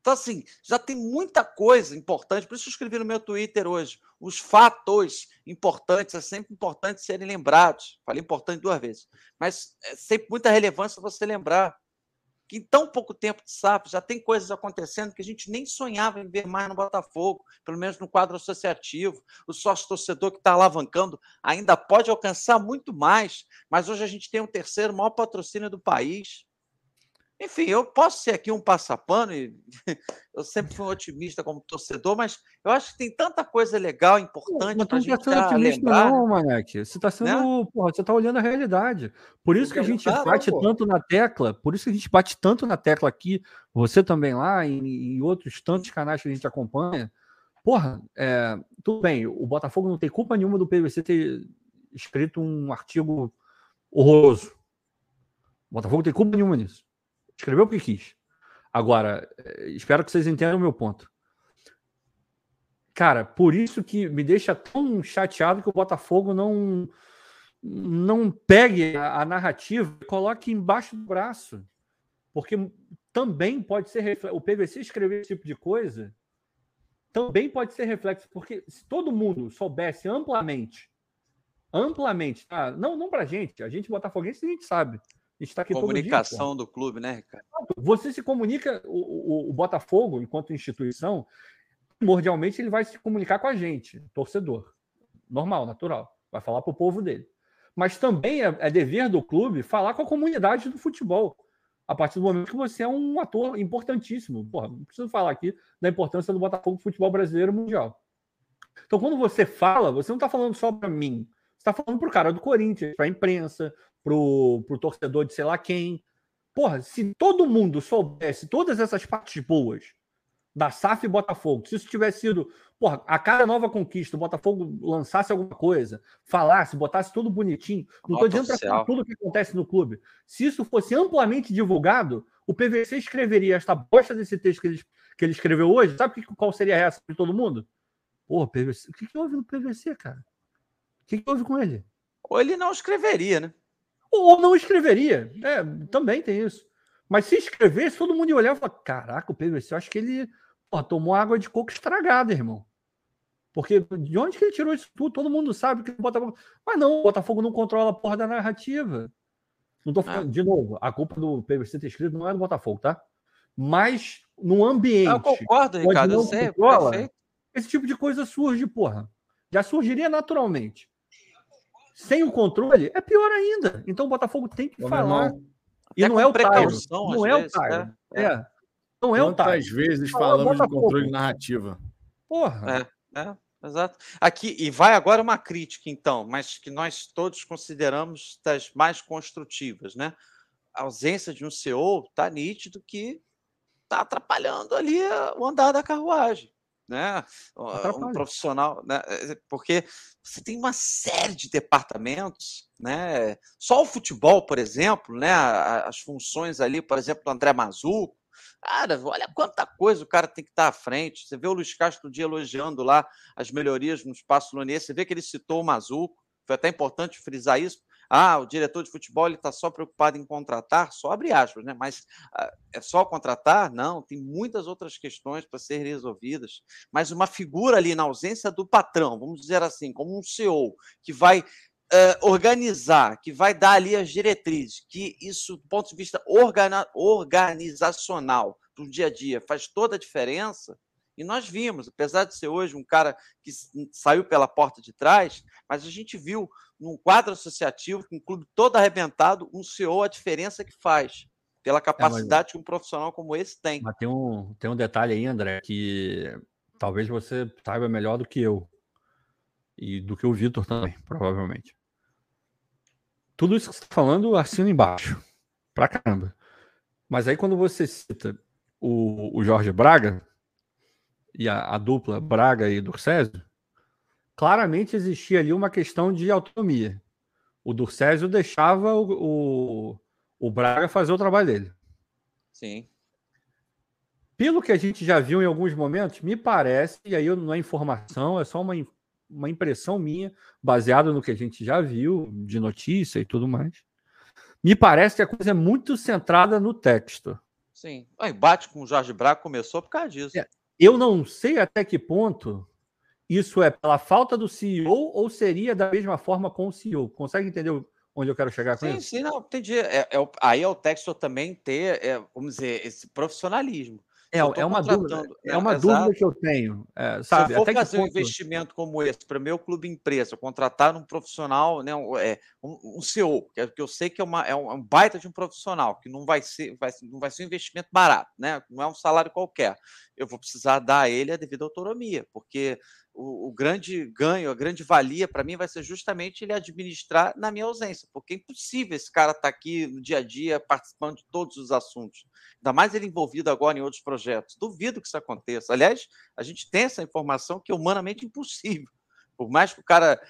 Então, assim, já tem muita coisa importante, por isso eu escrevi no meu Twitter hoje. Os fatos importantes, é sempre importante serem lembrados. Falei importante duas vezes, mas é sempre muita relevância você lembrar que em tão pouco tempo de SAF já tem coisas acontecendo que a gente nem sonhava em ver mais no Botafogo, pelo menos no quadro associativo. O sócio torcedor que está alavancando ainda pode alcançar muito mais, mas hoje a gente tem o terceiro maior patrocínio do país. Enfim, eu posso ser aqui um passapano e [laughs] eu sempre fui um otimista como torcedor, mas eu acho que tem tanta coisa legal, importante para a não gente está sendo lembrar. não, Maneque. Você está sendo. Porra, você está olhando a realidade. Por isso que a gente tá, bate pô. tanto na tecla, por isso que a gente bate tanto na tecla aqui, você também lá, e em outros tantos canais que a gente acompanha. Porra, é, tudo bem, o Botafogo não tem culpa nenhuma do PVC ter escrito um artigo horroroso. O Botafogo não tem culpa nenhuma nisso. Escreveu porque quis. Agora, eh, espero que vocês entendam o meu ponto. Cara, por isso que me deixa tão chateado que o Botafogo não não pegue a, a narrativa e coloque embaixo do braço. Porque também pode ser. O PVC escrever esse tipo de coisa também pode ser reflexo, porque se todo mundo soubesse amplamente, amplamente, tá? não, não pra gente, a gente botafoguense a gente sabe. A gente tá aqui Comunicação dia, do clube, né, Ricardo? Você se comunica, o, o, o Botafogo, enquanto instituição, primordialmente ele vai se comunicar com a gente, torcedor. Normal, natural. Vai falar para o povo dele. Mas também é, é dever do clube falar com a comunidade do futebol a partir do momento que você é um ator importantíssimo. Porra, não preciso falar aqui da importância do Botafogo no futebol brasileiro mundial. Então, quando você fala, você não está falando só para mim. Está falando para o cara do Corinthians, para a imprensa, para o torcedor de sei lá quem. Porra, se todo mundo soubesse todas essas partes boas da SAF e Botafogo, se isso tivesse sido porra, a cada nova conquista, o Botafogo lançasse alguma coisa, falasse, botasse tudo bonitinho, não estou dizendo para tudo o que acontece no clube. Se isso fosse amplamente divulgado, o PVC escreveria esta bosta desse texto que ele, que ele escreveu hoje. Sabe qual seria a reação de todo mundo? Porra, PVC, o que, que houve no PVC, cara? O que, que houve com ele? Ou ele não escreveria, né? Ou não escreveria. É, também tem isso. Mas se escrevesse, todo mundo ia olhar e falar: caraca, o PVC, eu acho que ele Pô, tomou água de coco estragada, irmão. Porque de onde que ele tirou isso tudo? Todo mundo sabe que o Botafogo. Mas não, o Botafogo não controla a porra da narrativa. Não tô falando, ah. de novo, a culpa do PVC ter escrito não é do Botafogo, tá? Mas no ambiente. Eu concordo, Ricardo, eu sei, controla, esse tipo de coisa surge, porra. Já surgiria naturalmente. Sem o controle, é pior ainda. Então o Botafogo tem que falar. E não é o Tairo. Não é o Tairo. Né? É. é. Não é o Quantas vezes falamos de controle narrativa? Porra. É, é, exato. Aqui, e vai agora uma crítica, então, mas que nós todos consideramos das mais construtivas, né? A ausência de um CEO está nítido que está atrapalhando ali o andar da carruagem. Né? Um profissional, né? porque você tem uma série de departamentos, né? Só o futebol, por exemplo, né? As funções ali, por exemplo, do André Mazuco, Cara, olha quanta coisa o cara tem que estar à frente. Você vê o Luiz Castro um dia elogiando lá as melhorias no espaço Lonier, você vê que ele citou o Mazuco, foi até importante frisar isso. Ah, o diretor de futebol está só preocupado em contratar, só abre aspas, né? Mas ah, é só contratar? Não, tem muitas outras questões para serem resolvidas. Mas uma figura ali na ausência do patrão, vamos dizer assim, como um CEO, que vai uh, organizar, que vai dar ali as diretrizes, que isso, do ponto de vista organa, organizacional, do dia a dia, faz toda a diferença. E nós vimos, apesar de ser hoje um cara que saiu pela porta de trás, mas a gente viu num quadro associativo, com um clube todo arrebentado, um CEO a diferença que faz, pela capacidade é, mas... que um profissional como esse tem. Mas tem um, tem um detalhe aí, André, que talvez você saiba melhor do que eu. E do que o Vitor também, provavelmente tudo isso que você está falando, assino embaixo. Pra caramba. Mas aí quando você cita o, o Jorge Braga e a, a dupla Braga e Durcésio, claramente existia ali uma questão de autonomia. O Durcésio deixava o, o, o Braga fazer o trabalho dele. Sim. Pelo que a gente já viu em alguns momentos, me parece, e aí não é informação, é só uma, uma impressão minha, baseada no que a gente já viu de notícia e tudo mais. Me parece que a coisa é muito centrada no texto. Sim. O embate com o Jorge Braga começou por causa disso. É, eu não sei até que ponto isso é pela falta do CEO ou seria da mesma forma com o CEO. Consegue entender onde eu quero chegar com sim, isso? Sim, não, entendi. É, é, aí é o texto também ter, é, vamos dizer, esse profissionalismo. É, é uma dúvida, é uma dúvida que eu tenho. É, sabe, Se eu for fazer um investimento como esse para meu clube empresa, contratar um profissional, né, um, é, um, um CEO, que, é, que eu sei que é, uma, é um baita de um profissional, que não vai ser, vai, não vai ser um investimento barato, né? Não é um salário qualquer. Eu vou precisar dar a ele a devida autonomia, porque o, o, grande ganho, a grande valia para mim vai ser justamente ele administrar na minha ausência, porque é impossível esse cara estar tá aqui no dia a dia participando de todos os assuntos, ainda mais ele envolvido agora em outros projetos. Duvido que isso aconteça. Aliás, a gente tem essa informação que é humanamente impossível. Por mais que o cara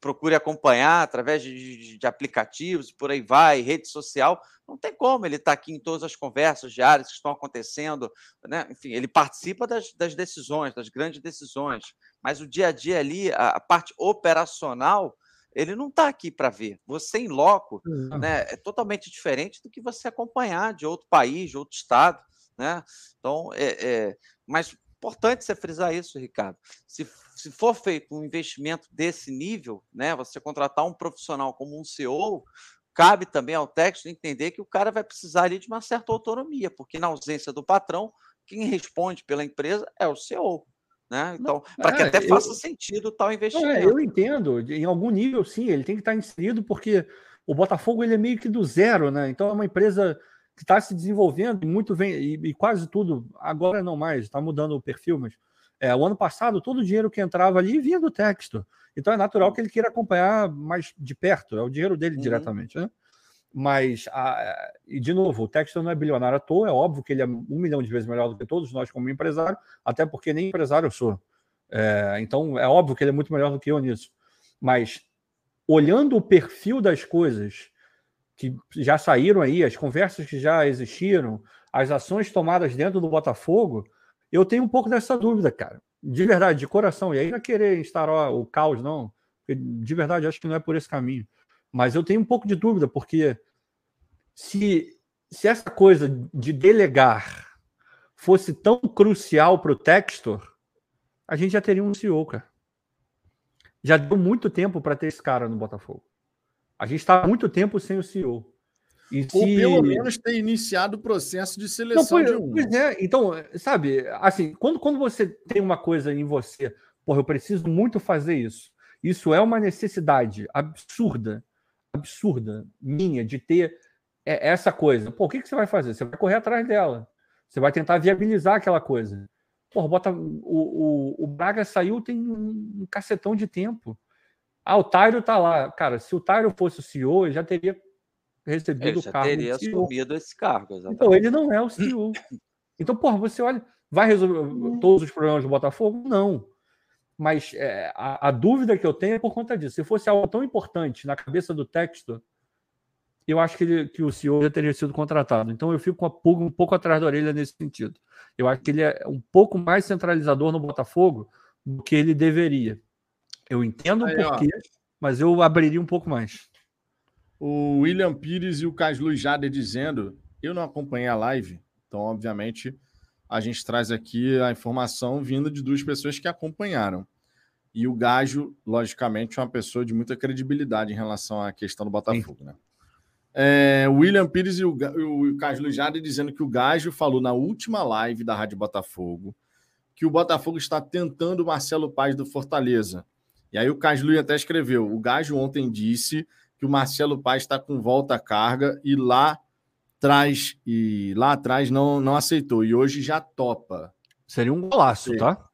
procure acompanhar através de, de, aplicativos, por aí vai, rede social. Não tem como ele estar tá aqui em todas as conversas diárias que estão acontecendo, né? Enfim, ele participa das, das decisões, das grandes decisões, mas o dia a dia ali, a, a parte operacional, ele não está aqui para ver. Você em loco, uhum. né, é totalmente diferente do que você acompanhar de outro país, de outro estado, né? Então, é, é mas importante você frisar isso, Ricardo. Se, se for feito um investimento desse nível, né, você contratar um profissional como um CEO, cabe também ao técnico entender que o cara vai precisar ali de uma certa autonomia, porque na ausência do patrão, quem responde pela empresa é o CEO. Né? Então, para que é, até faça sentido tal investimento. É, eu entendo, em algum nível sim, ele tem que estar inserido, porque o Botafogo ele é meio que do zero, né? Então é uma empresa que está se desenvolvendo e muito vem, e, e, quase tudo, agora não mais, está mudando o perfil, mas é, o ano passado todo o dinheiro que entrava ali vinha do texto. Então é natural que ele queira acompanhar mais de perto, é o dinheiro dele uhum. diretamente, né? Mas, a, e de novo, o Textor não é bilionário à toa, é óbvio que ele é um milhão de vezes melhor do que todos nós como empresário, até porque nem empresário eu sou. É, então, é óbvio que ele é muito melhor do que eu nisso. Mas, olhando o perfil das coisas que já saíram aí, as conversas que já existiram, as ações tomadas dentro do Botafogo, eu tenho um pouco dessa dúvida, cara. De verdade, de coração. E aí não é querer instaurar o caos, não. De verdade, acho que não é por esse caminho. Mas eu tenho um pouco de dúvida, porque se, se essa coisa de delegar fosse tão crucial para o Textor, a gente já teria um CEO, cara. Já deu muito tempo para ter esse cara no Botafogo. A gente está muito tempo sem o CEO. E Ou se... pelo menos ter iniciado o processo de seleção Não, pois, de um. Pois é, então, sabe, assim, quando, quando você tem uma coisa em você, porra, eu preciso muito fazer isso. Isso é uma necessidade absurda, absurda, minha, de ter essa coisa. Pô, o que, que você vai fazer? Você vai correr atrás dela. Você vai tentar viabilizar aquela coisa. Pô, bota, o, o, o Braga saiu tem um cacetão de tempo. Ah, o Tyro tá lá. Cara, se o Tyro fosse o CEO, ele já teria recebido ele já o cargo. teria assumido esse cargo. Exatamente. Então, ele não é o CEO. [clears throat] Então, porra, você olha, vai resolver todos os problemas do Botafogo? Não. Mas é, a, a, dúvida que eu tenho é por conta disso. Se fosse algo tão importante na cabeça do texto, eu acho que, ele, que o CEO já teria sido contratado. Então eu fico com a pulga um pouco atrás da orelha nesse sentido. Eu acho que ele é um pouco mais centralizador no Botafogo do que ele deveria. Eu entendo o porquê, mas eu abriria um pouco mais. O William Pires e o Caslu Jade dizendo: eu não acompanhei a live, então, obviamente, a gente traz aqui a informação vinda de duas pessoas que acompanharam. E o Gajo, logicamente, é uma pessoa de muita credibilidade em relação à questão do Botafogo, Sim. né? É, o William Pires e o, o Carlos Jade dizendo que o Gajo falou na última live da Rádio Botafogo que o Botafogo está tentando o Marcelo Paz do Fortaleza. E aí o Carlos até escreveu: o Gajo ontem disse que o Marcelo Paz está com volta à carga e lá atrás e lá atrás não, não aceitou e hoje já topa. Seria um golaço, tá?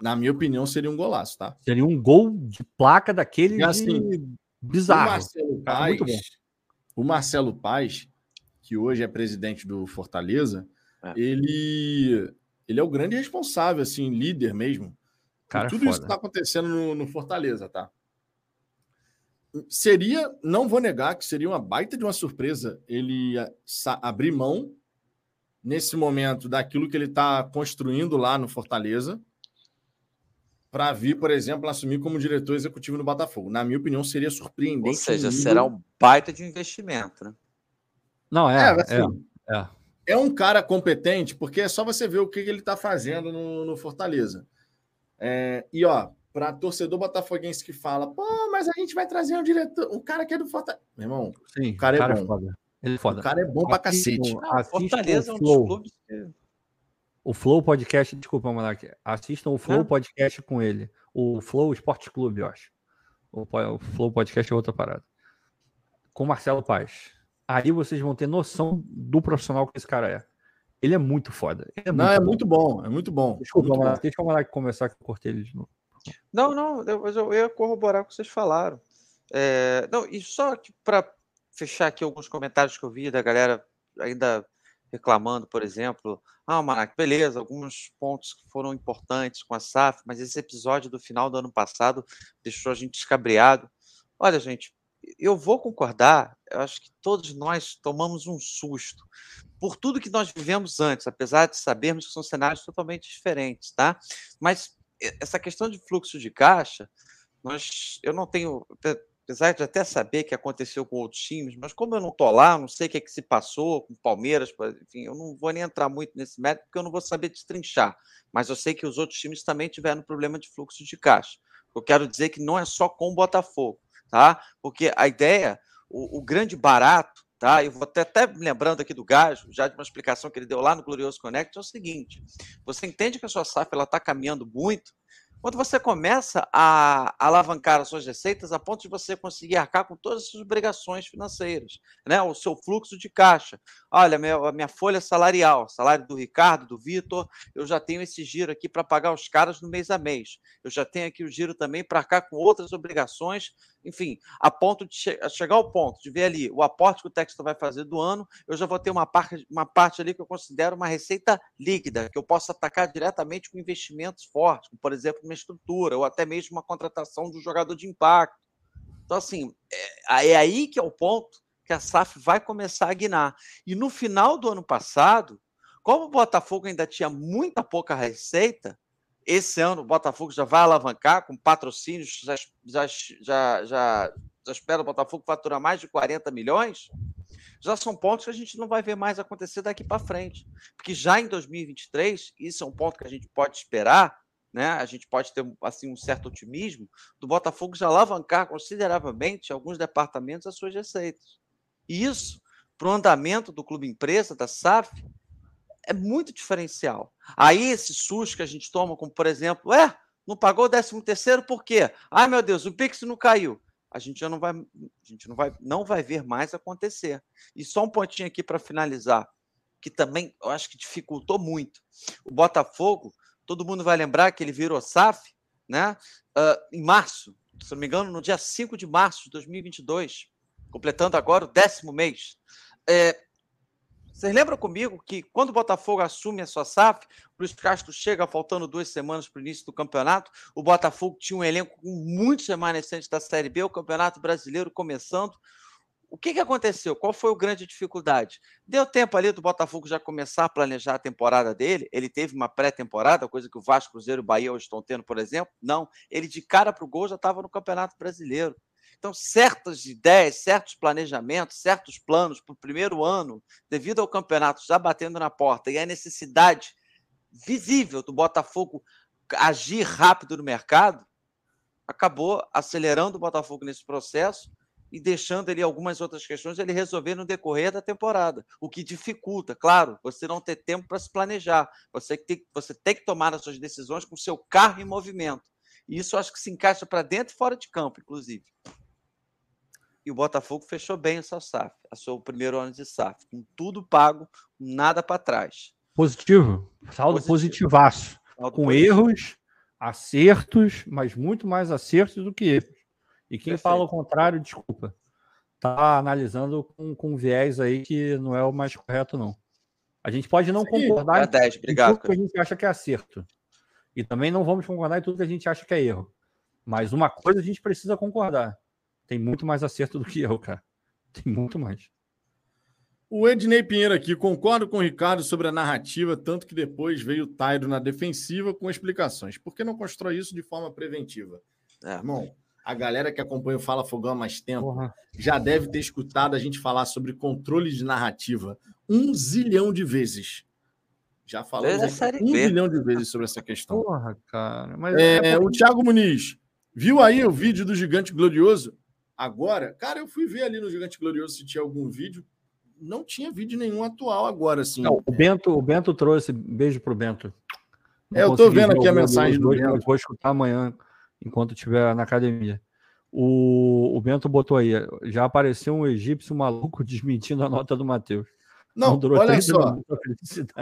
Na minha opinião, seria um golaço, tá? Seria um gol de placa daquele e assim, bizarro. O Marcelo Paz, o Marcelo Paz, que hoje é presidente do Fortaleza, é. ele, ele é o grande responsável, assim, líder mesmo. Cara, tudo foda. isso que está acontecendo no, no Fortaleza, tá? Seria, não vou negar que seria uma baita de uma surpresa ele abrir mão nesse momento daquilo que ele está construindo lá no Fortaleza para vir, por exemplo, assumir como diretor executivo no Botafogo. Na minha opinião, seria surpreendente. Ou seja, será um baita de investimento, né? Não, é. É, assim, é, é. é, um cara competente, porque é só você ver o que ele está fazendo no, no Fortaleza. É, e, ó, para torcedor botafoguense que fala, pô, mas a gente vai trazer um diretor, um cara que é do Fortaleza. Meu irmão, Sim, o cara é cara é bom. É Ele é foda. O cara é bom pra cacete. Não, Fortaleza é um dos clubes o Flow Podcast, desculpa, Monark, assistam o Flow ah. Podcast com ele. O Flow Esporte Clube, eu acho. O, o Flow Podcast é outra parada. Com Marcelo Paz. Aí vocês vão ter noção do profissional que esse cara é. Ele é muito foda. É muito não, é muito bom, é muito bom. Desculpa, muito Monark, deixa o Monark começar que eu cortei ele de novo. Não, não, eu, eu ia corroborar o que vocês falaram. É, não, e só para fechar aqui alguns comentários que eu vi da galera ainda reclamando, por exemplo, ah, Marac, beleza, alguns pontos que foram importantes com a SAF, mas esse episódio do final do ano passado deixou a gente escabreado. Olha, gente, eu vou concordar, eu acho que todos nós tomamos um susto por tudo que nós vivemos antes, apesar de sabermos que são cenários totalmente diferentes, tá? Mas essa questão de fluxo de caixa, nós, eu não tenho, apesar de até saber que aconteceu com outros times, mas como eu não estou lá, não sei o que, é que se passou com o Palmeiras, enfim, eu não vou nem entrar muito nesse método, porque eu não vou saber destrinchar. Mas eu sei que os outros times também tiveram problema de fluxo de caixa. Eu quero dizer que não é só com o Botafogo, tá? Porque a ideia, o, o grande barato, tá? Eu vou até, até lembrando aqui do Gajo, já de uma explicação que ele deu lá no Glorioso Connect, é o seguinte: você entende que a sua SAF está caminhando muito, quando você começa a alavancar as suas receitas a ponto de você conseguir arcar com todas as suas obrigações financeiras, né? o seu fluxo de caixa. Olha, a minha, minha folha salarial, salário do Ricardo, do Vitor, eu já tenho esse giro aqui para pagar os caras no mês a mês. Eu já tenho aqui o giro também para arcar com outras obrigações enfim, a ponto de che chegar ao ponto de ver ali o aporte que o Texto vai fazer do ano, eu já vou ter uma parte, uma parte ali que eu considero uma receita líquida, que eu posso atacar diretamente com investimentos fortes, como, por exemplo, uma estrutura, ou até mesmo uma contratação de um jogador de impacto. Então, assim, é, é aí que é o ponto que a SAF vai começar a guinar. E no final do ano passado, como o Botafogo ainda tinha muita pouca receita, esse ano o Botafogo já vai alavancar com patrocínios, já, já, já, já, já espera o Botafogo faturar mais de 40 milhões. Já são pontos que a gente não vai ver mais acontecer daqui para frente. Porque já em 2023, isso é um ponto que a gente pode esperar, né? A gente pode ter assim um certo otimismo do Botafogo já alavancar consideravelmente alguns departamentos as suas receitas. Isso, para o andamento do clube empresa, da SAF, é muito diferencial. Aí esse susto que a gente toma, como por exemplo, é, não pagou o 13 terceiro por quê? Ai meu Deus, o Pix não caiu. A gente já não vai, a gente não vai, não vai ver mais acontecer. E só um pontinho aqui para finalizar, que também eu acho que dificultou muito. O Botafogo, todo mundo vai lembrar que ele virou SAF, né? Uh, em março, se não me engano, no dia 5 de março de 2022, completando agora o décimo mês. É, vocês lembram comigo que quando o Botafogo assume a sua SAF, o Luiz Castro chega faltando duas semanas para o início do campeonato, o Botafogo tinha um elenco com muitos remanescentes da Série B, o Campeonato Brasileiro começando. O que, que aconteceu? Qual foi a grande dificuldade? Deu tempo ali do Botafogo já começar a planejar a temporada dele? Ele teve uma pré-temporada, coisa que o Vasco, Cruzeiro Bahia hoje estão tendo, por exemplo? Não. Ele de cara para o gol já estava no Campeonato Brasileiro. Então, certas ideias, certos planejamentos, certos planos para o primeiro ano, devido ao campeonato já batendo na porta e a necessidade visível do Botafogo agir rápido no mercado, acabou acelerando o Botafogo nesse processo e deixando ele algumas outras questões ele resolver no decorrer da temporada, o que dificulta, claro, você não ter tempo para se planejar, você tem, você tem que tomar as suas decisões com o seu carro em movimento. E isso acho que se encaixa para dentro e fora de campo, inclusive e o Botafogo fechou bem essa SAF, a seu primeiro ano de SAF, com tudo pago, nada para trás. Positivo, saldo Positivo. positivaço, saldo com positivo. erros, acertos, mas muito mais acertos do que erros. E quem Perfeito. fala o contrário, desculpa, tá analisando com, com viés aí que não é o mais correto, não. A gente pode não Sim, concordar 10, obrigado, em tudo que a gente acha que é acerto. E também não vamos concordar em tudo que a gente acha que é erro. Mas uma coisa a gente precisa concordar tem muito mais acerto do que eu, cara. Tem muito mais. O Ednei Pinheiro aqui, concordo com o Ricardo sobre a narrativa, tanto que depois veio o Tairo na defensiva com explicações. Por que não constrói isso de forma preventiva? É. Irmão, a galera que acompanha o Fala Fogão há mais tempo Porra. já deve ter escutado a gente falar sobre controle de narrativa um zilhão de vezes. Já falamos um zilhão de vezes sobre essa questão. Porra, cara. Mas é, é O Thiago Muniz, viu aí o vídeo do Gigante Glorioso? Agora, cara, eu fui ver ali no Gigante Glorioso se tinha algum vídeo. Não tinha vídeo nenhum atual agora, assim. Não, o Bento, o Bento trouxe. Beijo pro Bento. Não é, eu tô vendo aqui a mensagem do Bento. Vou escutar amanhã, enquanto estiver na academia. O, o Bento botou aí, já apareceu um egípcio maluco [laughs] desmentindo a nota do Matheus. Não, Não olha só.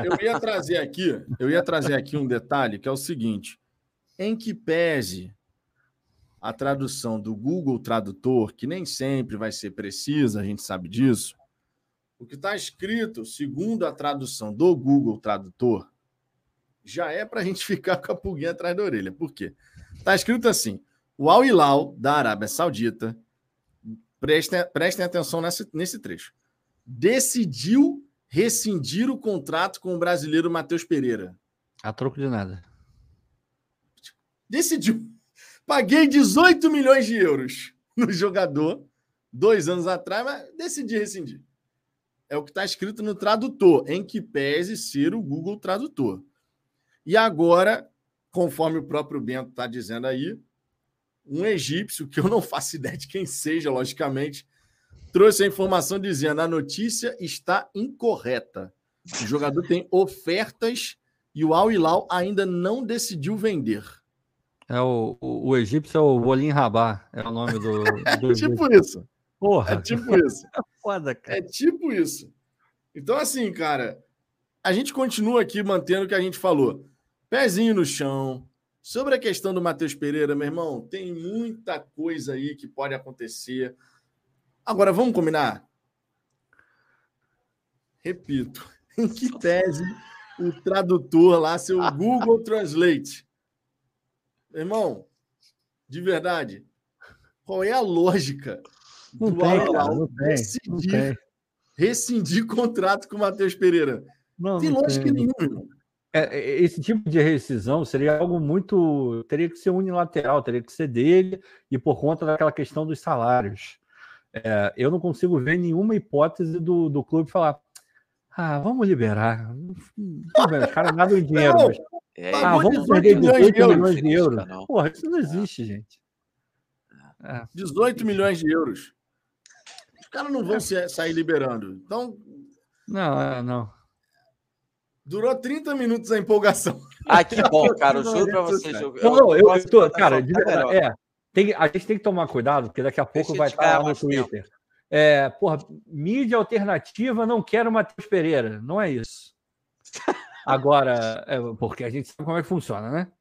Eu ia trazer aqui, eu ia trazer aqui um detalhe que é o seguinte: em que pese a tradução do Google Tradutor, que nem sempre vai ser precisa, a gente sabe disso, O que está escrito, segundo a tradução do Google Tradutor, já é para a gente [laughs] ficar com a pulguinha atrás da orelha. Por quê? Está escrito assim: o Al Hilal da Arábia Saudita, prestem, prestem atenção nesse, nesse trecho, decidiu rescindir o contrato com o brasileiro Matheus Pereira. A troco de nada. Decidiu. Paguei 18 milhões de euros [laughs] no jogador dois anos atrás, mas decidi rescindir. É o que está escrito no tradutor, em que pese ser o Google Tradutor. E agora, conforme o próprio Bento está dizendo aí, um egípcio, que eu não [laughs] faço ideia de quem seja, logicamente, trouxe a informação dizendo a notícia está incorreta. O jogador tem ofertas e o Al Hilal ainda não decidiu vender. É o, o, o egípcio é o Bolim Rabá, é o nome do. [laughs] do é tipo isso. Porra. É tipo isso. É [laughs] foda, cara. É tipo isso. Então, assim, cara, a gente continua aqui mantendo o que a gente falou. Pezinho no chão. Sobre a questão do Matheus Pereira, meu irmão, tem muita coisa aí que pode acontecer. Agora, vamos combinar? Repito, [laughs] em que tese o tradutor lá, seu Google Translate, Irmão, de verdade, qual é a lógica Não do tem, cara, não tem, não tem. rescindir contrato com o Matheus Pereira? Não, tem não lógica tem. nenhuma, irmão. É, é, esse tipo de rescisão seria algo muito. Teria que ser unilateral, teria que ser dele e por conta daquela questão dos salários. É, eu não consigo ver nenhuma hipótese do, do clube falar. Ah, vamos liberar. Os caras [laughs] nadam em dinheiro, Não, mas É, Ah, vamos 18 perder milhões de 18 euros. milhões de euros. Não. É. Porra, isso não existe, gente. É, 18 milhões de euros. Os caras não vão se- sair liberando. Então, não, é, não. durou 30 minutos a empolgação. Ah, que bom, [laughs] cara. Eu juro pra vocês. Eu, Não, não, eu, eu tô, cara, de verdade, é, tem, a gente tem que tomar cuidado, porque daqui a pouco Deixa vai estar lá no tempo. Twitter. É, porra, mídia alternativa não quero Matheus Pereira. Não é isso. [laughs] Agora, é, porque a gente sabe como é que funciona, né?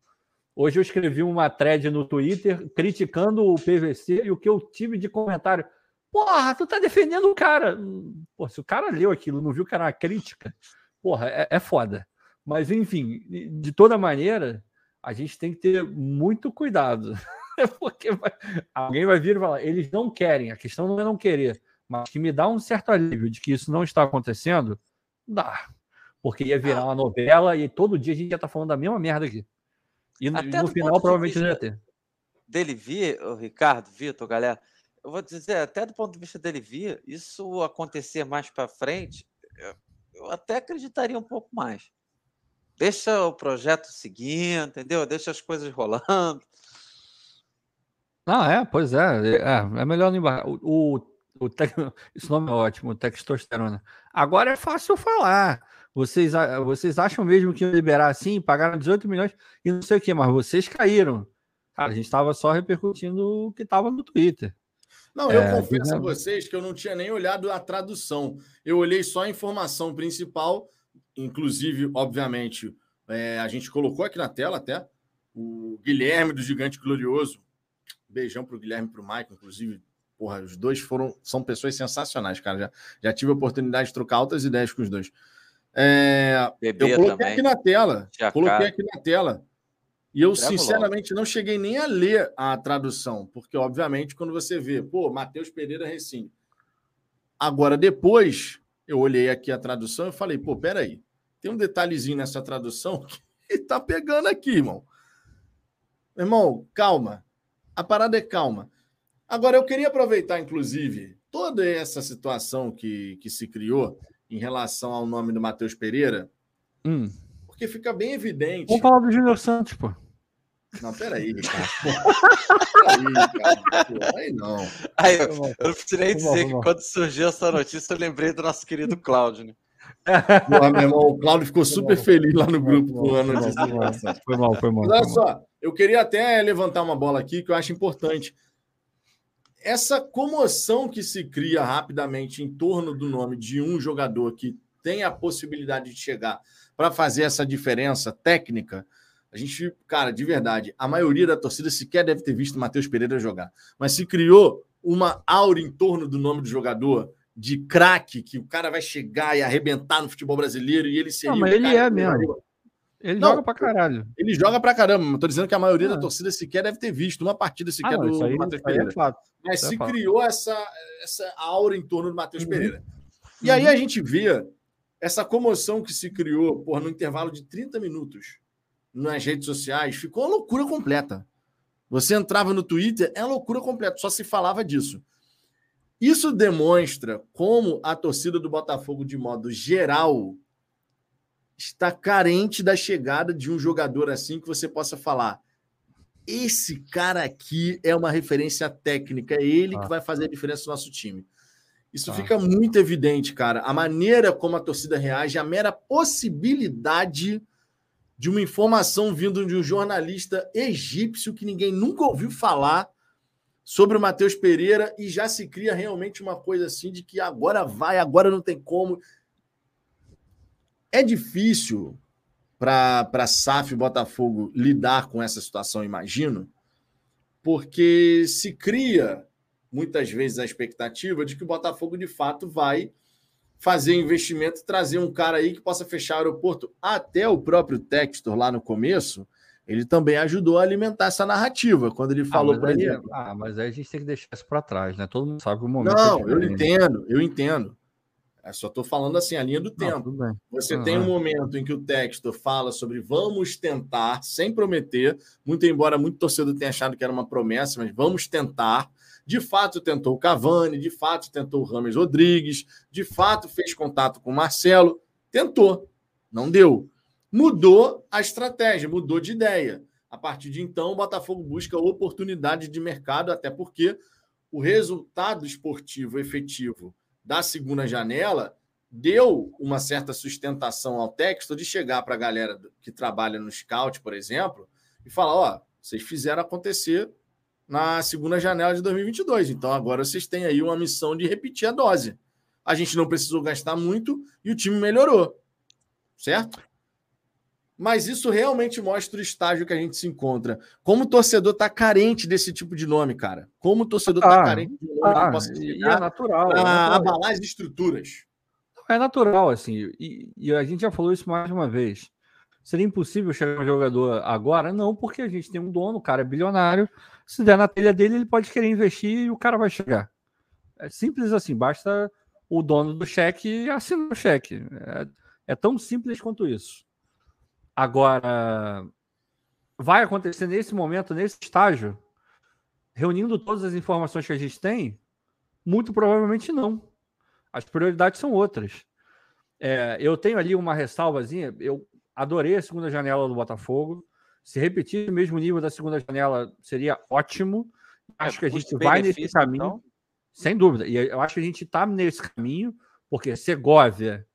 Hoje eu escrevi uma thread no Twitter criticando o PVC e o que eu tive de comentário. Porra, tu tá defendendo o cara. Pô, se o cara leu aquilo, não viu que era uma crítica, porra, é, é foda. Mas, enfim, de toda maneira, a gente tem que ter muito cuidado. [laughs] Porque vai- alguém vai vir e falar, eles não querem, a questão não é não querer, mas que me dá um certo alívio de que isso não está acontecendo, dá. Porque ia virar uma novela e todo dia a gente ia estar falando da mesma merda aqui. E no, no final, provavelmente não ia ter. dele vir, Ricardo, Vitor, galera, eu vou dizer, até do ponto de vista dele vir, isso acontecer mais para frente, eu, eu até acreditaria um pouco mais. Deixa o projeto seguir, entendeu? Deixa as coisas rolando. Não, é, pois é. É, é melhor não embarcar. O, o, o tec- [laughs] Esse nome é ótimo, testosterona. Agora é fácil falar. Vocês, vocês acham mesmo que iam liberar assim? Pagaram 18 milhões e não sei o quê, mas vocês caíram. Cara, a gente estava só repercutindo o que estava no Twitter. Não, eu É, confesso a vocês que eu não tinha nem olhado a tradução. Eu olhei só a informação principal, inclusive, obviamente, é, a gente colocou aqui na tela até o Guilherme do Gigante Glorioso. Beijão pro Guilherme e pro Maicon, inclusive. Porra, os dois foram são pessoas sensacionais, cara. Já, já tive a oportunidade de trocar altas ideias com os dois. É, Bebê eu coloquei também. aqui na tela. Coloquei aqui na tela. E eu, sinceramente, não cheguei nem a ler a tradução, porque, obviamente, quando você vê, pô, Matheus Pereira Recine. Agora, depois, eu olhei aqui a tradução e falei, pô, peraí, tem um detalhezinho nessa tradução [laughs] que tá pegando aqui, irmão. Irmão, calma. A parada é calma. Agora, eu queria aproveitar, inclusive, toda essa situação que, que se criou em relação ao nome do Matheus Pereira, Hum. porque fica bem evidente. Vamos falar do Júnior Santos, pô. Não, peraí, Ricardo. Peraí, cara. Pô, aí não. Aí, eu, eu não mal, dizer foi que mal. quando surgiu essa notícia, eu lembrei do nosso querido Cláudio, né? Porra, meu irmão, o Cláudio ficou super feliz lá no grupo Foi com o mal, ano foi de mal, foi mal. Foi mal. Mas olha só, eu queria até levantar uma bola aqui que eu acho importante. Essa comoção que se cria rapidamente em torno do nome de um jogador que tem a possibilidade de chegar para fazer essa diferença técnica, a gente, cara, de verdade, a maioria da torcida sequer deve ter visto o Matheus Pereira jogar. Mas se criou uma aura em torno do nome do jogador de craque, que o cara vai chegar e arrebentar no futebol brasileiro e ele seria. Não, mas ele é mesmo. Ele Não, joga pra caralho. Ele joga pra caramba, mas tô dizendo que a maioria Ah. da torcida sequer deve ter visto uma partida Ah, sequer não, do aí, Matheus aí Pereira. é. Mas é se fato. criou essa, essa aura em torno do Matheus Uhum. Pereira. E aí a gente vê essa comoção que se criou por no intervalo de 30 minutos nas redes sociais, ficou uma loucura completa. Você entrava no Twitter, é uma loucura completa, só se falava disso. Isso demonstra como a torcida do Botafogo, de modo geral, está carente da chegada de um jogador assim que você possa falar. Esse cara aqui é uma referência técnica, é ele que Ah. vai fazer a diferença no nosso time. Isso Ah. fica muito evidente, cara. A maneira como a torcida reage, a mera possibilidade de uma informação vindo de um jornalista egípcio que ninguém nunca ouviu falar sobre o Matheus Pereira e já se cria realmente uma coisa assim de que agora vai, agora não tem como. É difícil para a SAF e Botafogo lidar com essa situação, imagino, porque se cria muitas vezes a expectativa de que o Botafogo de fato vai fazer investimento e trazer um cara aí que possa fechar o aeroporto. Até o próprio Textor lá no começo, ele também ajudou a alimentar essa narrativa, quando ele falou, ah, por mas aí, exemplo. ah, mas aí a gente tem que deixar isso para trás, né? Todo mundo sabe o momento. Não, é eu entendo, eu entendo. Eu só estou falando assim, a linha do Não, tempo. bem. Você Aham. tem um momento em que o texto fala sobre vamos tentar, sem prometer, muito embora muito torcedor tenha achado que era uma promessa, mas vamos tentar. De fato, tentou o Cavani, de fato, tentou o Rames Rodrigues, de fato, fez contato com o Marcelo, tentou, não deu. Mudou a estratégia, mudou de ideia. A partir de então, o Botafogo busca oportunidade de mercado, até porque o resultado esportivo efetivo da segunda janela deu uma certa sustentação ao texto de chegar para a galera que trabalha no scout, por exemplo, e falar: ó, vocês fizeram acontecer na segunda janela de 2022, então agora vocês têm aí uma missão de repetir a dose. A gente não precisou gastar muito e o time melhorou, certo? Mas isso realmente mostra o estágio que a gente se encontra. Como o torcedor está carente desse tipo de nome, cara. Como o torcedor está Ah, carente de um nome Ah, que possa é natural. é natural. abalar as estruturas. É natural, assim. E, e a gente já falou isso mais uma vez. Seria impossível chegar um jogador agora? Não, porque a gente tem um dono, o cara é bilionário. Se der na telha dele, ele pode querer investir e o cara vai chegar. É simples assim, basta o dono do cheque assinar o cheque. É, é tão simples quanto isso. Agora, vai acontecer nesse momento, nesse estágio, reunindo todas as informações que a gente tem? Muito provavelmente não. As prioridades são outras. É, eu tenho ali uma ressalvazinha. Eu adorei a segunda janela do Botafogo. Se repetir o mesmo nível da segunda janela, seria ótimo. Acho que a gente vai nesse caminho, então? sem dúvida. E eu acho que a gente está nesse caminho, porque Segovia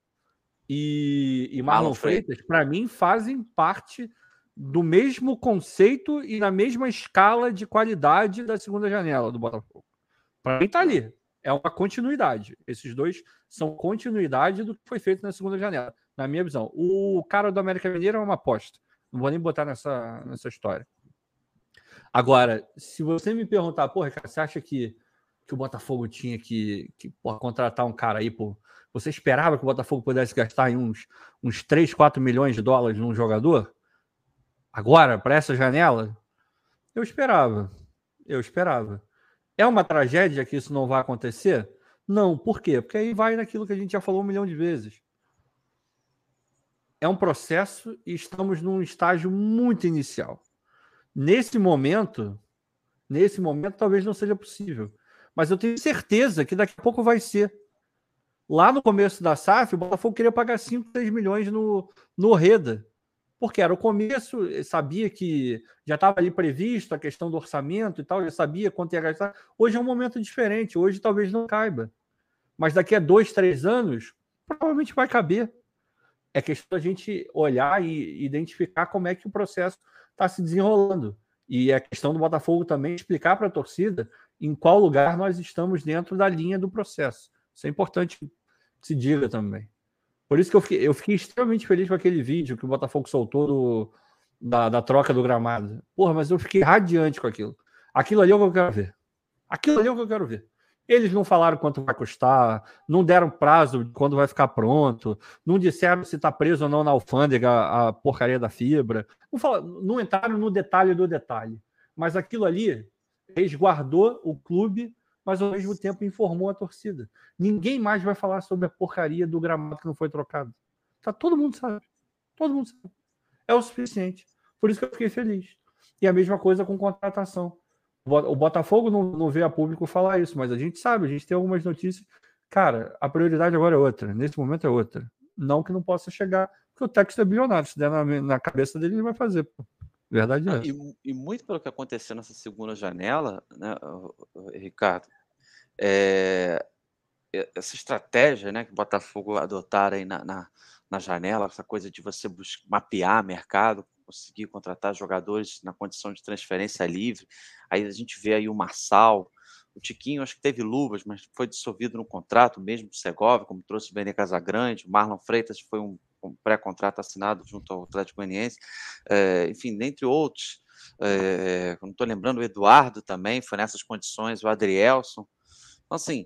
e, e Marlon Marlon Freitas, para mim, fazem parte do mesmo conceito e na mesma escala de qualidade da segunda janela do Botafogo. Para mim, está ali. É uma continuidade. Esses dois são continuidade do que foi feito na segunda janela, na minha visão. O cara do América Mineiro é uma aposta. Não vou nem botar nessa, nessa história. Agora, se você me perguntar, porra, cara, você acha que, que o Botafogo tinha que, que porra, contratar um cara aí, pô? Você esperava que o Botafogo pudesse gastar em uns, uns 3, 4 milhões de dólares num jogador? Agora, para essa janela? Eu esperava. Eu esperava. É uma tragédia que isso não vai acontecer? Não. Por quê? Porque aí vai naquilo que a gente já falou um milhão de vezes. É um processo e estamos num estágio muito inicial. Nesse momento, nesse momento talvez não seja possível. Mas eu tenho certeza que daqui a pouco vai ser. Lá no começo da SAF, o Botafogo queria pagar 5, 6 milhões no, no Reda. Porque era o começo, sabia que já estava ali previsto a questão do orçamento e tal, já sabia quanto ia gastar. Hoje é um momento diferente, hoje talvez não caiba. Mas daqui a dois, três anos, provavelmente vai caber. É questão da gente olhar e identificar como é que o processo está se desenrolando. E é questão do Botafogo também explicar para a torcida em qual lugar nós estamos dentro da linha do processo. Isso é importante se diga também. Por isso que eu fiquei, eu fiquei extremamente feliz com aquele vídeo que o Botafogo soltou do, da, da troca do gramado. Porra, mas eu fiquei radiante com aquilo. Aquilo ali é o que eu quero ver. Aquilo ali é o que eu quero ver. Eles não falaram quanto vai custar, não deram prazo de quando vai ficar pronto, não disseram se está preso ou não na alfândega a porcaria da fibra. Não, falaram, não entraram no detalhe do detalhe. Mas aquilo ali resguardou o clube, mas ao mesmo tempo informou a torcida. Ninguém mais vai falar sobre a porcaria do gramado que não foi trocado. Tá, todo mundo sabe. Todo mundo sabe. É o suficiente. Por isso que eu fiquei feliz. E a mesma coisa com contratação. O Botafogo não, não vê a público falar isso, mas a gente sabe, a gente tem algumas notícias. Cara, a prioridade agora é outra. Nesse momento é outra. Não que não possa chegar, porque o texto é bilionário. Se der na, na cabeça dele, ele vai fazer. Verdade é. E, e, muito pelo que aconteceu nessa segunda janela, né, Ricardo, é, essa estratégia né, que o Botafogo adotaram aí na, na, na janela, essa coisa de você buscar, mapear mercado, conseguir contratar jogadores na condição de transferência livre. Aí a gente vê aí o Marçal, o Tiquinho, acho que teve luvas, mas foi dissolvido no contrato, mesmo do Segovia, como trouxe o Benê Casagrande. O Marlon Freitas foi um pré-contrato assinado junto ao Atlético Goianiense. É, enfim, dentre outros. É, não estou lembrando, o Eduardo também foi nessas condições, o Adrielson. Então, assim,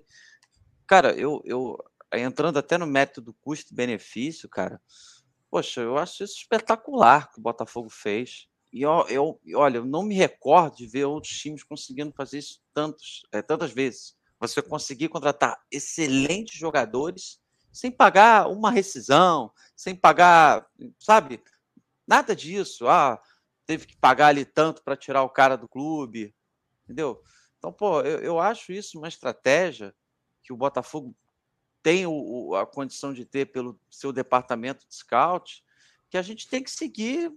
cara, eu, eu entrando até no método custo-benefício, cara, poxa, eu acho isso espetacular que o Botafogo fez. E eu, eu, olha, eu não me recordo de ver outros times conseguindo fazer isso tantos, é, tantas vezes. Você conseguir contratar excelentes jogadores sem pagar uma rescisão, sem pagar, sabe? Nada disso. Ah, teve que pagar ali tanto para tirar o cara do clube, entendeu? Então, pô, eu, eu acho isso uma estratégia que o Botafogo tem o, a condição de ter pelo seu departamento de scout, que a gente tem que seguir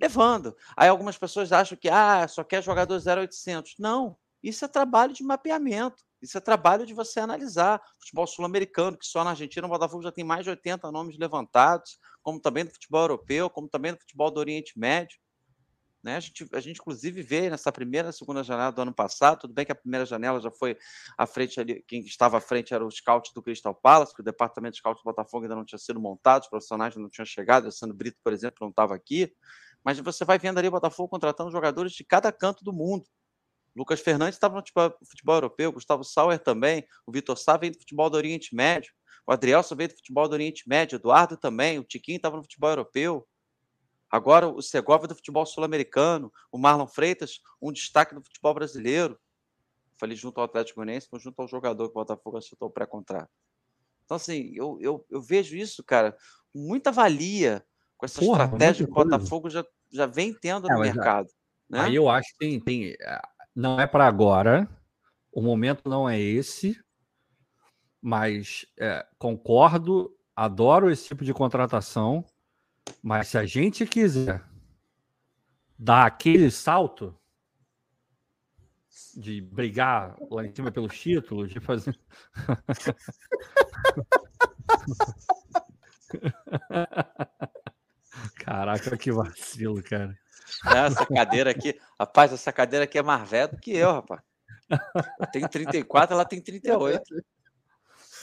levando. Aí algumas pessoas acham que ah, só quer jogador 0800. Não, isso é trabalho de mapeamento. Isso é trabalho de você analisar. Futebol sul-americano, que só na Argentina o Botafogo já tem mais de 80 nomes levantados, como também no futebol europeu, como também no futebol do Oriente Médio. Né? A, gente, a gente, inclusive, vê nessa primeira, segunda janela do ano passado, tudo bem que a primeira janela já foi à frente ali, quem estava à frente era o scout do Crystal Palace, que o departamento de scout do Botafogo ainda não tinha sido montado, os profissionais não tinham chegado, o Sandro Brito, por exemplo, não estava aqui, mas você vai vendo ali o Botafogo contratando jogadores de cada canto do mundo. Lucas Fernandes estava no futebol, futebol europeu, Gustavo Sauer também, o Vitor Sá vem do futebol do Oriente Médio, o Adrielson veio do futebol do Oriente Médio, Eduardo também, o Tiquinho estava no futebol europeu, Agora o Segovia do futebol sul-americano, o Marlon Freitas, um destaque do futebol brasileiro. Falei junto ao Atlético Goianiense, mas junto ao jogador que o Botafogo acertou o pré-contrato. Então, assim, eu, eu, eu, vejo isso, cara, com muita valia com essa Porra, estratégia que o Botafogo já, já vem tendo é, no mercado. Né? Aí eu acho que tem, tem eh, não é para agora, o momento não é esse, mas é, concordo, adoro esse tipo de contratação. Mas se a gente quiser dar aquele salto de brigar lá em cima pelos títulos, de fazer. [laughs] Caraca, que vacilo, cara. Essa cadeira aqui, rapaz, essa cadeira aqui é mais velha do que eu, rapaz. Eu tenho 34, ela tem 38.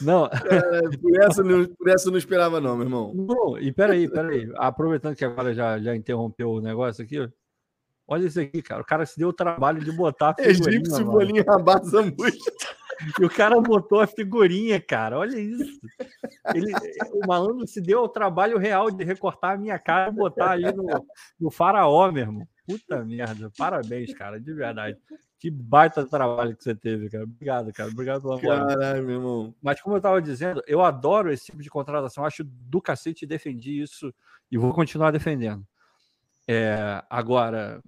Não. É, por, essa, por essa eu não esperava, não, meu irmão. Não, e peraí, peraí. Aproveitando que agora já, já interrompeu o negócio aqui, olha isso aqui, cara. O cara se deu o trabalho de botar a figurinha. Egípcio, bolinha, zambuja. E o cara botou a figurinha, cara. Olha isso. Ele, o malandro se deu o trabalho real de recortar a minha cara e botar ali no, no faraó, meu irmão. Puta merda. Parabéns, cara, de verdade. Que baita trabalho que você teve, cara. Obrigado, cara. Obrigado pela Caralho, meu irmão. Mas como eu estava dizendo, eu adoro esse tipo de contratação. Acho do cacete defendi isso e vou continuar defendendo. É, agora,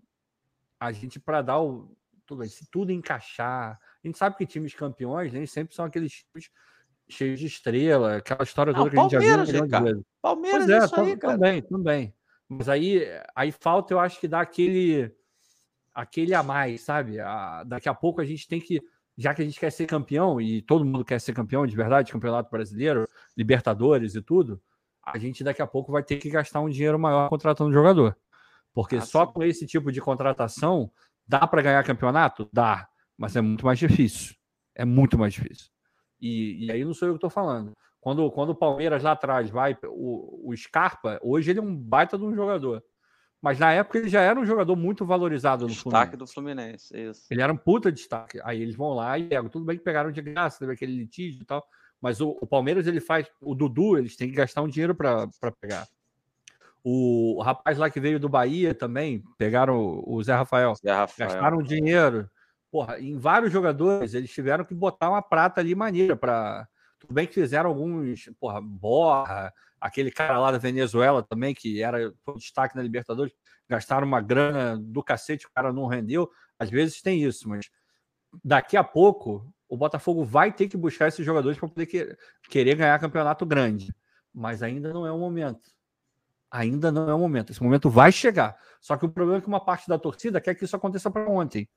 a gente, para dar o. Tudo, se tudo encaixar. A gente sabe que times campeões nem sempre são aqueles times cheios de estrela, aquela história toda que a gente já viu. Um cara. Palmeiras, é, isso aí, cara. Também, também. Mas aí, aí falta, eu acho que dá aquele aquele a mais, sabe? A, daqui a pouco a gente tem que, já que a gente quer ser campeão, e todo mundo quer ser campeão de verdade, campeonato brasileiro, Libertadores e tudo, a gente daqui a pouco vai ter que gastar um dinheiro maior contratando jogador. Porque ah, só sim. com esse tipo de contratação dá para ganhar campeonato? Dá, mas é muito mais difícil. É muito mais difícil. E, e aí não sou eu que estou falando. Quando, quando o Palmeiras lá atrás vai, o, o Scarpa, hoje ele é um baita de um jogador. Mas na época ele já era um jogador muito valorizado no Destaque Fluminense. do Fluminense, isso. Ele era um puta destaque. Aí eles vão lá e pegam. Tudo bem que pegaram de graça, teve aquele litígio e tal. Mas o, o Palmeiras ele faz. O Dudu, eles têm que gastar um dinheiro para pegar. O, rapaz lá que veio do Bahia também, pegaram o, Zé Rafael. Zé Rafael. Gastaram dinheiro. Porra, em vários jogadores, eles tiveram que botar uma prata ali maneira para. Tudo bem que fizeram alguns, porra, Borra, aquele cara lá da Venezuela também, que era um destaque na Libertadores, gastaram uma grana do cacete, o cara não rendeu. Às vezes tem isso, mas daqui a pouco o Botafogo vai ter que buscar esses jogadores para poder que- querer ganhar campeonato grande. Mas ainda não é o momento. Ainda não é o momento. Esse momento vai chegar. Só que o problema é que uma parte da torcida quer que isso aconteça para ontem.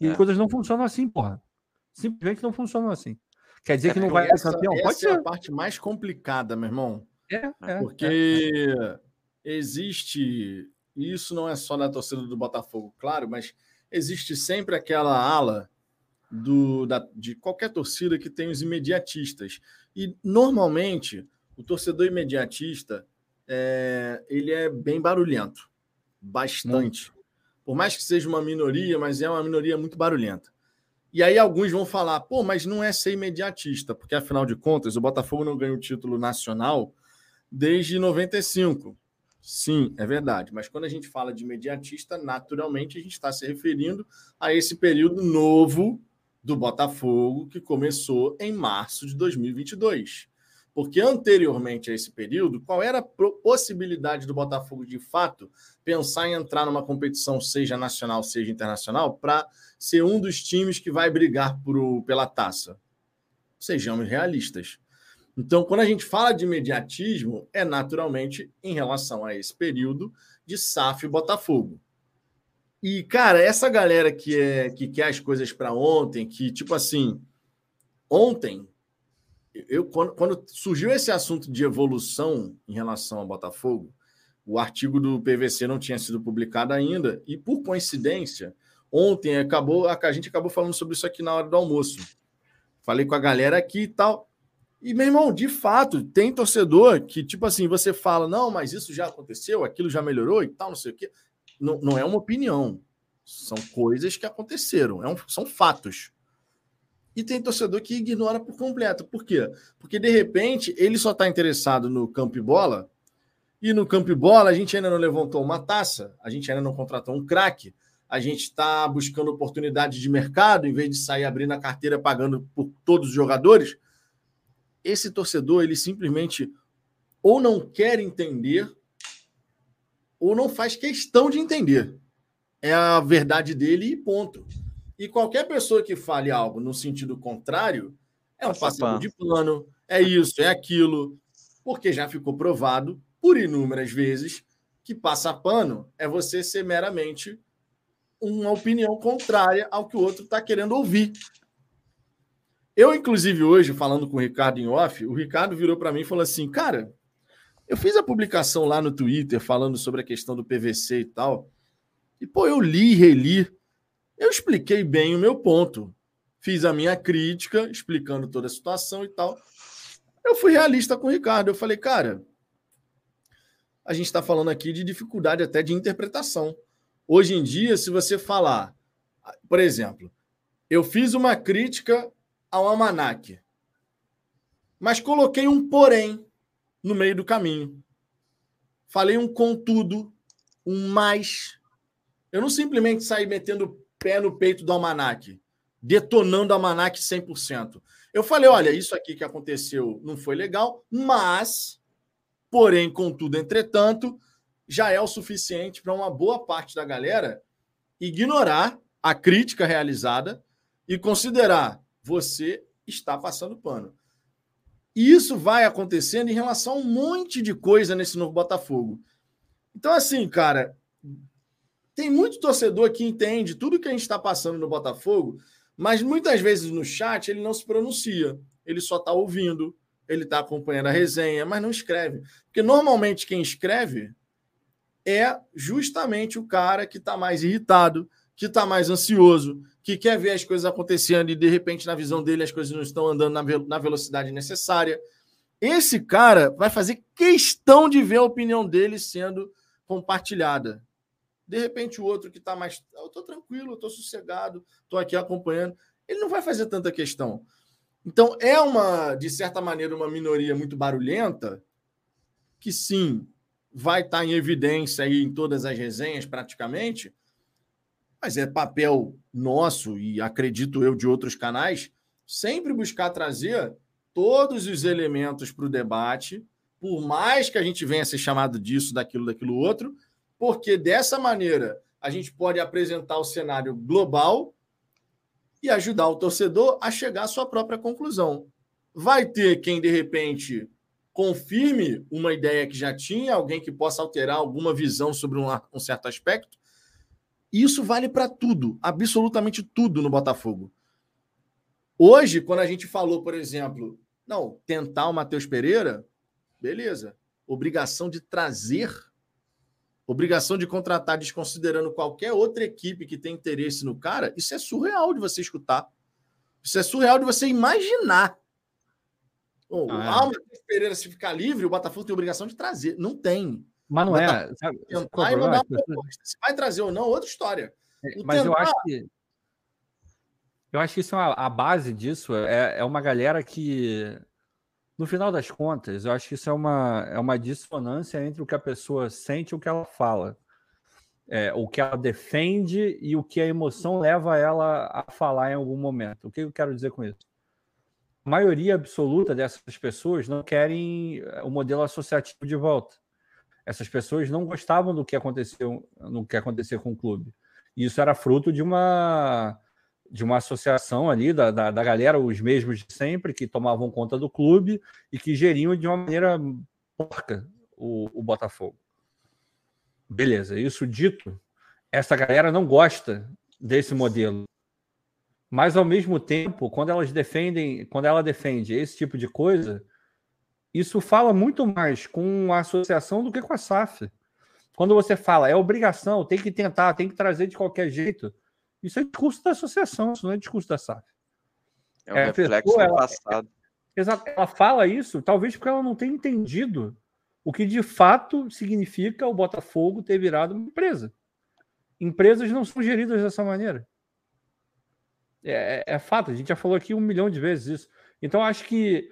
E É. as coisas não funcionam assim, porra. Simplesmente não funcionam assim. Quer dizer que não vai ser essa, campeão? essa Pode é a ser. parte mais complicada, meu irmão. É, é, é. Porque existe, e isso não é só na torcida do Botafogo, claro, mas existe sempre aquela ala do, da, de qualquer torcida que tem os imediatistas. E normalmente o torcedor imediatista é, ele é bem barulhento, bastante. Por mais que seja uma minoria, mas é uma minoria muito barulhenta. E aí alguns vão falar, pô, mas não é ser imediatista, porque afinal de contas o Botafogo não ganha o título nacional desde 95. Sim, é verdade. Mas quando a gente fala de imediatista, naturalmente a gente está se referindo a esse período novo do Botafogo que começou em março de 2022. Porque anteriormente a esse período, qual era a possibilidade do Botafogo de fato pensar em entrar numa competição, seja nacional, seja internacional, para ser um dos times que vai brigar pela taça? Sejamos realistas. Então, quando a gente fala de imediatismo, é naturalmente em relação a esse período de SAF e Botafogo. E, cara, essa galera que, é, que quer as coisas para ontem, que, tipo assim, ontem, eu, quando, quando surgiu esse assunto de evolução em relação ao Botafogo, o artigo do PVC não tinha sido publicado ainda, e por coincidência, ontem acabou, a gente acabou falando sobre isso aqui na hora do almoço. Falei com a galera aqui e tal. E, meu irmão, de fato, tem torcedor que, tipo assim, você fala, não, mas isso já aconteceu, aquilo já melhorou e tal, não sei o quê. Não, não é uma opinião. São coisas que aconteceram, é um- são fatos. E tem torcedor que ignora por completo. Por quê? Porque, de repente, ele só está interessado no campo e bola, e no campo e bola a gente ainda não levantou uma taça, a gente ainda não contratou um craque, a gente está buscando oportunidade de mercado, em vez de sair abrindo a carteira pagando por todos os jogadores. Esse torcedor, ele simplesmente ou não quer entender, ou não faz questão de entender. É a verdade dele e ponto. E qualquer pessoa que fale algo no sentido contrário é um pano. de plano, é isso, é aquilo, porque já ficou provado por inúmeras vezes que passar pano é você ser meramente uma opinião contrária ao que o outro está querendo ouvir. Eu, inclusive, hoje, falando com o Ricardo em off, o Ricardo virou para mim e falou assim: Cara, eu fiz a publicação lá no Twitter falando sobre a questão do PVC e tal. E, pô, eu li e reli. Eu expliquei bem o meu ponto. Fiz a minha crítica, explicando toda a situação e tal. Eu fui realista com o Ricardo. Eu falei, cara, a gente está falando aqui de dificuldade até de interpretação. Hoje em dia, se você falar, por exemplo, eu fiz uma crítica ao Almanac, mas coloquei um porém no meio do caminho. Falei um contudo, um mais. Eu não simplesmente saí metendo pé no peito do Almanac, detonando o Almanac 100%. Eu falei, olha, isso aqui que aconteceu não foi legal, mas, porém, contudo, entretanto, já é o suficiente para uma boa parte da galera ignorar a crítica realizada e considerar você está passando pano. E isso vai acontecendo em relação a um monte de coisa nesse novo Botafogo. Então, assim, cara, tem muito torcedor que entende tudo que a gente está passando no Botafogo, mas muitas vezes no chat ele não se pronuncia. Ele só está ouvindo, ele está acompanhando a resenha, mas não escreve. Porque normalmente quem escreve é justamente o cara que está mais irritado, que está mais ansioso, que quer ver as coisas acontecendo e de repente, na visão dele, as coisas não estão andando na, ve- na velocidade necessária. Esse cara vai fazer questão de ver a opinião dele sendo compartilhada. De repente, o outro que está mais. Eu estou tranquilo, estou sossegado, estou aqui acompanhando. Ele não vai fazer tanta questão. Então, é uma, de certa maneira, uma minoria muito barulhenta, que sim, vai estar tá em evidência aí em todas as resenhas, praticamente, mas é papel nosso e acredito eu de outros canais sempre buscar trazer todos os elementos para o debate, por mais que a gente venha ser chamado disso, daquilo, daquilo outro, porque dessa maneira a gente pode apresentar o cenário global e ajudar o torcedor a chegar à sua própria conclusão. Vai ter quem, de repente, confirme uma ideia que já tinha, alguém que possa alterar alguma visão sobre um, certo aspecto. Isso vale para tudo, absolutamente tudo no Botafogo. Hoje, quando a gente falou, por exemplo, não, tentar o Matheus Pereira, beleza. Obrigação de trazer, obrigação de contratar, desconsiderando qualquer outra equipe que tem interesse no cara, isso é surreal de você escutar. Isso é surreal de você imaginar. Bom, ah, é. o Matheus Pereira, se ficar livre, o Botafogo tem obrigação de trazer. Não tem. Mas não é. Sabe, tentar e mandar uma Se vai trazer ou não, outra história. É, mas tentar... eu acho que eu acho que isso é uma, a base disso é, é uma galera que, no final das contas, eu acho que isso é uma, é uma dissonância entre o que a pessoa sente e o que ela fala. É, o que ela defende e o que a emoção leva ela a falar em algum momento. O que eu quero dizer com isso? A maioria absoluta dessas pessoas não querem é, o modelo associativo de volta. Essas pessoas não gostavam do que aconteceu, no que aconteceu com o clube. Isso era fruto de uma de uma associação ali da, da, da, galera, os mesmos de sempre, que tomavam conta do clube e que geriam de uma maneira porca o, o Botafogo. Beleza, isso dito, essa galera não gosta desse modelo. Mas ao mesmo tempo, quando elas defendem, quando ela defende esse tipo de coisa, isso fala muito mais com a associação do que com a SAF. Quando você fala, é obrigação, tem que tentar, tem que trazer de qualquer jeito isso é discurso da associação, isso não é discurso da SAF. É um é, reflexo pessoa, do passado. exato, ela fala isso, talvez porque ela não tenha entendido o que de fato significa o Botafogo ter virado uma empresa. Empresas não são geridas dessa maneira. É, é, é fato, a gente já falou aqui um milhão de vezes isso. Então, acho que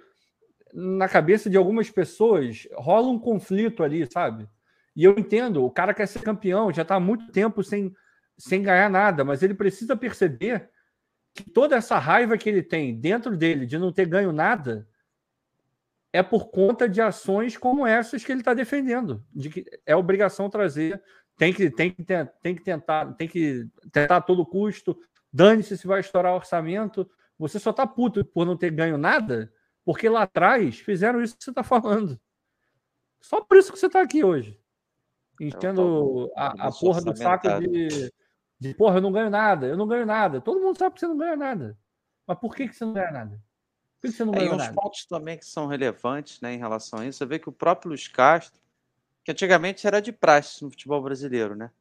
na cabeça de algumas pessoas rola um conflito ali, sabe? E eu entendo, o cara quer ser campeão, já está há muito tempo sem sem ganhar nada, mas ele precisa perceber que toda essa raiva que ele tem dentro dele de não ter ganho nada é por conta de ações como essas que ele está defendendo, de que é obrigação trazer, tem que, tem que, tem que tentar, tem que tentar a todo custo, dane-se se vai estourar o orçamento, você só está puto por não ter ganho nada, porque lá atrás fizeram isso que você está falando. Só por isso que você está aqui hoje. Enchendo a, a porra do saco de, de, porra, eu não ganho nada, eu não ganho nada. Todo mundo sabe que você não ganha nada. Mas por que, que você não ganha nada? Por que você não ganha é, nada? pontos também que são relevantes né, em relação a isso. Você vê que o próprio Luiz Castro, que antigamente era de praxe no futebol brasileiro, né?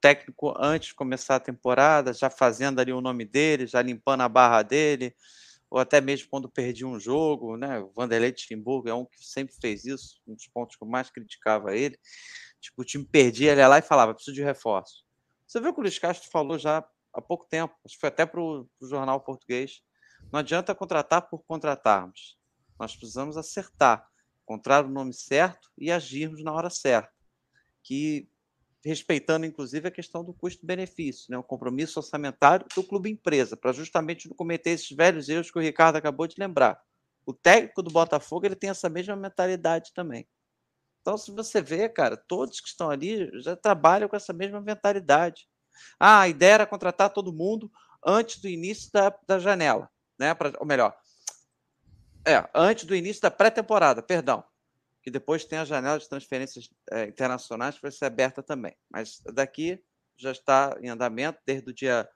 técnico antes de começar a temporada, já fazendo ali o nome dele, já limpando a barra dele, ou até mesmo quando perdia um jogo, né? O Vanderlei Timburgo é um que sempre fez isso, um dos pontos que eu mais criticava ele. Tipo, o time perdia, ele ia lá e falava: preciso de reforço. Você viu que o Luiz Castro falou já há pouco tempo, acho que foi até para o jornal português. Não adianta contratar por contratarmos. Nós precisamos acertar, encontrar o nome certo e agirmos na hora certa. Que respeitando inclusive a questão do custo-benefício, né? o compromisso orçamentário do clube empresa, para justamente não cometer esses velhos erros que o Ricardo acabou de lembrar. O técnico do Botafogo ele tem essa mesma mentalidade também. Então, se você vê, cara, todos que estão ali já trabalham com essa mesma mentalidade. Ah, a ideia era contratar todo mundo antes do início da, da janela, né? Pra, ou melhor, é, antes do início da pré-temporada, perdão. Que depois tem a janela de transferências é, internacionais que vai ser aberta também. Mas daqui já está em andamento desde o dia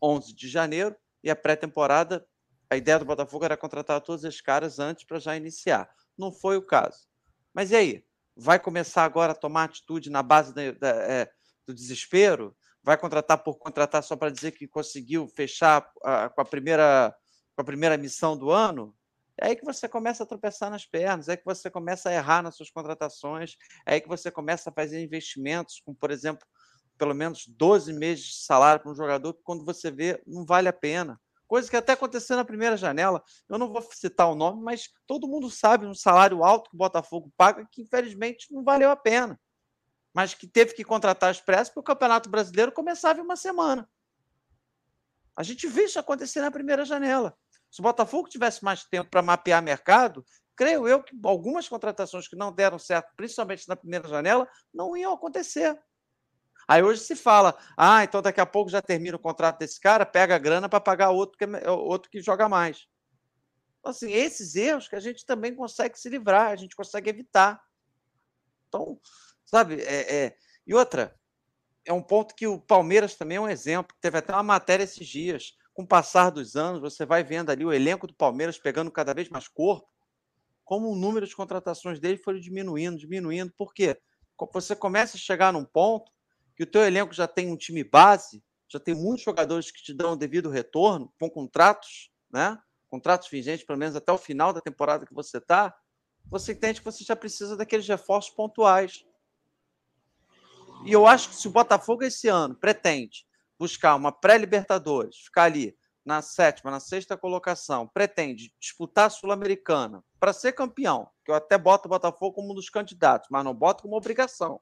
11 de janeiro e a pré-temporada, a ideia do Botafogo era contratar todos esses caras antes para já iniciar. Não foi o caso. Mas e aí? Vai começar agora a tomar atitude na base da, da, é, do desespero? Vai contratar por contratar só para dizer que conseguiu fechar a, com, a primeira, com a primeira missão do ano? É aí que você começa a tropeçar nas pernas, é aí que você começa a errar nas suas contratações, é aí que você começa a fazer investimentos, como, por exemplo, pelo menos 12 meses de salário para um jogador que, quando você vê, não vale a pena. Coisa que até aconteceu na primeira janela. Eu não vou citar o nome, mas todo mundo sabe um salário alto que o Botafogo paga que, infelizmente, não valeu a pena. Mas que teve que contratar expresso porque o Campeonato Brasileiro começava em uma semana. A gente vê isso acontecer na primeira janela. Se o Botafogo tivesse mais tempo para mapear mercado, creio eu que algumas contratações que não deram certo, principalmente na primeira janela, não iam acontecer. Aí hoje se fala, ah, então daqui a pouco já termina o contrato desse cara, pega a grana para pagar outro que, é, outro que joga mais. Então, assim, esses erros que a gente também consegue se livrar, a gente consegue evitar. Então, sabe, é, é... e outra, é um ponto que o Palmeiras também é um exemplo. Teve até uma matéria esses dias. Com o passar dos anos, você vai vendo ali o elenco do Palmeiras pegando cada vez mais corpo, como o número de contratações dele foi diminuindo, diminuindo. Por quê? Você começa a chegar num ponto que o teu elenco já tem um time base, já tem muitos jogadores que te dão o devido retorno, com contratos, né? Contratos vigentes, pelo menos até o final da temporada que você está, você entende que você já precisa daqueles reforços pontuais. E eu acho que se o Botafogo esse ano pretende buscar uma pré-Libertadores, ficar ali na sétima, na sexta colocação, pretende disputar a Sul-Americana para ser campeão, que eu até boto o Botafogo como um dos candidatos, mas não boto como obrigação,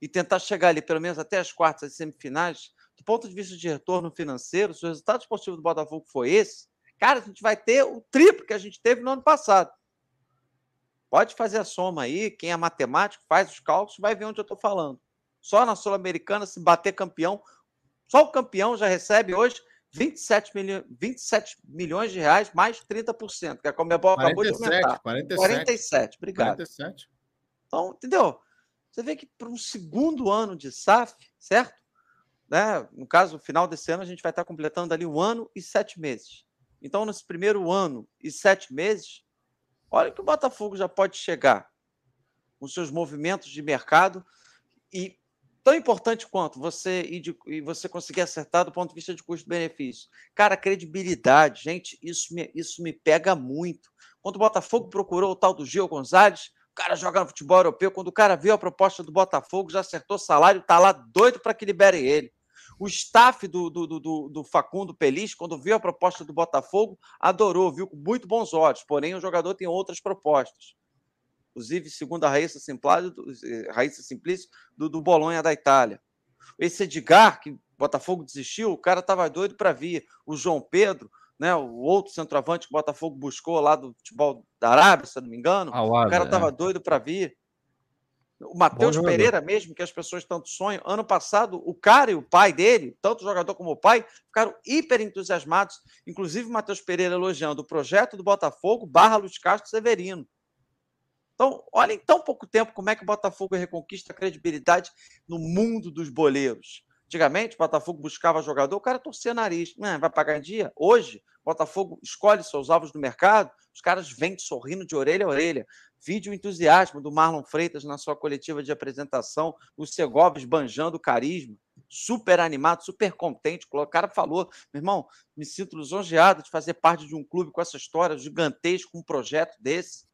e tentar chegar ali pelo menos até as quartas e semifinais, do ponto de vista de retorno financeiro, se o resultado esportivo do Botafogo foi esse, cara, a gente vai ter o triplo que a gente teve no ano passado. Pode fazer a soma aí, quem é matemático faz os cálculos, vai ver onde eu estou falando. Só na Sul-Americana, se bater campeão, só o campeão já recebe hoje 27, milho, 27 milhões de reais, mais 30%, que a Comebol acabou de aumentar. 47, 47, obrigado. 47. Então, entendeu? Você vê que para um segundo ano de SAF, certo? Né? No caso, no final desse ano, a gente vai estar completando ali um ano e sete meses. Então, nesse primeiro ano e sete meses, olha que o Botafogo já pode chegar com seus movimentos de mercado e tão importante quanto você e, de, e você conseguir acertar do ponto de vista de custo-benefício. Cara, credibilidade, gente, isso me, isso me pega muito. Quando o Botafogo procurou o tal do Gil Gonzalez, cara joga no futebol europeu, quando o cara viu a proposta do Botafogo, já acertou salário, tá lá doido para que liberem ele. O staff do, do, do, do, Facundo Pelis, quando viu a proposta do Botafogo, adorou, viu com muito bons olhos. Porém, o jogador tem outras propostas inclusive segundo a Raíssa Simplício, eh, Raíssa Simplício do, do Bolonha da Itália. Esse Edgar, que Botafogo desistiu, o cara estava doido para vir. O João Pedro, né, o outro centroavante que o Botafogo buscou lá do futebol da Arábia, se não me engano, o cara estava é. doido para vir. O Matheus Pereira mesmo, que as pessoas tanto sonham. Ano passado, o cara e o pai dele, tanto o jogador como o pai, ficaram hiper entusiasmados. Inclusive, o Matheus Pereira elogiando o projeto do Botafogo barra Luiz Castro Severino. Então, olha em tão pouco tempo como é que o Botafogo reconquista a credibilidade no mundo dos boleiros. Antigamente, o Botafogo buscava jogador, o cara torcia nariz. Não, vai pagar em dia? Hoje, o Botafogo escolhe seus alvos no mercado, os caras vêm sorrindo de orelha a orelha. Vídeo entusiasmo do Marlon Freitas na sua coletiva de apresentação, o Segovs banjando carisma, super animado, super contente. O cara falou: meu irmão, me sinto lisonjeado de fazer parte de um clube com essa história gigantesca, um projeto desse.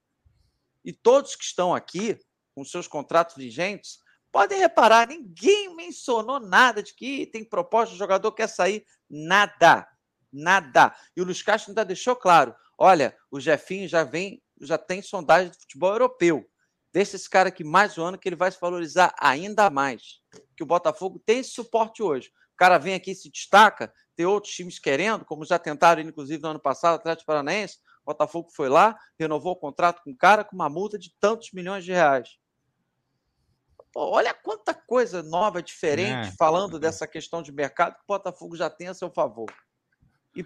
E todos que estão aqui, com seus contratos vigentes, podem reparar, ninguém mencionou nada de que tem proposta, o jogador quer sair. Nada. Nada. E o Luiz Castro ainda deixou claro: olha, o Jefinho já vem, já tem sondagem de futebol europeu. Deixa esse cara aqui mais um ano que ele vai se valorizar ainda mais. Que o Botafogo tem esse suporte hoje. O cara vem aqui e se destaca, tem outros times querendo, como já tentaram, inclusive, no ano passado, Atlético Paranaense. Botafogo foi lá, renovou o contrato com o cara com uma multa de tantos milhões de reais. Pô, olha quanta coisa nova, diferente, é. falando dessa questão de mercado que o Botafogo já tem a seu favor. E,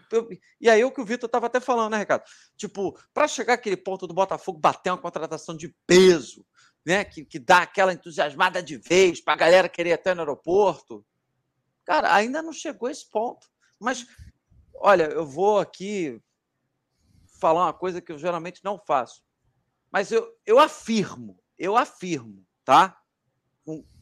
e aí o que o Vitor estava até falando, né, Ricardo? Tipo, para chegar aquele ponto do Botafogo bater uma contratação de peso, né, que, que dá aquela entusiasmada de vez para a galera querer até no aeroporto. Cara, ainda não chegou esse ponto. Mas, olha, eu vou aqui falar uma coisa que eu geralmente não faço. Mas eu, eu afirmo, eu afirmo, tá?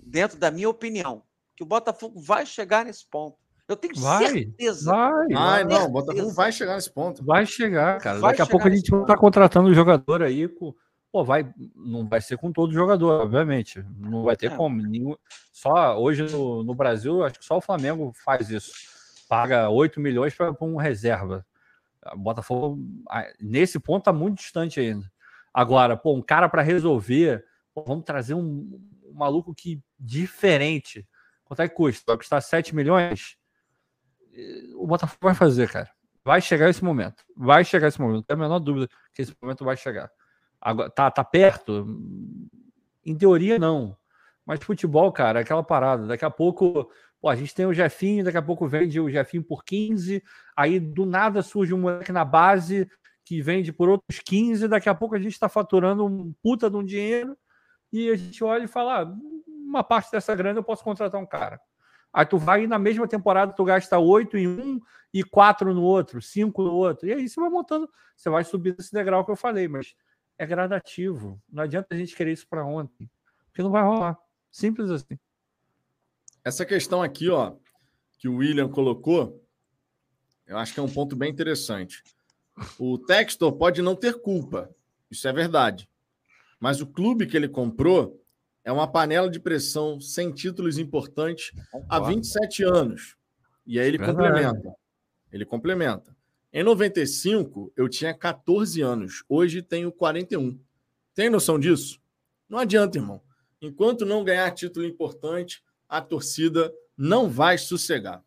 Dentro da minha opinião, que o Botafogo vai chegar nesse ponto. Eu tenho vai, certeza. Vai, vai. não, o Botafogo vai chegar nesse ponto. Vai chegar, cara. Vai Daqui a pouco a gente vai estar contratando um jogador aí com, pô, vai, não vai ser com todo jogador, obviamente. Não vai ter É. como. Nenhum, só hoje no, no Brasil, acho que só o Flamengo faz isso. Paga 8 milhões para um reserva. O Botafogo, nesse ponto, tá muito distante ainda. Agora, pô, um cara para resolver, pô, vamos trazer um, um maluco que diferente. Quanto é que custa? Vai custar 7 milhões? Eh, O Botafogo vai fazer, cara. Vai chegar esse momento. Vai chegar esse momento. Não tenho a menor dúvida que esse momento vai chegar. Agora, tá, tá perto? Em teoria, não. Mas futebol, cara, é aquela parada. Daqui a pouco, pô, a gente tem o Jefinho, daqui a pouco vende o Jefinho por 15, aí do nada surge um moleque na base que vende por outros 15, daqui a pouco a gente está faturando um puta de um dinheiro e a gente olha e fala, ah, uma parte dessa grana eu posso contratar um cara. Aí tu vai e na mesma temporada tu gasta 8 em um e 4 no outro, 5 no outro. E aí você vai montando, você vai subindo esse degrau que eu falei, mas é gradativo. Não adianta a gente querer isso para ontem, porque não vai rolar. Simples assim. Essa questão aqui, ó, que o William colocou, eu acho que é um ponto bem interessante. O Textor pode não ter culpa, isso é verdade. Mas o clube que ele comprou é uma panela de pressão sem títulos importantes há 27 anos. E aí ele Verdade. complementa. Ele complementa. Em 95, eu tinha 14 anos. Hoje tenho 41. Tem noção disso? Não adianta, irmão. Enquanto não ganhar título importante, a torcida não vai sossegar.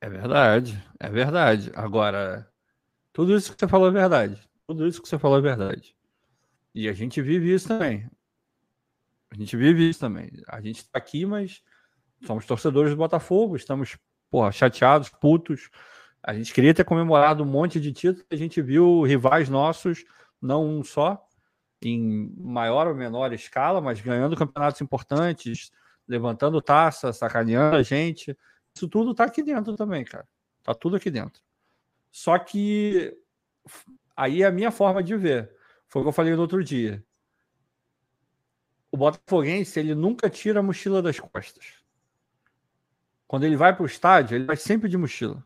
É verdade, é verdade. Agora, tudo isso que você falou é verdade. Tudo isso que você falou é verdade. E a gente vive isso também. A gente vive isso também. A gente está aqui, mas somos torcedores do Botafogo, estamos porra, chateados, putos. A gente queria ter comemorado um monte de títulos, a gente viu rivais nossos, não um só, em maior ou menor escala, mas ganhando campeonatos importantes, levantando taça, sacaneando a gente. Isso tudo tá aqui dentro também, cara. Tá tudo aqui dentro. Só que aí é a minha forma de ver. Foi o que eu falei no outro dia. O Botafoguense, ele nunca tira a mochila das costas. Quando ele vai para o estádio, ele vai sempre de mochila.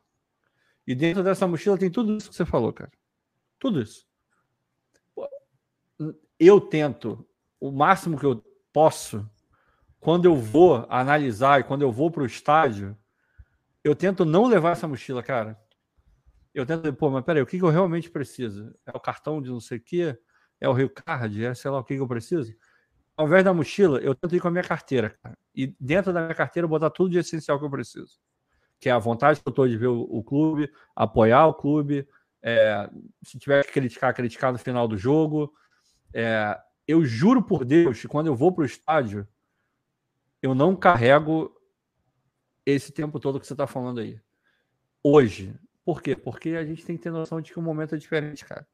E dentro dessa mochila tem tudo isso que você falou, cara. Tudo isso. Eu tento, o máximo que eu posso, quando eu vou analisar e quando eu vou para o estádio, eu tento não levar essa mochila, cara. Eu tento, pô, mas peraí, o que, que eu realmente preciso? É o cartão de não sei o quê? É o Rio Card? É sei lá o que, que eu preciso? Ao invés da mochila, eu tento ir com a minha carteira, cara. E dentro da minha carteira, botar tudo de essencial que eu preciso. Que é a vontade que eu estou de ver o, o clube, apoiar o clube, é, se tiver que criticar, criticar no final do jogo. É, eu juro por Deus que quando eu vou para o estádio, eu não carrego esse tempo todo que você está falando aí. Hoje. Por quê? Porque a gente tem que ter noção de que o momento é diferente, cara.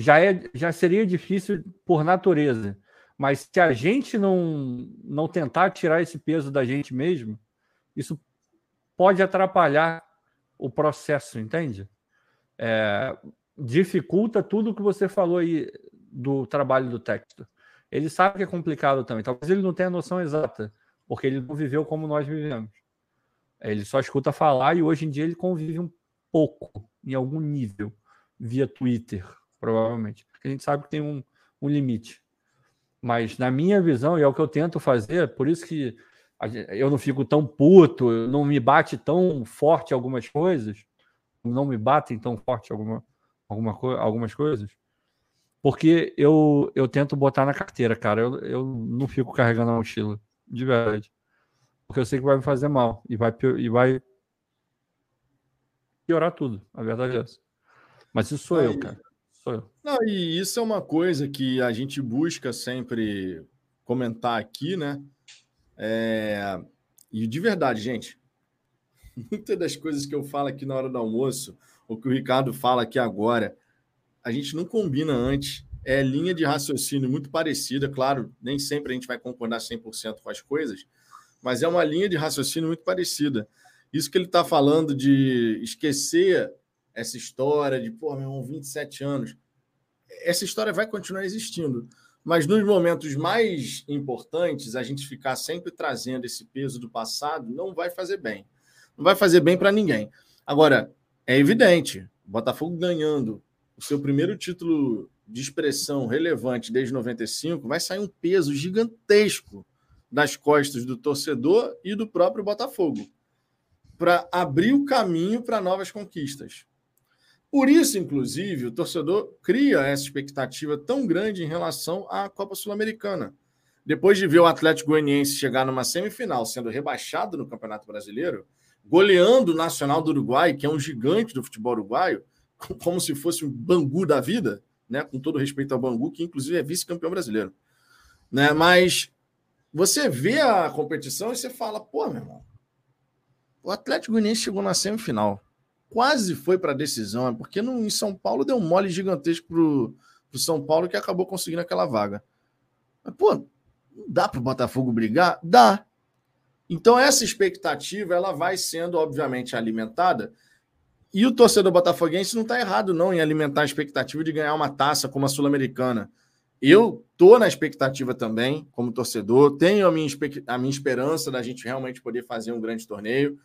Já, é, já seria difícil por natureza. Mas se a gente não, não tentar tirar esse peso da gente mesmo, isso pode atrapalhar o processo, entende? É, dificulta tudo que você falou aí do trabalho do texto. Ele sabe que é complicado também. Talvez ele não tenha a noção exata, porque ele não viveu como nós vivemos. Ele só escuta falar e hoje em dia ele convive um pouco, em algum nível, via Twitter, provavelmente. Porque a gente sabe que tem um, um limite. Mas na minha visão, e é o que eu tento fazer, por isso que eu não fico tão puto, não me bate tão forte algumas coisas, não me batem tão forte alguma, alguma, algumas coisas, porque eu, eu tento botar na carteira, cara. Eu, eu não fico carregando a mochila, de verdade. Porque eu sei que vai me fazer mal e vai, e vai piorar tudo. A verdade é essa. Mas isso sou Aí, eu, cara. Sou eu. Não, e isso é uma coisa que a gente busca sempre comentar aqui, né? É... E de verdade, gente, [laughs] muitas das coisas que eu falo aqui na hora do almoço, ou que o Ricardo fala aqui agora, a gente não combina antes. É linha de raciocínio muito parecida, claro, nem sempre a gente vai concordar 100% com as coisas, mas é uma linha de raciocínio muito parecida. Isso que ele está falando de esquecer essa história de, pô, meu irmão, 27 anos. Essa história vai continuar existindo. Mas nos momentos mais importantes, a gente ficar sempre trazendo esse peso do passado não vai fazer bem. Não vai fazer bem para ninguém. Agora, é evidente, Botafogo ganhando o seu primeiro título de expressão relevante desde 95, vai sair um peso gigantesco das costas do torcedor e do próprio Botafogo para abrir o caminho para novas conquistas. Por isso, inclusive, o torcedor cria essa expectativa tão grande em relação à Copa Sul-Americana. Depois de ver o Atlético Goianiense chegar numa semifinal, sendo rebaixado no Campeonato Brasileiro, goleando o Nacional do Uruguai, que é um gigante do futebol uruguaio, como se fosse um Bangu da vida, né? com todo respeito ao Bangu, que inclusive é vice-campeão brasileiro. Né? Mas você vê a competição e você fala, pô, meu irmão, o Atlético Goianiense chegou na semifinal. Quase foi para a decisão, é porque no, em São Paulo deu um mole gigantesco pro, pro São Paulo que acabou conseguindo aquela vaga. Mas, pô, dá para o Botafogo brigar? Dá. Então, essa expectativa ela vai sendo, obviamente, alimentada. E o torcedor botafoguense não está errado, não, em alimentar a expectativa de ganhar uma taça como a Sul-Americana. Eu estou na expectativa também, como torcedor, tenho a minha, a minha esperança da gente realmente poder fazer um grande torneio,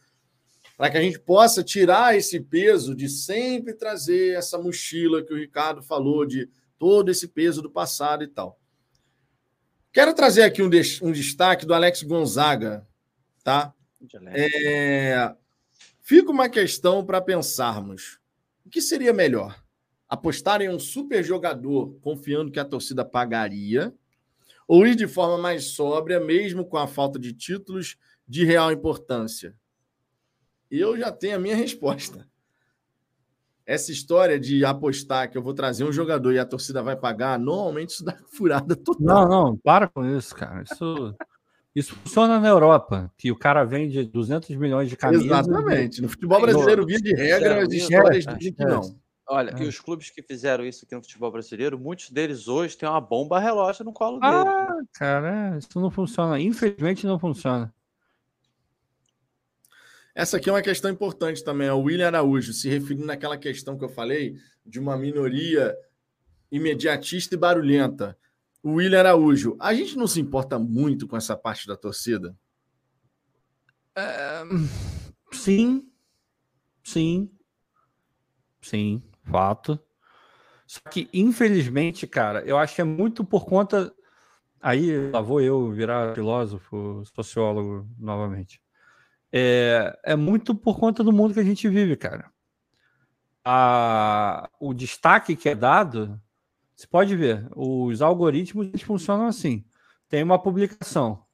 para que a gente possa tirar esse peso de sempre trazer essa mochila que o Ricardo falou, de todo esse peso do passado e tal. Quero trazer aqui um, um destaque do Alex Gonzaga, tá? É, fica uma questão para pensarmos. O que seria melhor? Apostar em um super jogador confiando que a torcida pagaria ou ir de forma mais sóbria, mesmo com a falta de títulos de real importância? Eu já tenho a minha resposta. Essa história de apostar que eu vou trazer um jogador e a torcida vai pagar, normalmente isso dá [laughs] furada total. Não, não, para com isso, cara. Isso isso funciona na Europa, que o cara vende 200 milhões de camisas. Exatamente. No futebol brasileiro, via de regra, as histórias é, dizem que não. Olha, é. e os clubes que fizeram isso aqui no futebol brasileiro, muitos deles hoje têm uma bomba relógio no colo ah, deles. Ah, cara, isso não funciona. Infelizmente não funciona. Essa aqui é uma questão importante também. O William Araújo, se referindo naquela questão que eu falei de uma minoria imediatista e barulhenta. O William Araújo, a gente não se importa muito com essa parte da torcida? É, sim, sim, sim, fato. Só que, infelizmente, cara, eu acho que é muito por conta. Aí lá vou eu virar filósofo, sociólogo novamente. É, é muito por conta do mundo que a gente vive, cara. A, o destaque que é dado você pode ver, os algoritmos funcionam assim. Tem uma publicação.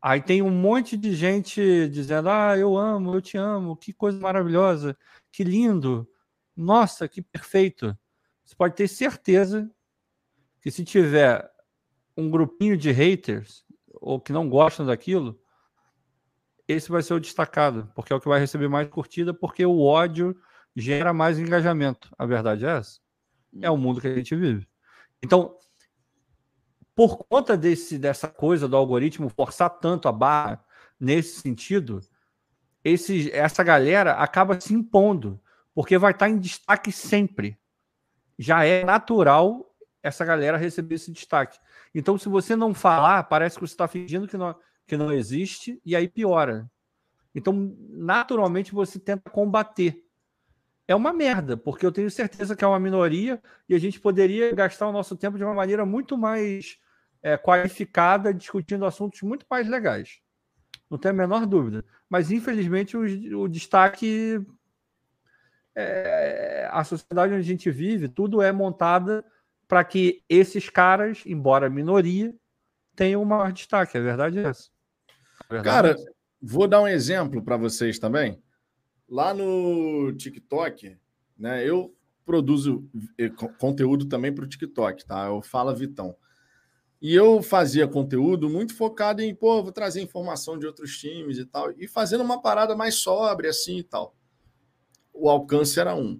Aí tem um monte de gente dizendo: Ah, eu amo, eu te amo, que coisa maravilhosa, que lindo, nossa, que perfeito. Você pode ter certeza que se tiver um grupinho de haters ou que não gostam daquilo, esse vai ser o destacado, porque é o que vai receber mais curtida, porque o ódio gera mais engajamento. A verdade é essa. É o mundo que a gente vive. Então, por conta desse, dessa coisa do algoritmo forçar tanto a barra nesse sentido, esse, essa galera acaba se impondo, porque vai estar em destaque sempre. Já é natural essa galera receber esse destaque. Então, se você não falar, parece que você está fingindo que não, que não existe, e aí piora. Então, naturalmente, você tenta combater é uma merda, porque eu tenho certeza que é uma minoria e a gente poderia gastar o nosso tempo de uma maneira muito mais é, qualificada, discutindo assuntos muito mais legais. Não tenho a menor dúvida. Mas, infelizmente, o, o destaque. É, a sociedade onde a gente vive, tudo é montada para que esses caras, embora minoria, tenham um maior destaque. A verdade é essa. Verdade Cara, vou dar um exemplo para vocês também. Lá no TikTok, né? Eu produzo conteúdo também para o TikTok, tá? Eu falo Vitão. E eu fazia conteúdo muito focado em, pô, vou trazer informação de outros times e tal, e fazendo uma parada mais sóbria assim e tal. O alcance era um.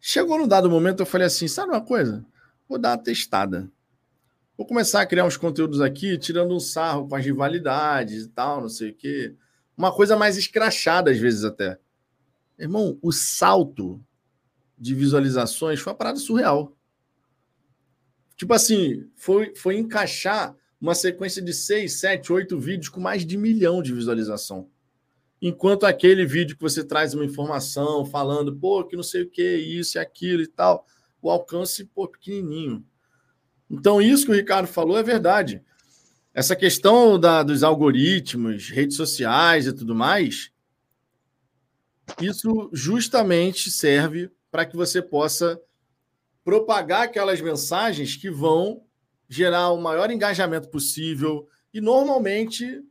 Chegou no dado momento, eu falei assim: sabe uma coisa? Vou dar uma testada. Vou começar a criar uns conteúdos aqui, tirando um sarro com as rivalidades e tal, não sei o quê. Uma coisa mais escrachada, às vezes até. Irmão, o salto de visualizações foi uma parada surreal. Tipo assim, foi, foi encaixar uma sequência de seis, sete, oito vídeos com mais de milhão de visualização. Enquanto aquele vídeo que você traz uma informação falando, pô, que não sei o que, isso e aquilo e tal, o alcance pô, pequenininho. Então, isso que o Ricardo falou é verdade. Essa questão da, dos algoritmos, redes sociais e tudo mais, isso justamente serve para que você possa propagar aquelas mensagens que vão gerar o maior engajamento possível. E normalmente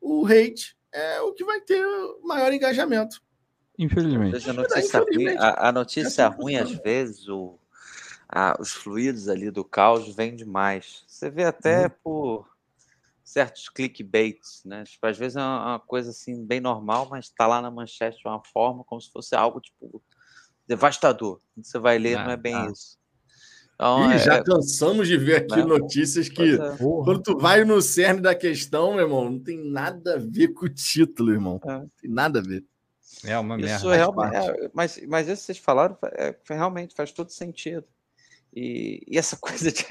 o hate é o que vai ter o maior engajamento. Infelizmente. A notícia, ruim, a, a notícia ruim, às vezes, o, a, os fluidos ali do caos vêm demais. Você vê até uhum. por certos clickbaits, né? Tipo, às vezes é uma, uma coisa assim bem normal, mas está lá na manchete de uma forma como se fosse algo tipo devastador. Você vai ler, não, não é bem isso. Então, Ih, é... já cansamos de ver aqui não, notícias que, é. quando tu vai no cerne da questão, meu irmão, não tem nada a ver com o título, irmão. É. Não tem nada a ver. É uma isso merda. Realmente, é, mas, mas isso que vocês falaram é, realmente faz todo sentido. E, e, essa [laughs] coisa de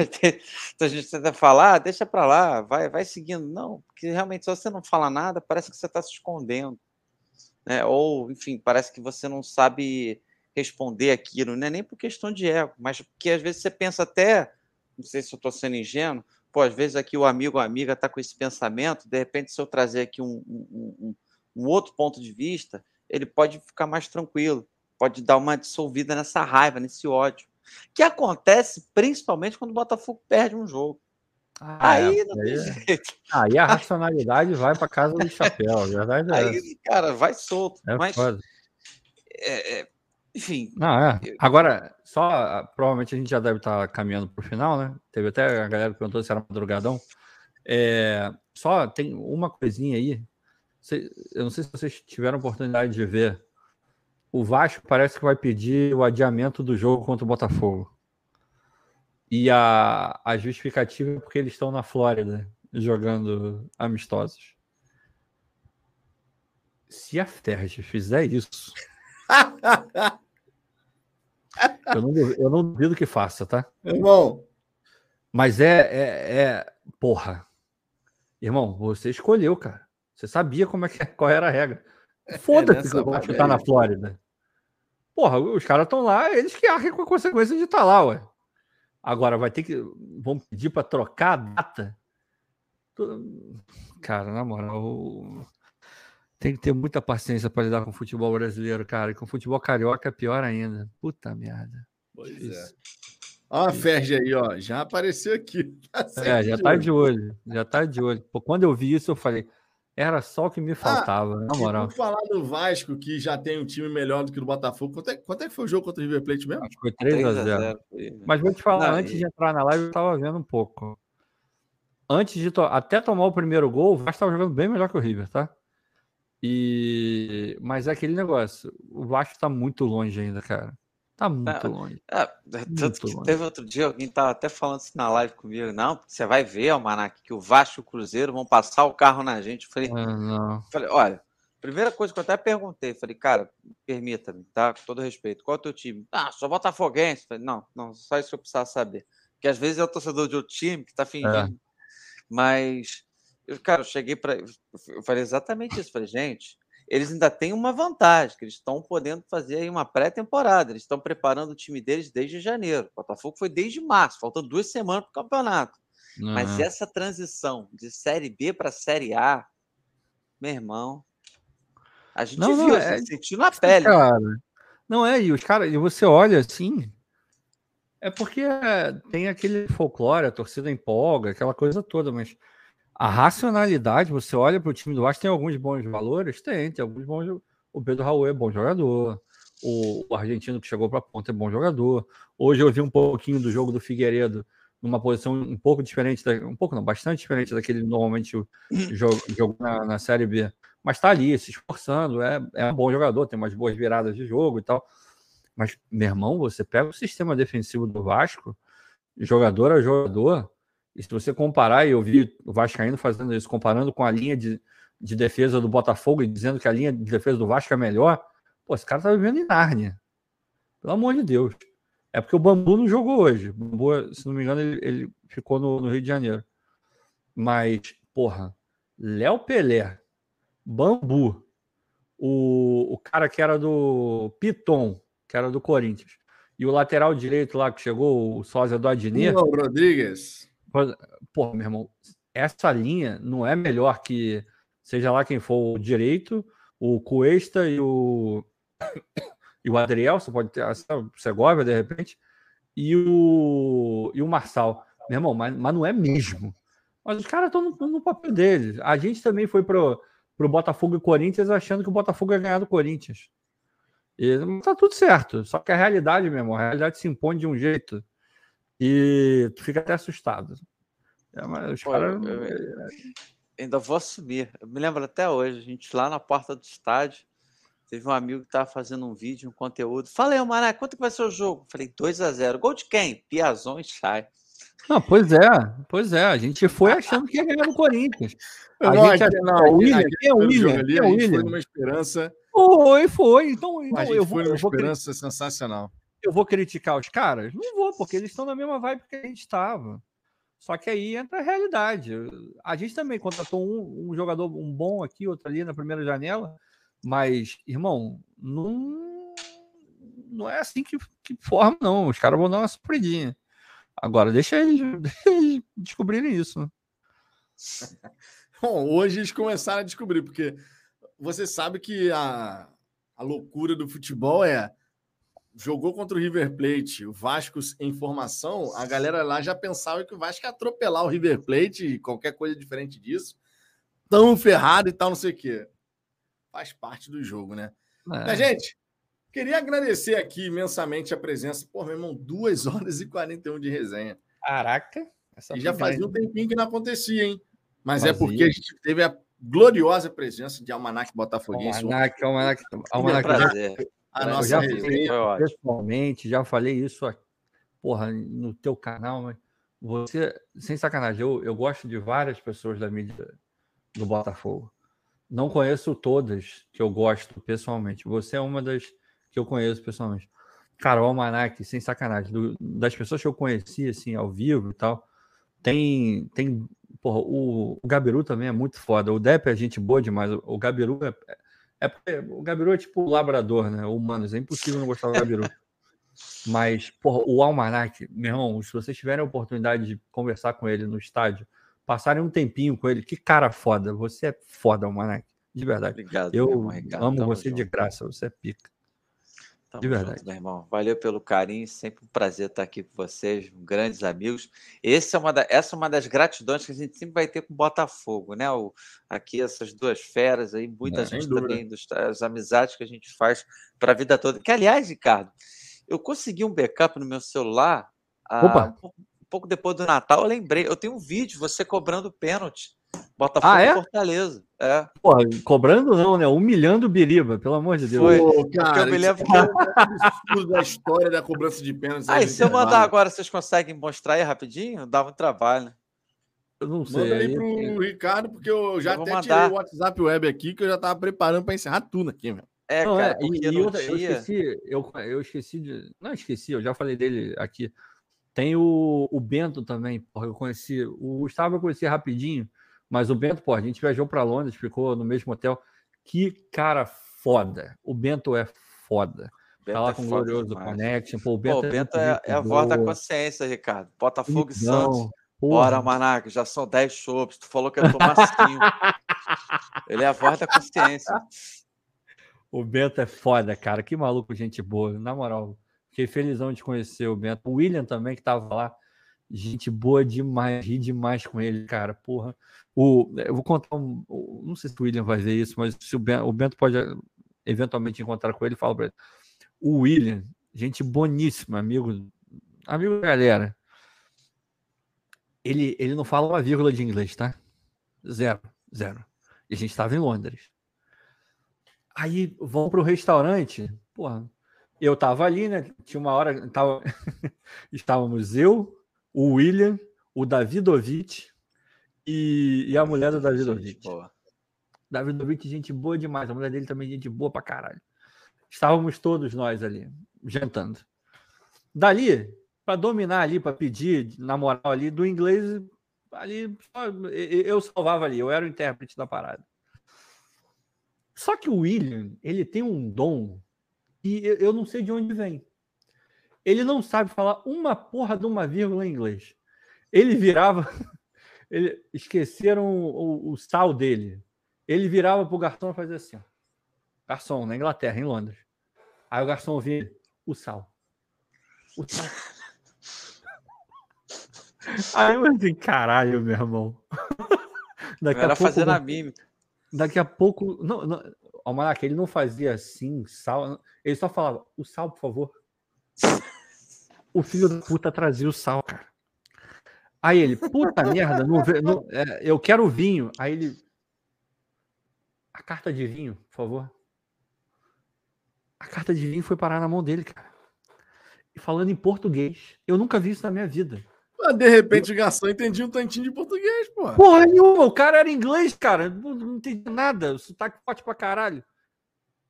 a gente tenta falar, ah, deixa para lá, vai, vai seguindo. Não, porque realmente, se você não fala nada, parece que você está se escondendo. Né? Ou, enfim, parece que você não sabe responder aquilo, não é nem por questão de ego, mas porque às vezes você pensa até, não sei se eu estou sendo ingênuo, pô, às vezes aqui o amigo ou amiga está com esse pensamento, de repente, se eu trazer aqui um, um, um, um, outro ponto de vista, ele pode ficar mais tranquilo, pode dar uma dissolvida nessa raiva, nesse ódio, que acontece principalmente quando o Botafogo perde um jogo. Ah, aí é, não tem aí, é. jeito. Aí a racionalidade vai para casa do chapéu, a verdade é. Aí, cara, vai solto. É mas é, é, enfim. Não, é. Agora, só provavelmente a gente já deve estar caminhando para o final, né? Teve até a galera que perguntou se era madrugadão. É, só tem uma coisinha aí. Eu não sei se vocês tiveram oportunidade de ver. O Vasco parece que vai pedir o adiamento do jogo contra o Botafogo. E a, a justificativa é porque eles estão na Flórida jogando amistosos. Se a Ferge fizer isso, [laughs] eu, não, eu não duvido que faça, tá? Irmão. Mas é, é, é. Porra. Irmão, você escolheu, cara. Você sabia como é que, qual era a regra. É, Foda-se que o Vasco tá na Flórida. Porra, os caras estão lá, eles que arquem com a consequência de estar tá lá, ué. Agora vai ter que. Vão pedir para trocar a data. Cara, na moral, tem que ter muita paciência para lidar com o futebol brasileiro, cara. E com o futebol carioca é pior ainda. Puta merda. Pois Difícil. é. Ó, a Ferge aí, ó. Já apareceu aqui. [laughs] Tá é, já tá de olho. Já tá de olho. Pô, quando eu vi isso, eu falei. Era só o que me ah, faltava, ah, na moral. Vamos falar do Vasco, que já tem um time melhor do que o do Botafogo. Quanto é, quanto é que foi o jogo contra o River Plate mesmo? Acho que foi 3x0. Mas vou te falar, Não, antes e... de entrar na live, eu tava vendo um pouco. Antes de to... até tomar o primeiro gol, o Vasco tava jogando bem melhor que o River, tá? E mas é aquele negócio, o Vasco tá muito longe ainda, cara. Tá muito é, longe. É, tanto muito que longe. teve outro dia alguém tava até falando isso na live comigo. Não, você vai ver, Almanac, que o Vasco e o Cruzeiro vão passar o carro na gente. Eu falei, é, falei, olha, primeira coisa que eu até perguntei, falei, cara, permita-me, tá? Com todo respeito, qual é o teu time? Ah, sou botafoguense. Falei, não, não, só isso que eu precisava saber. Porque às vezes é o torcedor de outro time que tá fingindo. É. Mas eu, cara, eu cheguei para. Eu falei exatamente isso. Falei, gente, eles ainda têm uma vantagem, que eles estão podendo fazer aí uma pré-temporada. Eles estão preparando o time deles desde janeiro. O Botafogo foi desde março, faltam duas semanas para o campeonato. Uhum. Mas essa transição de Série B para Série A, meu irmão, a gente não, viu, não, é... sentiu na pele. Cara, não é, e os caras, e você olha assim, é porque tem aquele folclore, a torcida empolga, aquela coisa toda, mas a racionalidade, você olha para o time do Vasco, tem alguns bons valores? Tem, tem alguns bons. O Pedro Raul é bom jogador. O, o argentino que chegou para a ponta é bom jogador. Hoje eu vi um pouquinho do jogo do Figueiredo numa posição um pouco diferente, da, um pouco não, bastante diferente daquele normalmente jogou na, na Série B. Mas está ali, se esforçando, é, é um bom jogador, tem umas boas viradas de jogo e tal. Mas, meu irmão, você pega o sistema defensivo do Vasco, jogador a jogador, e se você comparar, e eu vi o Vascaíno fazendo isso, comparando com a linha de, de defesa do Botafogo e dizendo que a linha de defesa do Vasco é melhor, pô, esse cara tá vivendo em Nárnia. Pelo amor de Deus. É porque o Bambu não jogou hoje. O Bambu, se não me engano, ele, ele ficou no, no, Rio de Janeiro. Mas, porra, Léo Pelé, Bambu, o, o cara que era do Piton, que era do Corinthians, E o lateral direito lá que chegou, o sósia do Adnet. Rodrigues. Pô, meu irmão, essa linha não é melhor que seja lá quem for o direito, o Cuesta e o [coughs] e o Adriel, você pode ter o Segovia de repente, e o e o Marçal. Meu irmão, mas, mas não é mesmo. Mas os caras estão no, no, papel deles. A gente também foi pro, pro Botafogo e Corinthians achando que o Botafogo ia ganhar do Corinthians. E tá tudo certo. Só que a realidade, meu irmão, a realidade se impõe de um jeito e tu fica até assustado. É, mas os caras. Ainda vou assumir. Eu me lembro até hoje, a gente lá na porta do estádio, teve um amigo que estava fazendo um vídeo, um conteúdo. Falei, Mané, quanto que vai ser o jogo? Falei, 2 a 0 Gol de quem? Piazon e Chay. Não, pois é, pois é. A gente foi achando que ia ganhar no Corinthians. A não, gente aqui, não, o William, quem é o William? Ali, Quem é a o William? foi numa esperança. Foi, foi. Então, a então gente eu, foi vou, numa eu, vou, esperança sensacional. Eu vou criticar os caras? Não vou, porque eles estão na mesma vibe que a gente estava. Só que aí entra a realidade. A gente também contratou um, um jogador, um bom aqui, outro ali na primeira janela, mas, irmão, não, não é assim que, que forma, não. Os caras vão dar uma surpresinha. Agora, deixa eles, [laughs] eles descobrirem isso. Bom, hoje eles começaram a descobrir, porque você sabe que a, a loucura do futebol é jogou contra o River Plate, o Vasco em formação, a galera lá já pensava que o Vasco ia atropelar o River Plate e qualquer coisa diferente disso. Tão ferrado e tal, não sei o quê. Faz parte do jogo, né? É. Mas, gente, queria agradecer aqui imensamente a presença. Pô, meu irmão, 2 [laughs] horas e 41 de resenha. Caraca. Essa E já fazia grande. um tempinho que não acontecia, hein? Mas é Fazia. porque a gente teve a gloriosa presença de Almanac Botafoguense. Almanac, Almanac, Almanac, prazer. A eu nossa já falei pessoalmente, já falei isso aqui, porra, no teu canal, mas você, sem sacanagem, eu, eu gosto de várias pessoas da mídia do Botafogo. Não conheço todas que eu gosto pessoalmente. Você é uma das que eu conheço pessoalmente. Cara, o Almanac, sem sacanagem, do- das pessoas que eu conheci, assim, ao vivo e tal, tem, tem porra, o, o Gabiru também é muito foda. O Depp é gente boa demais. O, o Gabiru é, é porque o Gabiru é tipo o labrador, né? Humanos. É impossível não gostar do Gabiru. [laughs] Mas, porra, o Almanac, meu irmão, se vocês tiverem a oportunidade de conversar com ele no estádio, passarem um tempinho com ele, que cara foda. Você é foda, Almanac. De verdade. Obrigado. Eu irmão Ricardo. amo você de graça. Você é pica. Tamo de junto, verdade. meu irmão. Valeu pelo carinho, sempre um prazer estar aqui com vocês, grandes amigos. Esse é uma da- essa é uma das gratidões que a gente sempre vai ter com o Botafogo, né? O, aqui, essas duas feras aí, muita É, gente também, dos, as amizades que a gente faz para a vida toda. Que, aliás, Ricardo, eu consegui um backup no meu celular ah, Opa. pouco- um pouco depois do Natal. Eu lembrei, eu tenho um vídeo, você cobrando pênalti. Botafogo Ah, e é? Fortaleza. É. Porra, cobrando não, né? Humilhando o Biriba, pelo amor de Deus. Foi. Pô, cara, eu me lembro é um absurdo da história da cobrança de pênaltis. Ah, aí no se eu mandar agora, vocês conseguem mostrar aí rapidinho? Dá um trabalho. né? Eu não sei. Manda aí aí- pro Ricardo, porque eu já Eu vou até mandar. tirei o WhatsApp web aqui, que eu já tava preparando para encerrar tudo aqui, velho. É, Não, cara, é, e- e eu esqueci, eu, eu esqueci de. Não esqueci, eu já falei dele aqui. Tem o, o Bento também, porra, eu conheci. O Gustavo eu conheci rapidinho, mas o Bento, porra, a gente viajou para Londres, ficou no mesmo hotel. Que cara foda. O Bento é foda. Bento tá lá é com o Glorioso demais. Connection. Pô, o Pô, Bento, o Bento muito é, é a voz da consciência, Ricardo. Botafogo e bonitão, Santos. porra. Bora, Manaca, já são 10 chopps. Tu falou que ia tomar 5. Ele é a voz da consciência. O Bento é foda, cara. Que maluco, gente boa. Na moral, fiquei felizão de conhecer o Bento. O William também, que tava lá. Gente boa demais, ri demais com ele, cara. Porra. O, eu vou contar um. Não sei se o William vai ver isso, mas se o Bento, o Bento pode eh, eventualmente encontrar com ele, fala pra ele. O William, gente boníssima, amigo. Amigo da galera. Ele, ele não fala uma vírgula de inglês, tá? Zero, zero. E a gente estava em Londres. Aí vão para o restaurante. Porra, eu tava ali, né? Tinha uma hora. Tava... [laughs] Estávamos eu, o William, o Davidovich e, e a mulher do Davidovich. Davidovich, gente boa demais. A mulher dele também, gente boa pra caralho. Estávamos todos nós ali, jantando. Dali, para dominar ali, para pedir, na moral ali, do inglês, ali, eu salvava ali, eu era o intérprete da parada. Só que o William, ele tem um dom e eu não sei de onde vem. Ele não sabe falar uma porra de uma vírgula em inglês. Ele virava. [laughs] Ele, esqueceram o, o, sal dele. Ele virava pro garçom e fazia assim: ó. Garçom, na Inglaterra, em Londres. Aí o garçom ouvia o sal. O sal. [laughs] Aí eu assim, caralho, meu irmão. [laughs] Daqui Era a pouco, fazendo a mímica. Daqui a pouco. Não, não, Almanac, ele não fazia assim, sal. Ele só falava, o sal, por favor. [laughs] O filho da puta trazia o sal, cara. Aí ele, puta merda, é, eu quero vinho. Aí ele. A carta de vinho, por favor. A carta de vinho foi parar na mão dele, cara. E falando em português. Eu nunca vi isso na minha vida. Mas de repente o garçom entendia um tantinho de português, pô. Porra nenhuma, o cara era inglês, cara. Não, não entendia nada. O sotaque forte pra caralho.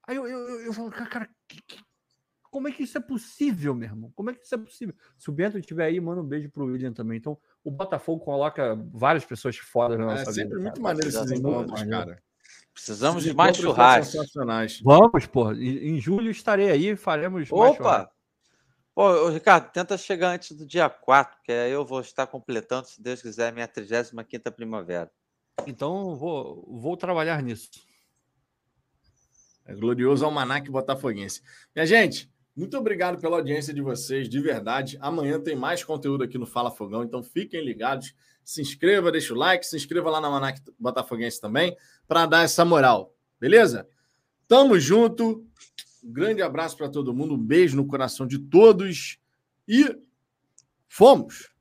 Aí eu, eu, eu, eu falo, cara, que, que, como é que isso é possível, meu irmão? Como é que isso é possível? Se o Bento estiver aí, manda um beijo pro William também. Então, o Botafogo coloca várias pessoas foda na é nossa é, sempre vida, muito maneiro esses encontros, cara. Precisamos de mais churrasco. Vamos, pô. Em, julho estarei aí, faremos Opa! mais churrasco. Pô, Ricardo, tenta chegar antes do dia 4, que aí eu vou estar completando, se Deus quiser, minha 35 primavera. Então, vou, vou trabalhar nisso. É glorioso almanac botafoguense. Minha gente, muito obrigado pela audiência de vocês, de verdade. Amanhã tem mais conteúdo aqui no Fala Fogão, então fiquem ligados. Se inscreva, deixa o like, se inscreva lá na Almanac Botafoguense também, para dar essa moral. Beleza? Tamo junto. Um grande abraço para todo mundo, um beijo no coração de todos e fomos!